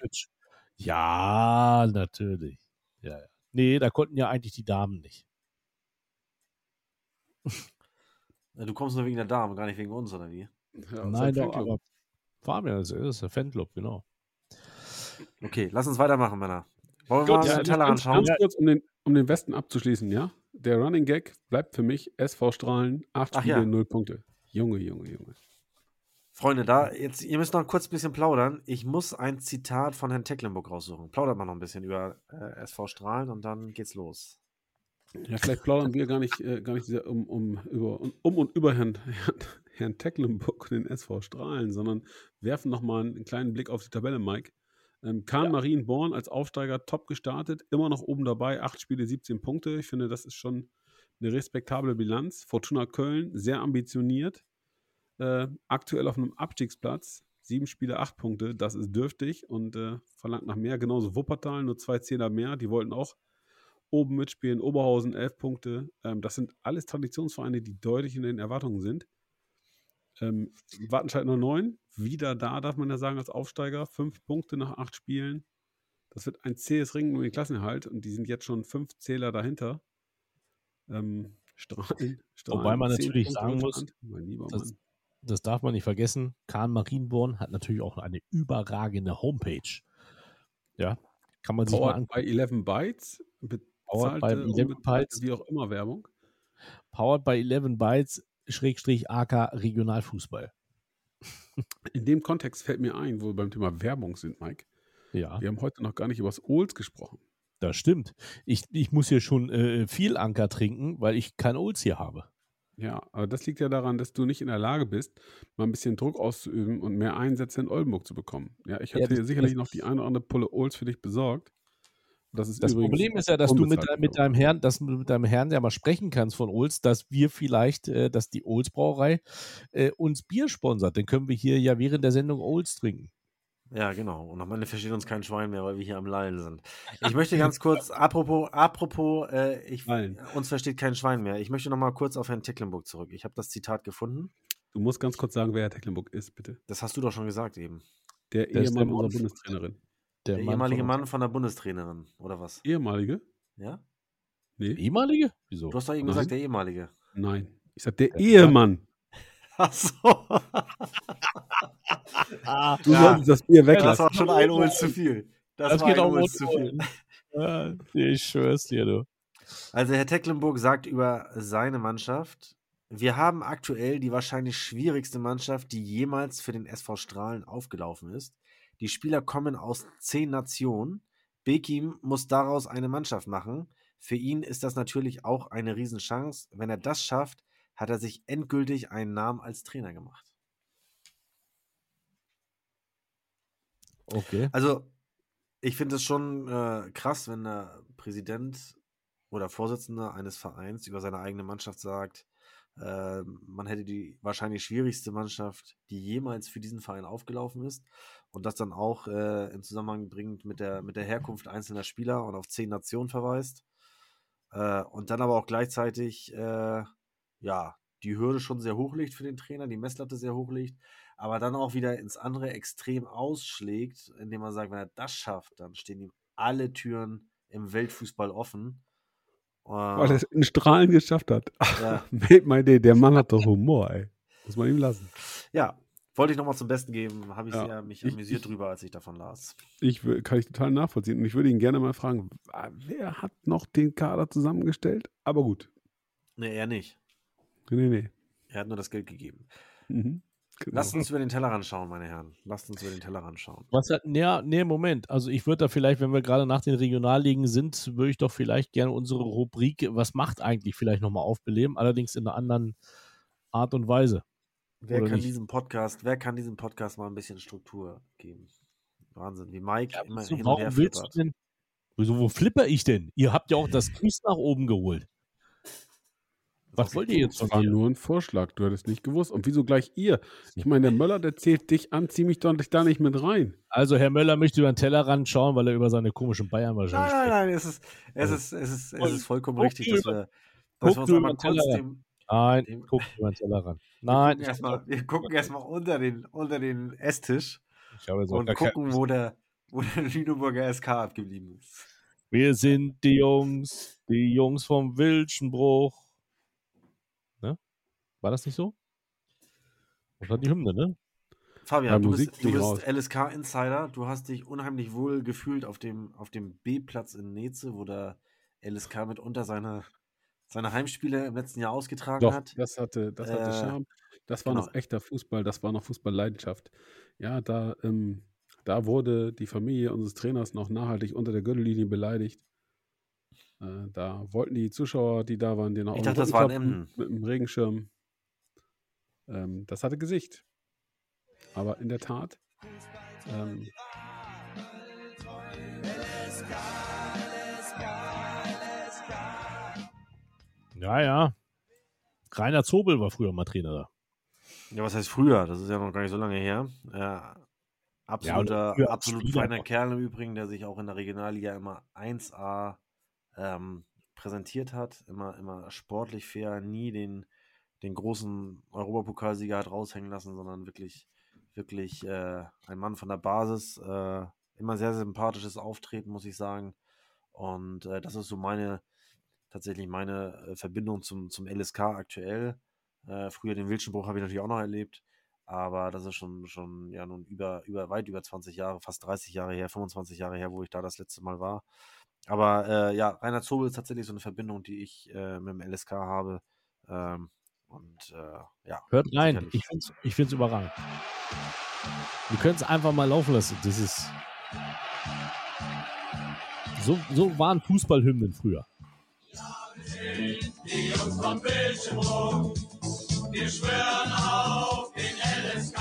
Ja, natürlich. Ja, ja. Nee, da konnten ja eigentlich die Damen nicht. Du kommst nur wegen der Dame, gar nicht wegen uns, oder wie? Ja, Nein, doch, aber Fabian, das ist der Fanclub, genau. Okay, lass uns weitermachen, Männer. Wollen wir Gut, mal ja, den Teller anschauen? ganz kurz, um den, um den Westen abzuschließen, ja? Der Running Gag bleibt für mich SV Strahlen, acht Ach Spiele, ja. null Punkte. Junge, Junge, Junge. Freunde, da jetzt, ihr müsst noch kurz ein bisschen plaudern. Ich muss ein Zitat von Herrn Tecklenburg raussuchen. Plaudert mal noch ein bisschen über äh, SV Strahlen und dann geht's los. Ja, vielleicht plaudern wir gar nicht, äh, gar nicht sehr um, um, über, um und über Herrn, Herrn, Herrn Tecklenburg, den SV Strahlen, sondern werfen nochmal einen kleinen Blick auf die Tabelle, Mike. Ähm, Kahn Marienborn als Aufsteiger top gestartet, immer noch oben dabei, acht Spiele, 17 Punkte. Ich finde, das ist schon eine respektable Bilanz. Fortuna Köln, sehr ambitioniert, äh, aktuell auf einem Abstiegsplatz. Sieben Spiele, acht Punkte, das ist dürftig und äh, verlangt nach mehr. Genauso Wuppertal, nur zwei Zehner mehr. Die wollten auch oben mitspielen. Oberhausen, elf Punkte. Ähm, das sind alles Traditionsvereine, die deutlich in den Erwartungen sind. Ähm, Wattenscheid 09, wieder da, darf man ja sagen, als Aufsteiger. Fünf Punkte nach acht Spielen. Das wird ein zähes Ringen um den Klassenerhalt und die sind jetzt schon fünf Zähler dahinter. Ähm, Strahlen, Strahlen, Wobei man natürlich Punkte sagen muss, Rückstand. Mein lieber das-. Das darf man nicht vergessen. Kahn Marienborn hat natürlich auch eine überragende Homepage. Ja, kann man sich mal Powered angucken. by 11 Bytes. Powered by Bezahlte, 11 unbezahlte, Bytes. Wie auch immer Werbung. Powered by 11 Bytes, Schrägstrich AK Regionalfußball. In dem Kontext fällt mir ein, wo wir beim Thema Werbung sind, Mike. Ja, Wir haben heute noch gar nicht über das Olds gesprochen. das stimmt. Ich, ich muss hier schon äh, viel Anker trinken, weil ich kein Olds hier habe. Ja, aber das liegt ja daran, dass du nicht in der Lage bist, mal ein bisschen Druck auszuüben und mehr Einsätze in Oldenburg zu bekommen. Ja, ich Ja, hätte das- dir sicherlich noch die eine oder andere Pulle Olds für dich besorgt. Das ist Das Problem ist ja, dass du mit, mit Werbung. deinem Herrn, dass du mit deinem Herrn ja mal sprechen kannst von Olds, dass wir vielleicht, äh, dass die Olds Brauerei äh, uns Bier sponsert. Dann können wir hier ja während der Sendung Olds trinken. Ja, genau. Und am Ende versteht uns kein Schwein mehr, weil wir hier am Lallen sind. Ich möchte ganz kurz, apropos, apropos, äh, ich, uns versteht kein Schwein mehr. Ich möchte noch mal kurz auf Herrn Tecklenburg zurück. Ich habe das Zitat gefunden. Du musst ganz kurz sagen, wer Herr Tecklenburg ist, bitte. Das hast du doch schon gesagt eben. Der Der ist der Ehemann Mann unserer Bundestrainerin. Der, Mann ehemalige von- Mann von der Bundestrainerin, oder was? Ehemalige? Ja? Nee. Ehemalige? Wieso? Du hast doch eben Nein. gesagt, der ehemalige. Nein. Ich sag, der Der Ehemann. Ach so. Du Ja. solltest das Bier das weglassen. war schon ein Olds zu viel. Das, Das war geht ein auch Olds zu viel. Ja, ich schwör's dir, du. Also Herr Tecklenburg sagt über seine Mannschaft, wir haben aktuell die wahrscheinlich schwierigste Mannschaft, die jemals für den SV Strahlen aufgelaufen ist. Die Spieler kommen aus zehn Nationen. Bekim muss daraus eine Mannschaft machen. Für ihn ist das natürlich auch eine Riesenchance. Wenn er das schafft, hat er sich endgültig einen Namen als Trainer gemacht. Okay. Also, ich finde es schon äh, krass, wenn der Präsident oder Vorsitzender eines Vereins über seine eigene Mannschaft sagt, äh, man hätte die wahrscheinlich schwierigste Mannschaft, die jemals für diesen Verein aufgelaufen ist. Und das dann auch äh, in Zusammenhang bringt mit der, mit der Herkunft einzelner Spieler und auf zehn Nationen verweist. Äh, und dann aber auch gleichzeitig, äh, ja, die Hürde schon sehr hoch legt für den Trainer, die Messlatte sehr hoch legt, aber dann auch wieder ins andere Extrem ausschlägt, indem man sagt, wenn er das schafft, dann stehen ihm alle Türen im Weltfußball offen. Äh, Weil er es in Strahlen geschafft hat. ja, Made my day. Der Mann hat doch Humor, ey. Muss man ihm lassen. ja, wollte ich nochmal zum Besten geben, habe ich Ja, sehr mich ich- amüsiert ich- drüber, als ich davon las. Ich kann ich total nachvollziehen. Und ich würde ihn gerne mal fragen, ah, wer hat noch den Kader zusammengestellt? Aber gut. Nee, er nicht. Nee, nee. Er hat nur das Geld gegeben. Mhm. Genau. Lasst uns über den Tellerrand schauen, meine Herren. Lasst uns über den Tellerrand schauen. Was hat, ja, nee, Moment. Also ich würde da vielleicht, wenn wir gerade nach den Regionalligen sind, würde ich doch vielleicht gerne unsere Rubrik, was macht eigentlich vielleicht nochmal aufbeleben, allerdings in einer anderen Art und Weise. Wer Oder kann nicht? diesem Podcast, wer kann diesem Podcast mal ein bisschen Struktur geben? Wahnsinn, wie Mike Ja, immer wieso, hin und her warum willst du flippert. denn? Wieso, wo flipper ich denn? Ihr habt ja auch das Quiz nach oben geholt. Was wollt ihr jetzt von Das war nur ein Vorschlag. Du hättest nicht gewusst. Und wieso gleich ihr? Ich meine, der Möller, der zählt dich an, zieh mich doch nicht da nicht mit rein. Also Herr Möller möchte über den Tellerrand schauen, weil er über seine komischen Bayern wahrscheinlich Nein, nein, nein, es ist, es ist, es ist, es ist vollkommen richtig, dass über- wir, dass guck wir uns dir einmal über den kurz Tellerrand. dem, Nein, dem- guck über den Tellerrand. Nein, erstmal, wir gucken erstmal unter den, unter den Esstisch ich habe jetzt auch und gar kein- gucken, wo der, wo der Lüneburger SK abgeblieben ist. Wir sind die Jungs, die Jungs vom Wilschenbruch. War das nicht so? Das war die Hymne, ne? Fabian, Ja, du Musik bist, du bist LSK-Insider. Du hast dich unheimlich wohl gefühlt auf dem, auf dem B-Platz in Neze, wo der LSK mitunter seine, seine Heimspiele im letzten Jahr ausgetragen Doch, hat. das hatte, das hatte Äh, Charme. Das war genau. noch echter Fußball, das war noch Fußballleidenschaft. Ja, da, ähm, da wurde die Familie unseres Trainers noch nachhaltig unter der Gürtellinie beleidigt. Äh, da wollten die Zuschauer, die da waren, den auch Ich dachte, das war in klopfen Emden. mit dem Regenschirm. Ähm, das hatte Gesicht. Aber in der Tat, ähm, Ja, ja. Rainer Zobel war früher mal Trainer da. Ja, was heißt früher? Das ist ja noch gar nicht so lange her. Äh, absoluter, als absolut Spieler feiner noch. Kerl im Übrigen, der sich auch in der Regionalliga immer 1A ähm, präsentiert hat. Immer, immer sportlich fair, nie den, den großen Europapokalsieger hat raushängen lassen, sondern wirklich, wirklich äh, ein Mann von der Basis. Äh, immer sehr sympathisches Auftreten, muss ich sagen. Und äh, das ist so meine, tatsächlich meine äh, Verbindung zum, zum LSK aktuell. Äh, früher den Wildschenbruch habe ich natürlich auch noch erlebt, aber das ist schon, schon ja nun über, über, weit über 20 Jahre, fast 30 Jahre her, 25 Jahre her, wo ich da das letzte Mal war. Aber äh, ja, Rainer Zobel ist tatsächlich so eine Verbindung, die ich mit dem LSK habe. Ähm, und äh, ja, Hört rein. Ich finde es ich find's überragend. Wir können es einfach mal laufen lassen. Das ist. So, so waren Fußballhymnen früher. Die Jungs vom Bildschirmdruck, wir schwören auf den LSK.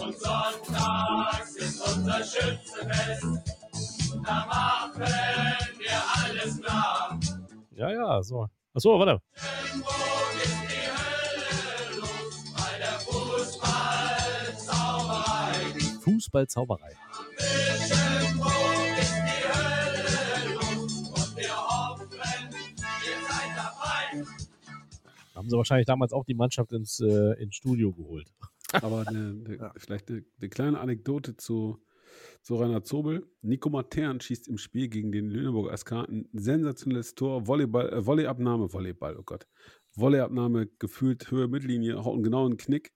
Und sonntags ist unser Schützenfest, da machen wir alles klar. Ja, ja, so. Achso, warte. Wo dabei. Da haben sie wahrscheinlich damals auch die Mannschaft ins, äh, ins Studio geholt. Aber eine, eine, vielleicht eine, eine kleine Anekdote zu, zu Rainer Zobel. Nico Matern schießt im Spiel gegen den Lüneburger SK ein sensationelles Tor. Volleyball, äh, Volleyabnahme, Volleyball, oh Gott. Volleyabnahme gefühlt Höhe Mittellinie, haut einen genauen Knick.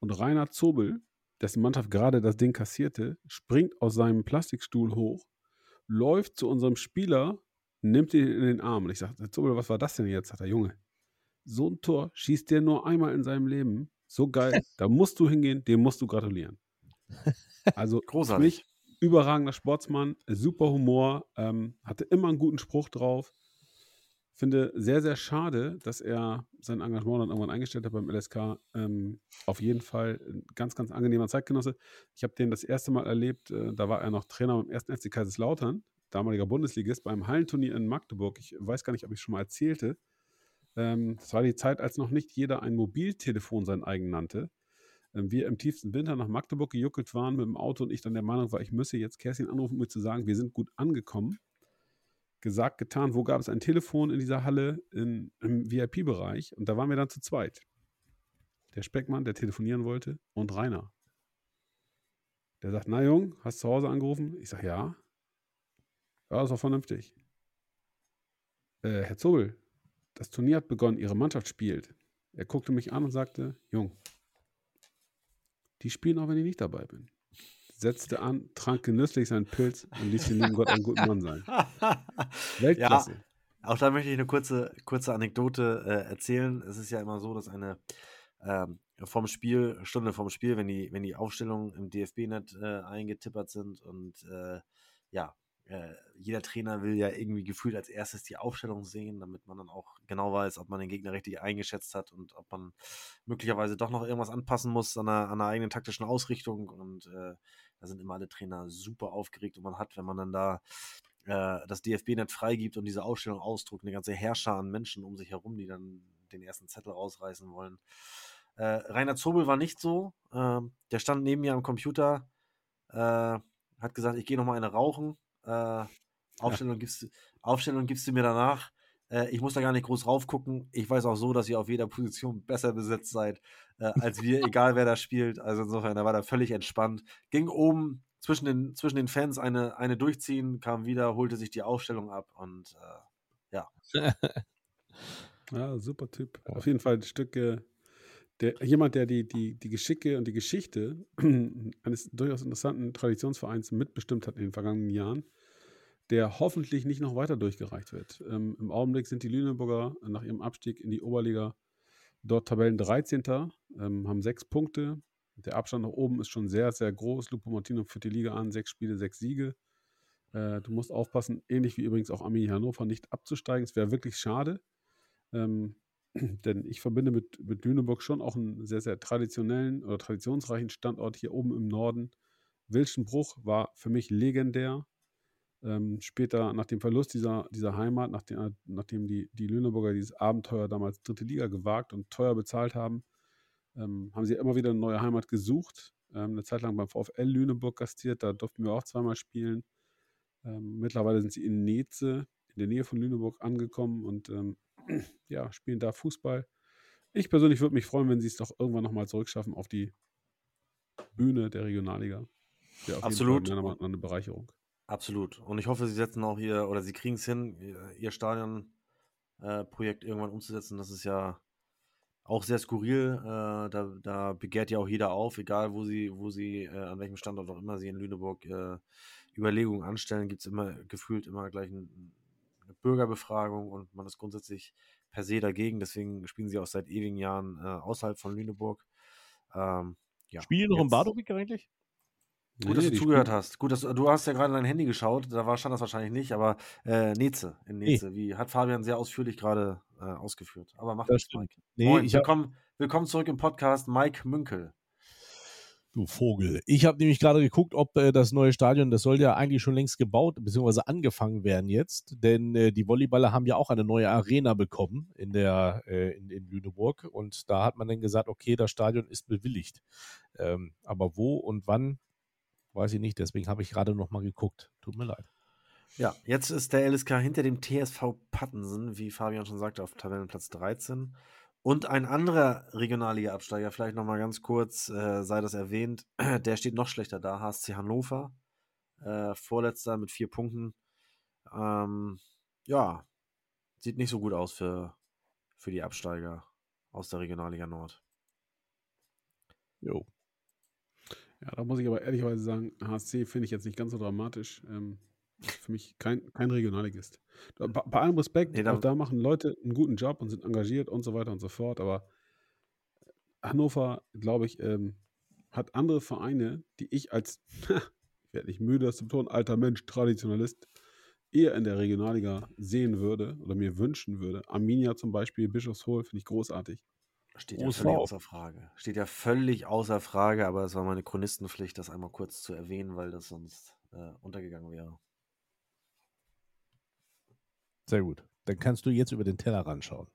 Und Rainer Zobel, dessen Mannschaft gerade das Ding kassierte, springt aus seinem Plastikstuhl hoch, läuft zu unserem Spieler, nimmt ihn in den Arm. Und ich sage, Herr Zobel, was war das denn jetzt? Sagt der Junge. So ein Tor schießt der nur einmal in seinem Leben. So geil. Da musst du hingehen, dem musst du gratulieren. Also Großartig. für mich überragender Sportsmann, super Humor, ähm, hatte immer einen guten Spruch drauf. Finde sehr, sehr schade, dass er sein Engagement dann irgendwann eingestellt hat beim LSK. Ähm, auf jeden Fall ein ganz, ganz angenehmer Zeitgenosse. Ich habe den das erste Mal erlebt, äh, da war er noch Trainer beim 1. FC Kaiserslautern, damaliger Bundesligist, beim Hallenturnier in Magdeburg. Ich weiß gar nicht, ob ich es schon mal erzählte. Ähm, das war die Zeit, als noch nicht jeder ein Mobiltelefon sein eigen nannte. Ähm, wir im tiefsten Winter nach Magdeburg gejuckelt waren mit dem Auto und ich dann der Meinung war, ich müsse jetzt Kerstin anrufen, um mir zu sagen, wir sind gut angekommen. Gesagt, getan, wo gab es ein Telefon in dieser Halle in, im VIP-Bereich und da waren wir dann zu zweit. Der Speckmann, der telefonieren wollte und Rainer. Der sagt, na Jung, hast du zu Hause angerufen? Ich sage, ja. Ja, ist auch vernünftig. Äh, Herr Zobel, das Turnier hat begonnen, Ihre Mannschaft spielt. Er guckte mich an und sagte, Jung, die spielen auch, wenn ich nicht dabei bin. Setzte an, trank genüsslich seinen Pilz und ließ den lieben Gott einen guten Mann sein. Weltklasse. Ja, auch da möchte ich eine kurze, kurze Anekdote äh, erzählen. Es ist ja immer so, dass eine ähm, vom Spiel, Stunde vom Spiel, wenn die, wenn die Aufstellungen im DFB-Net äh, eingetippert sind und äh, ja, äh, jeder Trainer will ja irgendwie gefühlt als erstes die Aufstellung sehen, damit man dann auch genau weiß, ob man den Gegner richtig eingeschätzt hat und ob man möglicherweise doch noch irgendwas anpassen muss an einer, an einer eigenen taktischen Ausrichtung. Und äh, da sind immer alle Trainer super aufgeregt und man hat, wenn man dann da äh, das DFB-Net freigibt und diese Ausstellung ausdruckt, eine ganze Herrscher an Menschen um sich herum, die dann den ersten Zettel rausreißen wollen. Äh, Rainer Zobel war nicht so. Ähm, der stand neben mir am Computer, äh, hat gesagt, ich gehe noch mal eine rauchen. Äh, Aufstellung, gibst, du- Aufstellung gibst du mir danach. Äh, ich muss da gar nicht groß raufgucken. Ich weiß auch so, dass ihr auf jeder Position besser besetzt seid äh, als wir, egal wer da spielt. Also insofern, da war er völlig entspannt. Ging oben zwischen den, zwischen den Fans eine, eine durchziehen, kam wieder, holte sich die Aufstellung ab und äh, Ja, super Typ. Auf jeden Fall ein Stück, äh, der, jemand, der die, die, die Geschicke und die Geschichte eines durchaus interessanten Traditionsvereins mitbestimmt hat in den vergangenen Jahren. Der hoffentlich nicht noch weiter durchgereicht wird. Ähm, Im Augenblick sind die Lüneburger nach ihrem Abstieg in die Oberliga dort Tabellen 13. Ähm, haben sechs Punkte. Der Abstand nach oben ist schon sehr, sehr groß. Lupo Martino führt die Liga an, sechs Spiele, sechs Siege. Äh, du musst aufpassen, ähnlich wie übrigens auch Arminia Hannover, nicht abzusteigen. Es wäre wirklich schade. Ähm, denn ich verbinde mit, mit Lüneburg schon auch einen sehr, sehr traditionellen oder traditionsreichen Standort hier oben im Norden. Wilschenbruch war für mich legendär. Ähm, später, nach dem Verlust dieser, dieser Heimat, nachdem, nachdem die, die Lüneburger dieses Abenteuer damals dritte Liga gewagt und teuer bezahlt haben, ähm, haben sie immer wieder eine neue Heimat gesucht. Ähm, eine Zeit lang beim VfL Lüneburg gastiert, da durften wir auch zweimal spielen. Ähm, mittlerweile sind sie in Neze, in der Nähe von Lüneburg, angekommen und ähm, ja, spielen da Fußball. Ich persönlich würde mich freuen, wenn sie es doch irgendwann nochmal zurückschaffen auf die Bühne der Regionalliga. Absolut. Nach eine Bereicherung. Absolut. Und ich hoffe, sie setzen auch hier, oder sie kriegen es hin, ihr, ihr Stadionprojekt irgendwann umzusetzen. Das ist ja auch sehr skurril. Äh, da, da begehrt ja auch jeder auf, egal wo sie, wo sie, äh, an welchem Standort auch immer sie in Lüneburg äh, Überlegungen anstellen, gibt es immer gefühlt immer gleich ein, eine Bürgerbefragung und man ist grundsätzlich per se dagegen. Deswegen spielen sie auch seit ewigen Jahren äh, außerhalb von Lüneburg. Ähm, ja, Spielen noch im Badowik eigentlich? Gut, dass Nee, du zugehört spielen- hast. Gut, dass du, du hast ja gerade dein Handy geschaut, da war, stand das wahrscheinlich nicht, aber äh, Neze, in Nee. Neze, wie hat Fabian sehr ausführlich gerade äh, ausgeführt. Aber mach Das. Mike. Nee, Moin, ich willkommen, willkommen zurück im Podcast, Mike Münkel. du Vogel. Ich habe nämlich gerade geguckt, ob äh, das neue Stadion, das soll ja eigentlich schon längst gebaut bzw. angefangen werden jetzt, denn äh, die Volleyballer haben ja auch eine neue Arena bekommen in der äh, in, in Lüneburg und da hat man dann gesagt, okay, das Stadion ist bewilligt. Ähm, aber wo und wann, weiß ich nicht. Deswegen habe ich gerade noch mal geguckt. Tut mir leid. Ja, jetzt ist der LSK hinter dem TSV Pattensen, wie Fabian schon sagte, auf Tabellenplatz 13. Und ein anderer Regionalliga-Absteiger, vielleicht nochmal ganz kurz, äh, sei das erwähnt, der steht noch schlechter da, HSC Hannover, äh, vorletzter mit vier Punkten. Ähm, ja, sieht nicht so gut aus für, für die Absteiger aus der Regionalliga Nord. Jo. Ja, da muss ich aber ehrlicherweise sagen, HSC finde ich jetzt nicht ganz so dramatisch. Ähm, für mich kein, kein Regionalligist. Bei, bei allem Respekt, Nee, da- auch da machen Leute einen guten Job und sind engagiert und so weiter und so fort, aber Hannover, glaube ich, ähm, hat andere Vereine, die ich als, ich werde nicht müde, das zu betonen, alter Mensch, Traditionalist, eher in der Regionalliga sehen würde oder mir wünschen würde. Arminia zum Beispiel, Bischofshohl, finde ich großartig. Steht ja OSV. völlig außer Frage. Steht ja völlig außer Frage, aber es war meine Chronistenpflicht, das einmal kurz zu erwähnen, weil das sonst äh, untergegangen wäre. Sehr gut. Dann kannst du jetzt über den Teller ranschauen.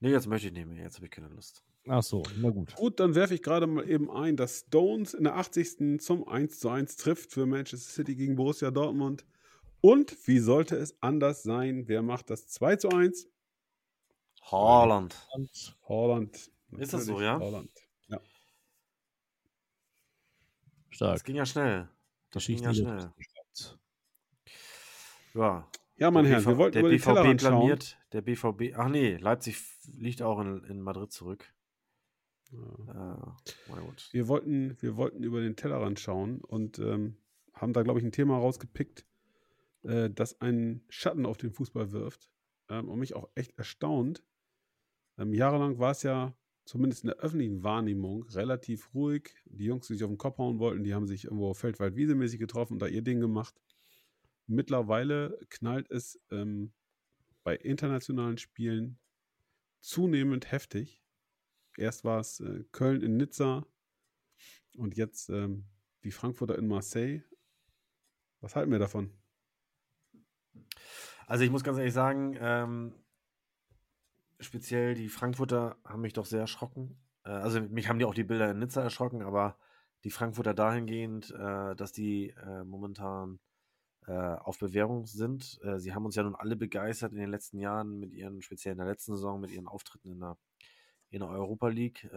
Nee, jetzt möchte ich nicht mehr. Jetzt habe ich keine Lust. Ach so, na gut. Gut, dann werfe ich gerade mal eben ein, dass Stones in der 80. zum 1 zu 1 trifft für Manchester City gegen Borussia Dortmund. Und wie sollte es anders sein? Wer macht das 2 zu 1? Holland. Und Holland. Ist das so, ja? Holland. Ja. stark. Das ging ja schnell. Das ging Geschichte ja der schnell. Ja. Ja, meine Der Herren, wir wollten der über den BVB Tellerrand schauen. blamiert. Der BVB. Ach nee, Leipzig liegt auch in, in Madrid zurück. Ja. Äh, gut. Wir wollten, wir wollten über den Tellerrand schauen und ähm, haben da, glaube ich, ein Thema rausgepickt, äh, das einen Schatten auf den Fußball wirft ähm, und mich auch echt erstaunt. Ähm, jahrelang war es ja zumindest in der öffentlichen Wahrnehmung relativ ruhig. Die Jungs, die sich auf den Kopf hauen wollten, die haben sich irgendwo feldwald-wiesemäßig getroffen und da ihr Ding gemacht. Mittlerweile knallt es ähm, bei internationalen Spielen zunehmend heftig. Erst war es äh, Köln in Nizza und jetzt ähm, die Frankfurter in Marseille. Was halten wir davon? Also ich muss ganz ehrlich sagen, ähm, speziell die Frankfurter haben mich doch sehr erschrocken. Äh, also mich haben die auch die Bilder in Nizza erschrocken, aber die Frankfurter dahingehend, äh, dass die äh, momentan auf Bewährung sind. Sie haben uns ja nun alle begeistert in den letzten Jahren mit ihren, speziell in der letzten Saison, mit ihren Auftritten in der, in der Europa League.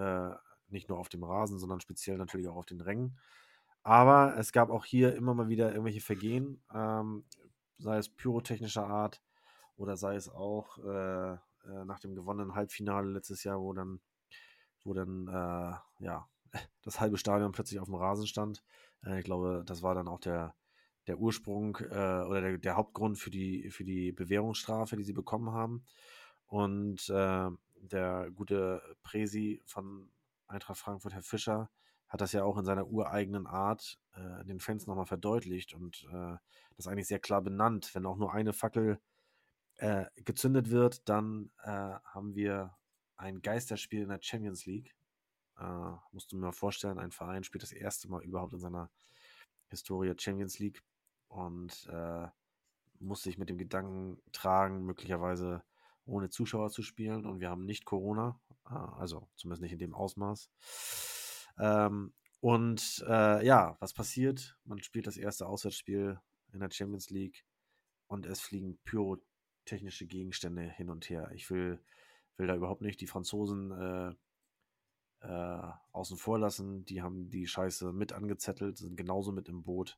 Nicht nur auf dem Rasen, sondern speziell natürlich auch auf den Rängen. Aber es gab auch hier immer mal wieder irgendwelche Vergehen, ähm, sei es pyrotechnischer Art oder sei es auch äh, äh, nach dem gewonnenen Halbfinale letztes Jahr, wo dann, wo dann äh, ja, das halbe Stadion plötzlich auf dem Rasen stand. Äh, ich glaube, das war dann auch der, der Ursprung äh, oder der, der Hauptgrund für die, für die Bewährungsstrafe, die sie bekommen haben. Und der gute Presi von Eintracht Frankfurt, Herr Fischer, hat das ja auch in seiner ureigenen Art äh, den Fans nochmal verdeutlicht und äh, das eigentlich sehr klar benannt. Wenn auch nur eine Fackel äh, gezündet wird, dann äh, haben wir ein Geisterspiel in der Champions League. Äh, musst du mir mal vorstellen, ein Verein spielt das erste Mal überhaupt in seiner Historie Champions League und äh, muss sich mit dem Gedanken tragen, möglicherweise ohne Zuschauer zu spielen und wir haben nicht Corona, äh, also zumindest nicht in dem Ausmaß. Ähm, und äh, ja, was passiert? Man spielt das erste Auswärtsspiel in der Champions League und es fliegen pyrotechnische Gegenstände hin und her. Ich will, will da überhaupt nicht die Franzosen äh, äh, außen vor lassen. Die haben die Scheiße mit angezettelt, sind genauso mit im Boot.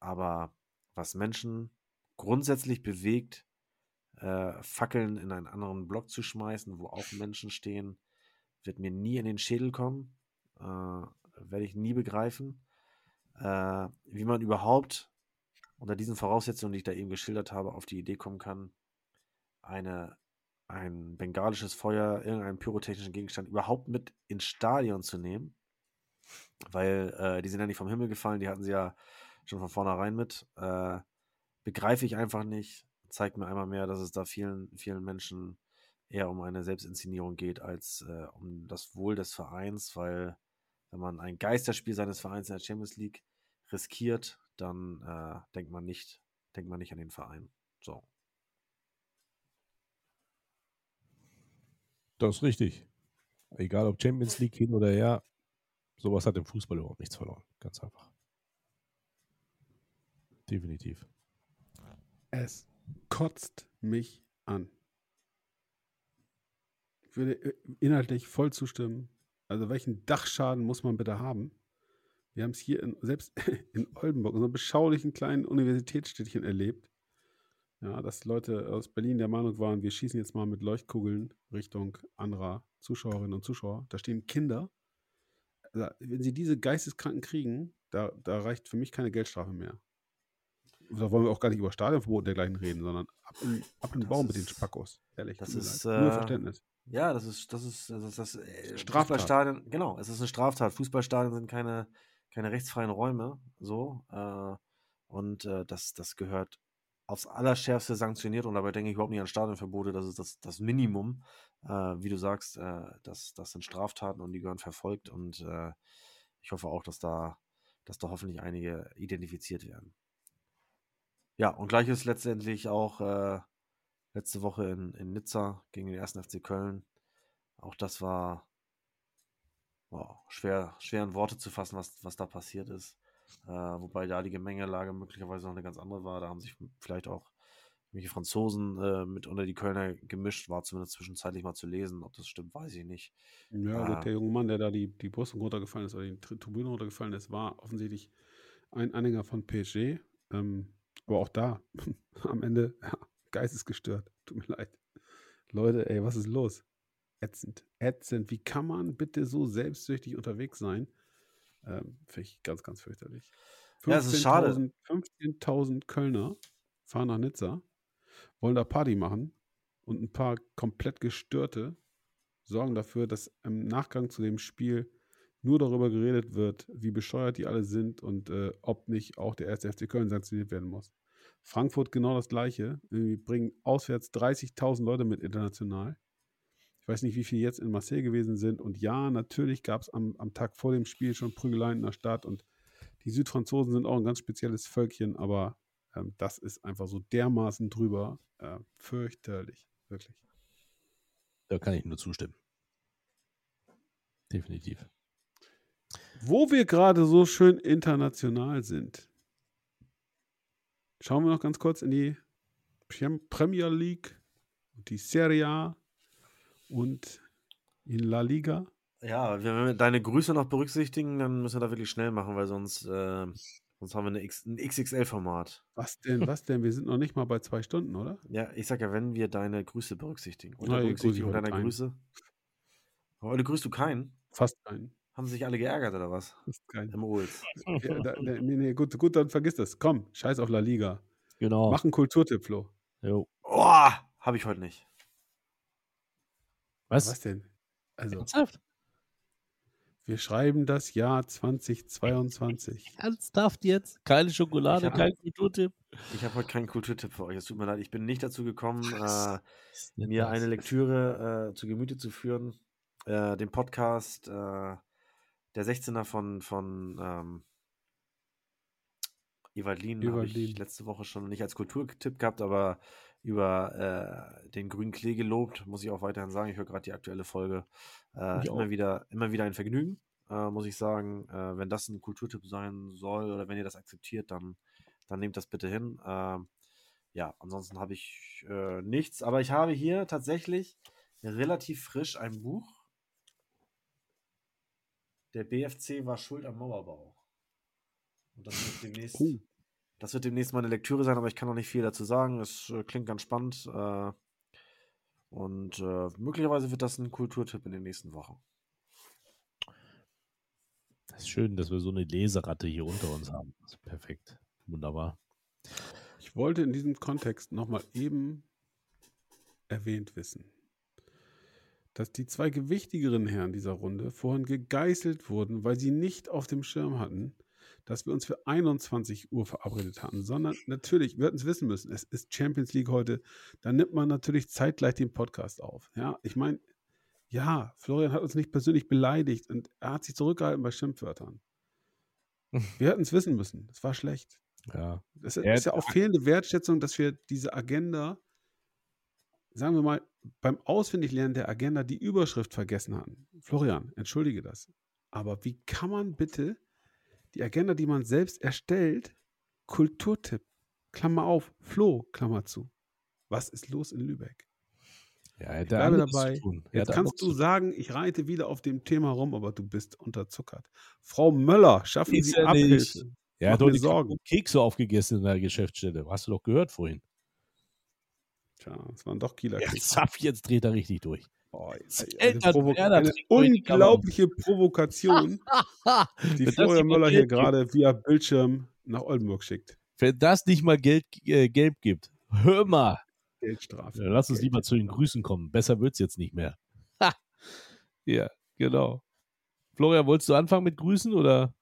Aber was Menschen grundsätzlich bewegt, äh, Fackeln in einen anderen Block zu schmeißen, wo auch Menschen stehen, wird mir nie in den Schädel kommen. Äh, werde ich nie begreifen. Äh, wie man überhaupt unter diesen Voraussetzungen, die ich da eben geschildert habe, auf die Idee kommen kann, eine, ein bengalisches Feuer, irgendeinen pyrotechnischen Gegenstand überhaupt mit ins Stadion zu nehmen. Weil äh, die sind ja nicht vom Himmel gefallen, die hatten sie ja schon von vornherein mit. Äh, begreife ich einfach nicht. Zeigt mir einmal mehr, dass es da vielen, vielen Menschen eher um eine Selbstinszenierung geht, als äh, um das Wohl des Vereins, weil wenn man ein Geisterspiel seines Vereins in der Champions League riskiert, dann äh, denkt man nicht, denkt man nicht an den Verein. So. Das ist richtig. Egal ob Champions League hin oder her, sowas hat im Fußball überhaupt nichts verloren. Ganz einfach. Definitiv. Es kotzt mich an. Ich würde äh, inhaltlich voll zustimmen. Also welchen Dachschaden muss man bitte haben? Wir haben es hier in, selbst in Oldenburg, in so einem beschaulichen kleinen Universitätsstädtchen erlebt. Ja, dass Leute aus Berlin der Meinung waren, wir schießen jetzt mal mit Leuchtkugeln Richtung anderer Zuschauerinnen und Zuschauer. Da stehen Kinder. Also, wenn sie diese Geisteskranken kriegen, da, da reicht für mich keine Geldstrafe mehr. Da wollen wir auch gar nicht über Stadionverbot und dergleichen reden, sondern ab in, ab in den Baum mit den Spackos. Ehrlich. das ist, leid. Nur äh, Verständnis. Ja, das ist, das ist, das ist das äh, Straftat. Fußballstadien, genau, es ist eine Straftat. Fußballstadien sind keine, keine rechtsfreien Räume, so. Äh, und äh, das, das gehört aufs Allerschärfste sanktioniert und dabei denke ich überhaupt nicht an Stadionverbote, das ist das, das Minimum. Äh, wie du sagst, äh, das, das sind Straftaten und die gehören verfolgt und äh, ich hoffe auch, dass da, dass da hoffentlich einige identifiziert werden. Ja, und gleiches letztendlich auch äh, letzte Woche in, in Nizza gegen den 1. FC Köln. Auch das war wow, schwer, schwer in Worte zu fassen, was, was da passiert ist. Äh, wobei da die Gemengelage möglicherweise noch eine ganz andere war. Da haben sich vielleicht auch irgendwelche Franzosen äh, mit unter die Kölner gemischt, war zumindest zwischenzeitlich mal zu lesen. Ob das stimmt, weiß ich nicht. Ja, Ah. der, der junge Mann, der da die, die Brüstung runtergefallen ist oder die Tri- Tribüne runtergefallen ist, war offensichtlich ein Anhänger von PSG. Ähm, aber auch da, am Ende, ja, geistesgestört. Tut mir leid. Leute, ey, was ist los? Ätzend. Ätzend. Wie kann man bitte so selbstsüchtig unterwegs sein? Ähm, Finde ich ganz, ganz fürchterlich. Ja, es ist schade. 15.000 15.000 Kölner fahren nach Nizza, wollen da Party machen und ein paar komplett gestörte sorgen dafür, dass im Nachgang zu dem Spiel nur darüber geredet wird, wie bescheuert die alle sind und äh, ob nicht auch der erste FC Köln sanktioniert werden muss. Frankfurt genau das gleiche. Wir bringen auswärts 30.000 Leute mit international. Ich weiß nicht, wie viele jetzt in Marseille gewesen sind. Und ja, natürlich gab es am, am Tag vor dem Spiel schon Prügeleien in der Stadt. Und die Südfranzosen sind auch ein ganz spezielles Völkchen. Aber ähm, das ist einfach so dermaßen drüber. Äh, fürchterlich. Wirklich. Da kann ich nur zustimmen. Definitiv. Wo wir gerade so schön international sind, schauen wir noch ganz kurz in die Prem- Premier League und die Serie A und in La Liga. Ja, wenn wir deine Grüße noch berücksichtigen, dann müssen wir da wirklich schnell machen, weil sonst, äh, sonst haben wir eine X, ein XXL-Format. Was denn, was denn? Wir sind noch nicht mal bei zwei Stunden, oder? Ja, ich sag ja, wenn wir deine Grüße berücksichtigen. Unter Berücksichtigung heute deiner keinen. Grüße. Heute grüßt du keinen. Fast keinen. Haben sich alle geärgert oder was? Das ist kein, Im Ols. ja, da, nee, nee, gut, gut, dann vergiss das. Komm, scheiß auf La Liga. Genau. Mach einen Kulturtipp, Flo. Jo. Oh, habe ich heute nicht. Was? Was denn? Also, Ernsthaft? wir schreiben das Jahr 2022. Ernsthaft jetzt? Keine Schokolade, Ich hab- kein Kulturtipp? Ich habe heute keinen Kulturtipp für euch. Es tut mir leid, ich bin nicht dazu gekommen, äh, mir das. eine Lektüre äh, zu Gemüte zu führen. Äh, den Podcast, äh, der 16er von, von ähm, Evalin habe ich letzte Woche schon nicht als Kulturtipp gehabt, aber über äh, den grünen Klee gelobt, muss ich auch weiterhin sagen. Ich höre gerade die aktuelle Folge. Äh, immer, wieder, immer wieder ein Vergnügen, äh, muss ich sagen. Äh, wenn das ein Kulturtipp sein soll oder wenn ihr das akzeptiert, dann, dann nehmt das bitte hin. Ähm, ja, ansonsten habe ich äh, nichts, aber ich habe hier tatsächlich relativ frisch ein Buch. Der BFC war schuld am Mauerbau. Und das wird demnächst, Oh. Das wird demnächst meine Lektüre sein, aber ich kann noch nicht viel dazu sagen. Es äh, klingt ganz spannend. Äh, und äh, möglicherweise wird das ein Kulturtipp in den nächsten Wochen. Das ist schön, dass wir so eine Leseratte hier unter uns haben. Das ist perfekt. Wunderbar. Ich wollte in diesem Kontext nochmal eben erwähnt wissen, dass die zwei gewichtigeren Herren dieser Runde vorhin gegeißelt wurden, weil sie nicht auf dem Schirm hatten, dass wir uns für 21 Uhr verabredet hatten, sondern natürlich, wir hätten es wissen müssen, es ist Champions League heute, dann nimmt man natürlich zeitgleich den Podcast auf. Ja, ich meine, ja, Florian hat uns nicht persönlich beleidigt und er hat sich zurückgehalten bei Schimpfwörtern. Wir hätten es wissen müssen. Es war schlecht. Ja. Er- ist ja auch fehlende Wertschätzung, dass wir diese Agenda, sagen wir mal, beim Auswendiglernen der Agenda die Überschrift vergessen hatten. Florian, entschuldige das. Aber wie kann man bitte die Agenda, die man selbst erstellt, Kulturtipp, Klammer auf, Flo, Klammer zu. Was ist los in Lübeck? Ja, er hat Ich bleibe dabei. tun. Jetzt hat kannst du sagen, ich reite wieder auf dem Thema rum, aber du bist unterzuckert. Frau Möller, schaffen Ist Sie nicht. Abhilfe. Er hat Mach die Sorgen. Kekse aufgegessen in der Geschäftsstelle. Hast du doch gehört vorhin. Tja, das waren doch Kieler Ja, Kekse. zapp, jetzt dreht er richtig durch. Oh, eine, Eltern- Provo Werder eine unglaubliche Provokation, die Florian Möller hier gerade via Bildschirm nach Oldenburg schickt. Wenn das nicht mal Geld, äh, gelb gibt, hör mal. Geldstrafe. Ja, lass uns lieber zu den Grüßen kommen. Besser wird's jetzt nicht mehr. Ha. Ja, genau. Florian, wolltest du anfangen mit Grüßen oder?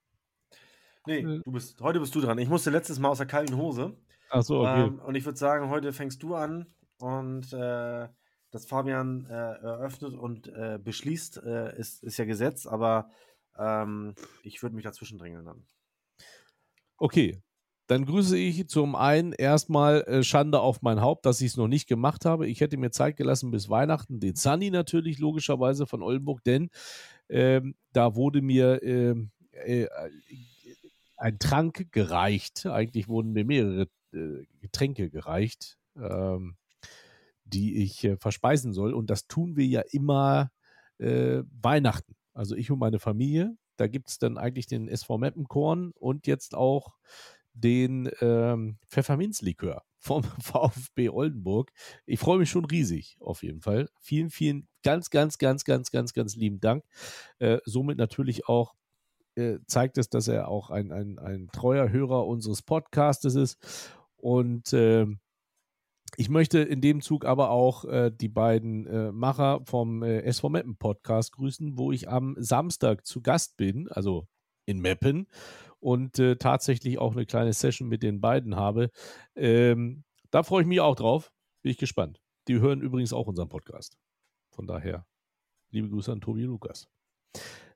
Nee, Äh. du bist, heute bist du dran. Ich musste letztes Mal aus der kalten Hose. Ach so, okay. Ähm, und ich würde sagen, heute fängst du an und äh, dass Fabian äh, eröffnet und äh, beschließt, äh, ist, ist ja Gesetz, aber ähm, ich würde mich dazwischen drängeln dann. Okay, dann grüße ich zum einen erstmal äh, Schande auf mein Haupt, dass ich es noch nicht gemacht habe. Ich hätte mir Zeit gelassen bis Weihnachten, den Sunny natürlich, logischerweise von Oldenburg, denn ähm, da wurde mir ähm, äh, ein Trank gereicht. Eigentlich wurden mir mehrere äh, Getränke gereicht, ähm, die ich äh, verspeisen soll. Und das tun wir ja immer äh, Weihnachten. Also ich und meine Familie. Da gibt es dann eigentlich den SV Meppenkorn und jetzt auch den ähm, Pfefferminzlikör vom VfB Oldenburg. Ich freue mich schon riesig, auf jeden Fall. Vielen, vielen, ganz, ganz, ganz, ganz, ganz, ganz lieben Dank. Äh, somit natürlich auch äh, zeigt es, dass er auch ein, ein, ein treuer Hörer unseres Podcastes ist. Und ähm, ich möchte in dem Zug aber auch äh, die beiden äh, Macher vom äh, SV Meppen Podcast grüßen, wo ich am Samstag zu Gast bin, also in Meppen und äh, tatsächlich auch eine kleine Session mit den beiden habe. Ähm, da freue ich mich auch drauf. Bin ich gespannt. Die hören übrigens auch unseren Podcast. Von daher, liebe Grüße an Tobi und Lukas.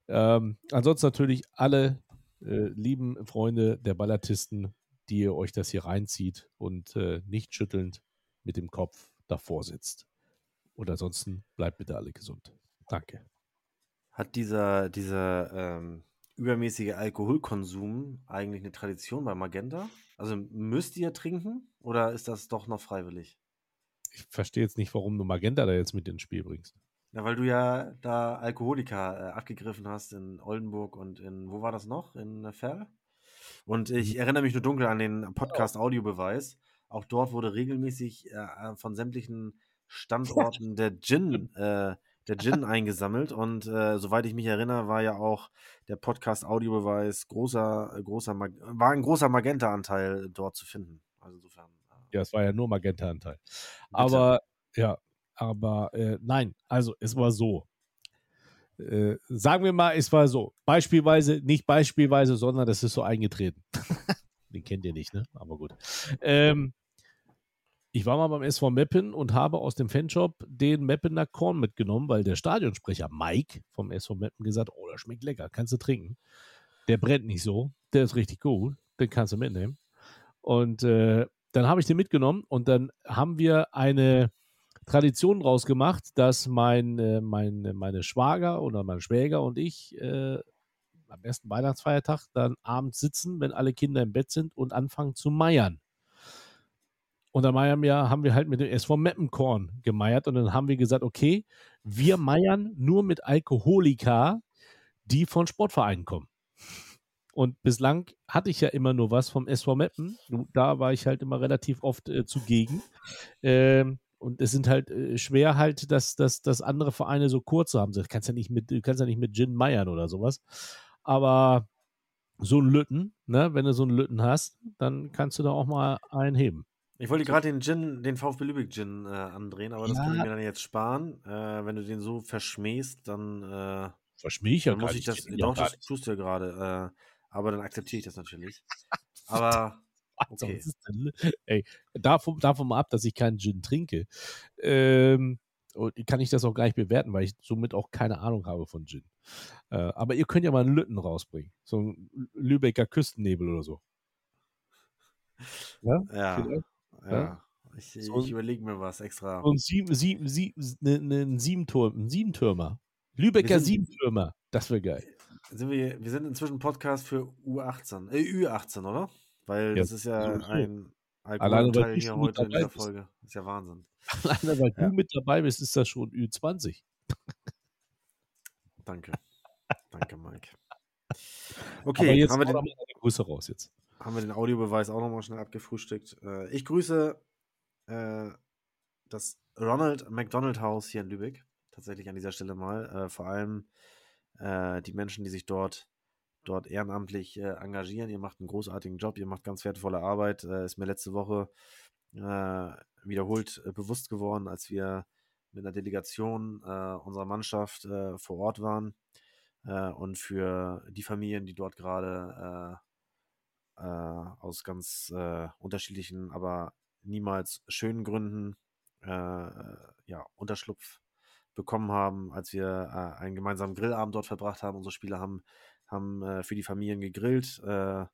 Ähm, ansonsten natürlich alle äh, lieben Freunde der Ballatisten, die ihr euch das hier reinzieht und äh, nicht schüttelnd mit dem Kopf davor sitzt. Und ansonsten bleibt bitte alle gesund. Danke. Hat dieser, dieser ähm, übermäßige Alkoholkonsum eigentlich eine Tradition bei Magenta? Also müsst ihr trinken oder ist das doch noch freiwillig? Ich verstehe jetzt nicht, warum du Magenta da jetzt mit ins Spiel bringst. Na, weil du ja da Alkoholiker äh, abgegriffen hast in Oldenburg und in, wo war das noch? In Ferl? Und ich erinnere mich nur dunkel an den Podcast Audiobeweis. Auch dort wurde regelmäßig äh, von sämtlichen Standorten der Gin, äh, der Gin eingesammelt und äh, soweit ich mich erinnere, war ja auch der Podcast Audiobeweis großer, äh, großer, Mag war ein großer Magenta-Anteil dort zu finden. Also insofern. Äh, Ja, es war ja nur Magenta-Anteil. Aber, ja, aber äh, nein, also es war so. Äh, sagen wir mal, es war so. Beispielweise, nicht beispielweise, sondern das ist so eingetreten. Den kennt ihr nicht, ne? Aber gut. Ähm, ich war mal beim SV Meppen und habe aus dem Fanshop den Meppener Korn mitgenommen, weil der Stadionsprecher Mike vom SV Meppen gesagt, oh, das schmeckt lecker, kannst du trinken. Der brennt nicht so, der ist richtig gut, den kannst du mitnehmen. Und äh, dann habe ich den mitgenommen und dann haben wir eine Tradition draus gemacht, dass mein, äh, mein, meine Schwager oder mein Schwäger und ich äh, am ersten Weihnachtsfeiertag dann abends sitzen, wenn alle Kinder im Bett sind und anfangen zu meiern. Und dann meiern wir, haben wir halt mit dem SV Meppenkorn gemeiert und dann haben wir gesagt, okay, wir meiern nur mit Alkoholika, die von Sportvereinen kommen. Und bislang hatte ich ja immer nur was vom SV Meppen. Da war ich halt immer relativ oft äh, zugegen. Ähm, und es sind halt äh, schwer halt, dass, dass, dass andere Vereine so kurze haben. Du kannst ja nicht mit, du kannst ja nicht mit Gin meiern oder sowas. Aber so ein Lütten, ne, wenn du so einen Lütten hast, dann kannst du da auch mal einen heben. Ich wollte gerade den Gin, den VfB Lübeck Gin äh, andrehen, aber das Ja. kann ich mir dann jetzt sparen. Äh, wenn du den so verschmähst, dann, äh, Verschmäh ich ja dann gar muss ich nicht. das. Doch, das tust du ja gerade. Äh, aber dann akzeptiere ich das natürlich. Aber Okay. ey, davon, davon mal ab, dass ich keinen Gin trinke, ähm, kann ich das auch gar nicht bewerten, weil ich somit auch keine Ahnung habe von Gin. Äh, aber ihr könnt ja mal einen Lütten rausbringen. So ein Lübecker Küstennebel oder so. Ja? ja, Vielleicht? ja. Ich, So ich ein- überlege mir was extra. Und sieben, sieben, sieben, ne, ne, ein Siebenturm, ein Siebentürmer. Lübecker sind- Siebentürmer. Das wäre geil. Sind wir, wir sind inzwischen Podcast für U18, äh, Ü18, oder? Weil Ja, das ist ja so, so. ein weil du hier heute in bist. Folge. ist ja Wahnsinn. Alleine, weil Ja. du mit dabei bist, ist das schon Ü20. Danke. Danke, Mike. Aber Okay, jetzt haben wir den, mal deine Grüße raus jetzt. haben wir den Audiobeweis auch nochmal schnell abgefrühstückt. Äh, ich grüße äh, das Ronald McDonald House hier in Lübeck. Tatsächlich an dieser Stelle mal. Äh, vor allem äh, die Menschen, die sich dort, dort ehrenamtlich äh, engagieren. Ihr macht einen großartigen Job, ihr macht ganz wertvolle Arbeit. Äh, ist mir letzte Woche äh, wiederholt äh, bewusst geworden, als wir mit einer Delegation äh, unserer Mannschaft vor Ort waren und für die Familien, die dort gerade aus ganz unterschiedlichen, aber niemals schönen Gründen ja, Unterschlupf bekommen haben, als wir äh, einen gemeinsamen Grillabend dort verbracht haben. Unsere Spieler haben, haben äh, für die Familien gegrillt äh,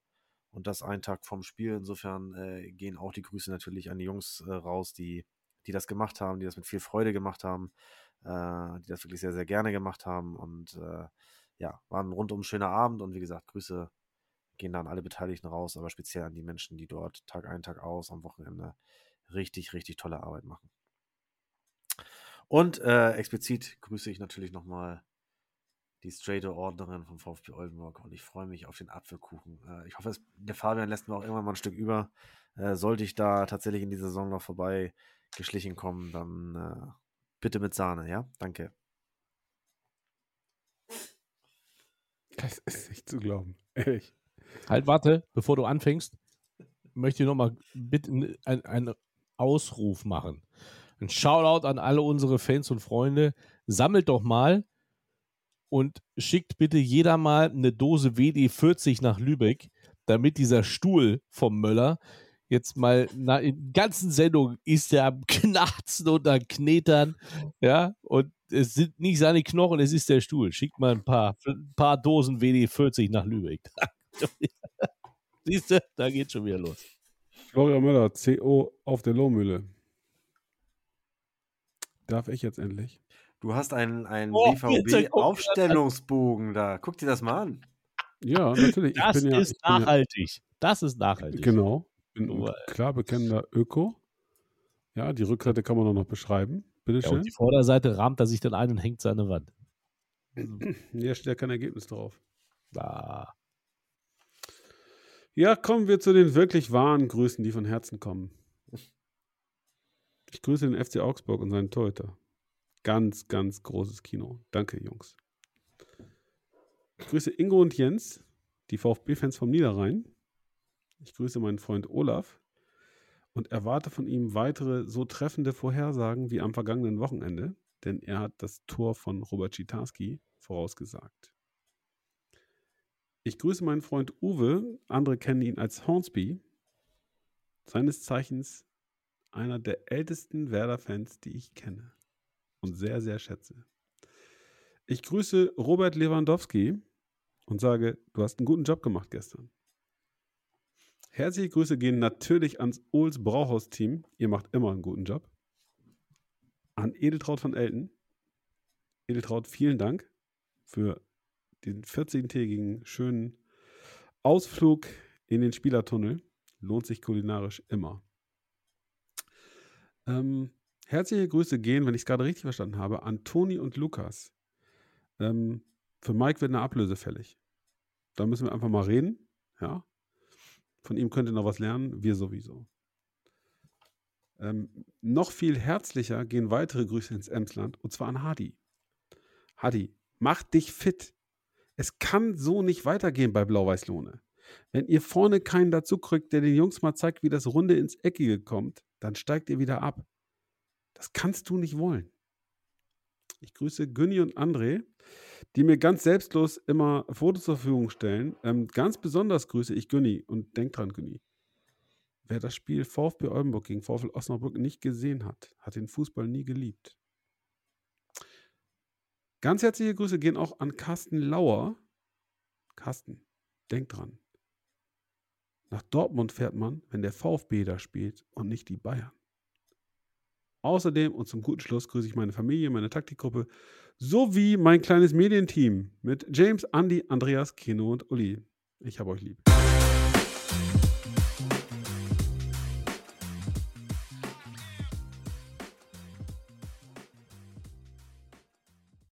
und das einen Tag vorm Spiel. Insofern äh, gehen auch die Grüße natürlich an die Jungs äh, raus, die, die das gemacht haben, die das mit viel Freude gemacht haben, äh, die das wirklich sehr, sehr gerne gemacht haben und äh, ja, war ein rundum schöner Abend und wie gesagt, Grüße gehen dann alle Beteiligten raus, aber speziell an die Menschen, die dort Tag ein, Tag aus am Wochenende richtig, richtig tolle Arbeit machen. Und äh, explizit grüße ich natürlich nochmal die straighte Ordnerin vom VfB Oldenburg und ich freue mich auf den Apfelkuchen. Äh, ich hoffe, es, der Fabian lässt mir auch irgendwann mal ein Stück über. Äh, sollte ich da tatsächlich in die Saison noch vorbei geschlichen kommen, dann äh, bitte mit Sahne, ja? Danke. Das ist nicht zu glauben. Ehrlich. Halt, warte, bevor du anfängst, möchte ich nochmal bitte einen Ausruf machen. Ein Shoutout an alle unsere Fans und Freunde. Sammelt doch mal und schickt bitte jeder mal eine Dose WD40 nach Lübeck, damit dieser Stuhl vom Möller jetzt mal na, in ganzen Sendung ist er am Knarzen und am Knetern, ja, und es sind nicht seine Knochen, es ist der Stuhl. Schickt mal ein paar, ein paar Dosen WD40 nach Lübeck. Siehst du, da geht schon wieder los. Florian Müller, CO auf der Lohmühle. Darf ich jetzt endlich? Du hast einen, einen Oh. BVB-Aufstellungsbogen da. Guck dir das mal an. Ja, natürlich. Das ich bin ja, ist bin ja, nachhaltig. Das ist nachhaltig. Genau. Bin ein Nur- klar bekennender Öko. Ja, die Rückseite kann man auch noch beschreiben. Ja, Bitteschön. und die Vorderseite rahmt er sich dann ein und hängt seine Wand. Hier steht ja kein Ergebnis drauf. Ah, Ja, kommen wir zu den wirklich wahren Grüßen, die von Herzen kommen. Ich grüße den FC Augsburg und seinen Torhüter. Ganz, ganz großes Kino. Danke, Jungs. Ich grüße Ingo und Jens, die VfB-Fans vom Niederrhein. Ich grüße meinen Freund Olaf und erwarte von ihm weitere so treffende Vorhersagen wie am vergangenen Wochenende, denn er hat das Tor von Robert Schitarski vorausgesagt. Ich grüße meinen Freund Uwe, andere kennen ihn als Hornsby, seines Zeichens einer der ältesten Werder-Fans, die ich kenne und sehr, sehr schätze. Ich grüße Robert Lewandowski und sage, du hast einen guten Job gemacht gestern. Herzliche Grüße gehen natürlich ans Ohls Brauhaus-Team. Ihr macht immer einen guten Job. An Edeltraut von Elten. Edeltraut, vielen Dank für den 14-tägigen schönen Ausflug in den Spielertunnel. Lohnt sich kulinarisch immer. Ähm, herzliche Grüße gehen, wenn ich es gerade richtig verstanden habe, an Toni und Lukas. Ähm, für Mike wird eine Ablöse fällig. Da müssen wir einfach mal reden. Ja. Von ihm könnt ihr noch was lernen, wir sowieso. Ähm, noch viel herzlicher gehen weitere Grüße ins Emsland und zwar an Hadi. Hadi, mach dich fit. Es kann so nicht weitergehen bei Blau-Weiß-Lohne. Wenn ihr vorne keinen dazu der den Jungs mal zeigt, wie das Runde ins Eckige kommt, dann steigt ihr wieder ab. Das kannst du nicht wollen. Ich grüße Günni und André, die mir ganz selbstlos immer Fotos zur Verfügung stellen. Ähm, ganz besonders grüße ich Günni und denk dran, Günni. Wer das Spiel VfB Oldenburg gegen VfL Osnabrück nicht gesehen hat, hat den Fußball nie geliebt. Ganz herzliche Grüße gehen auch an Carsten Lauer. Carsten, denk dran. Nach Dortmund fährt man, wenn der VfB da spielt und nicht die Bayern. Außerdem und zum guten Schluss grüße ich meine Familie, meine Taktikgruppe sowie mein kleines Medienteam mit James, Andy, Andreas, Keno und Uli. Ich habe euch lieb.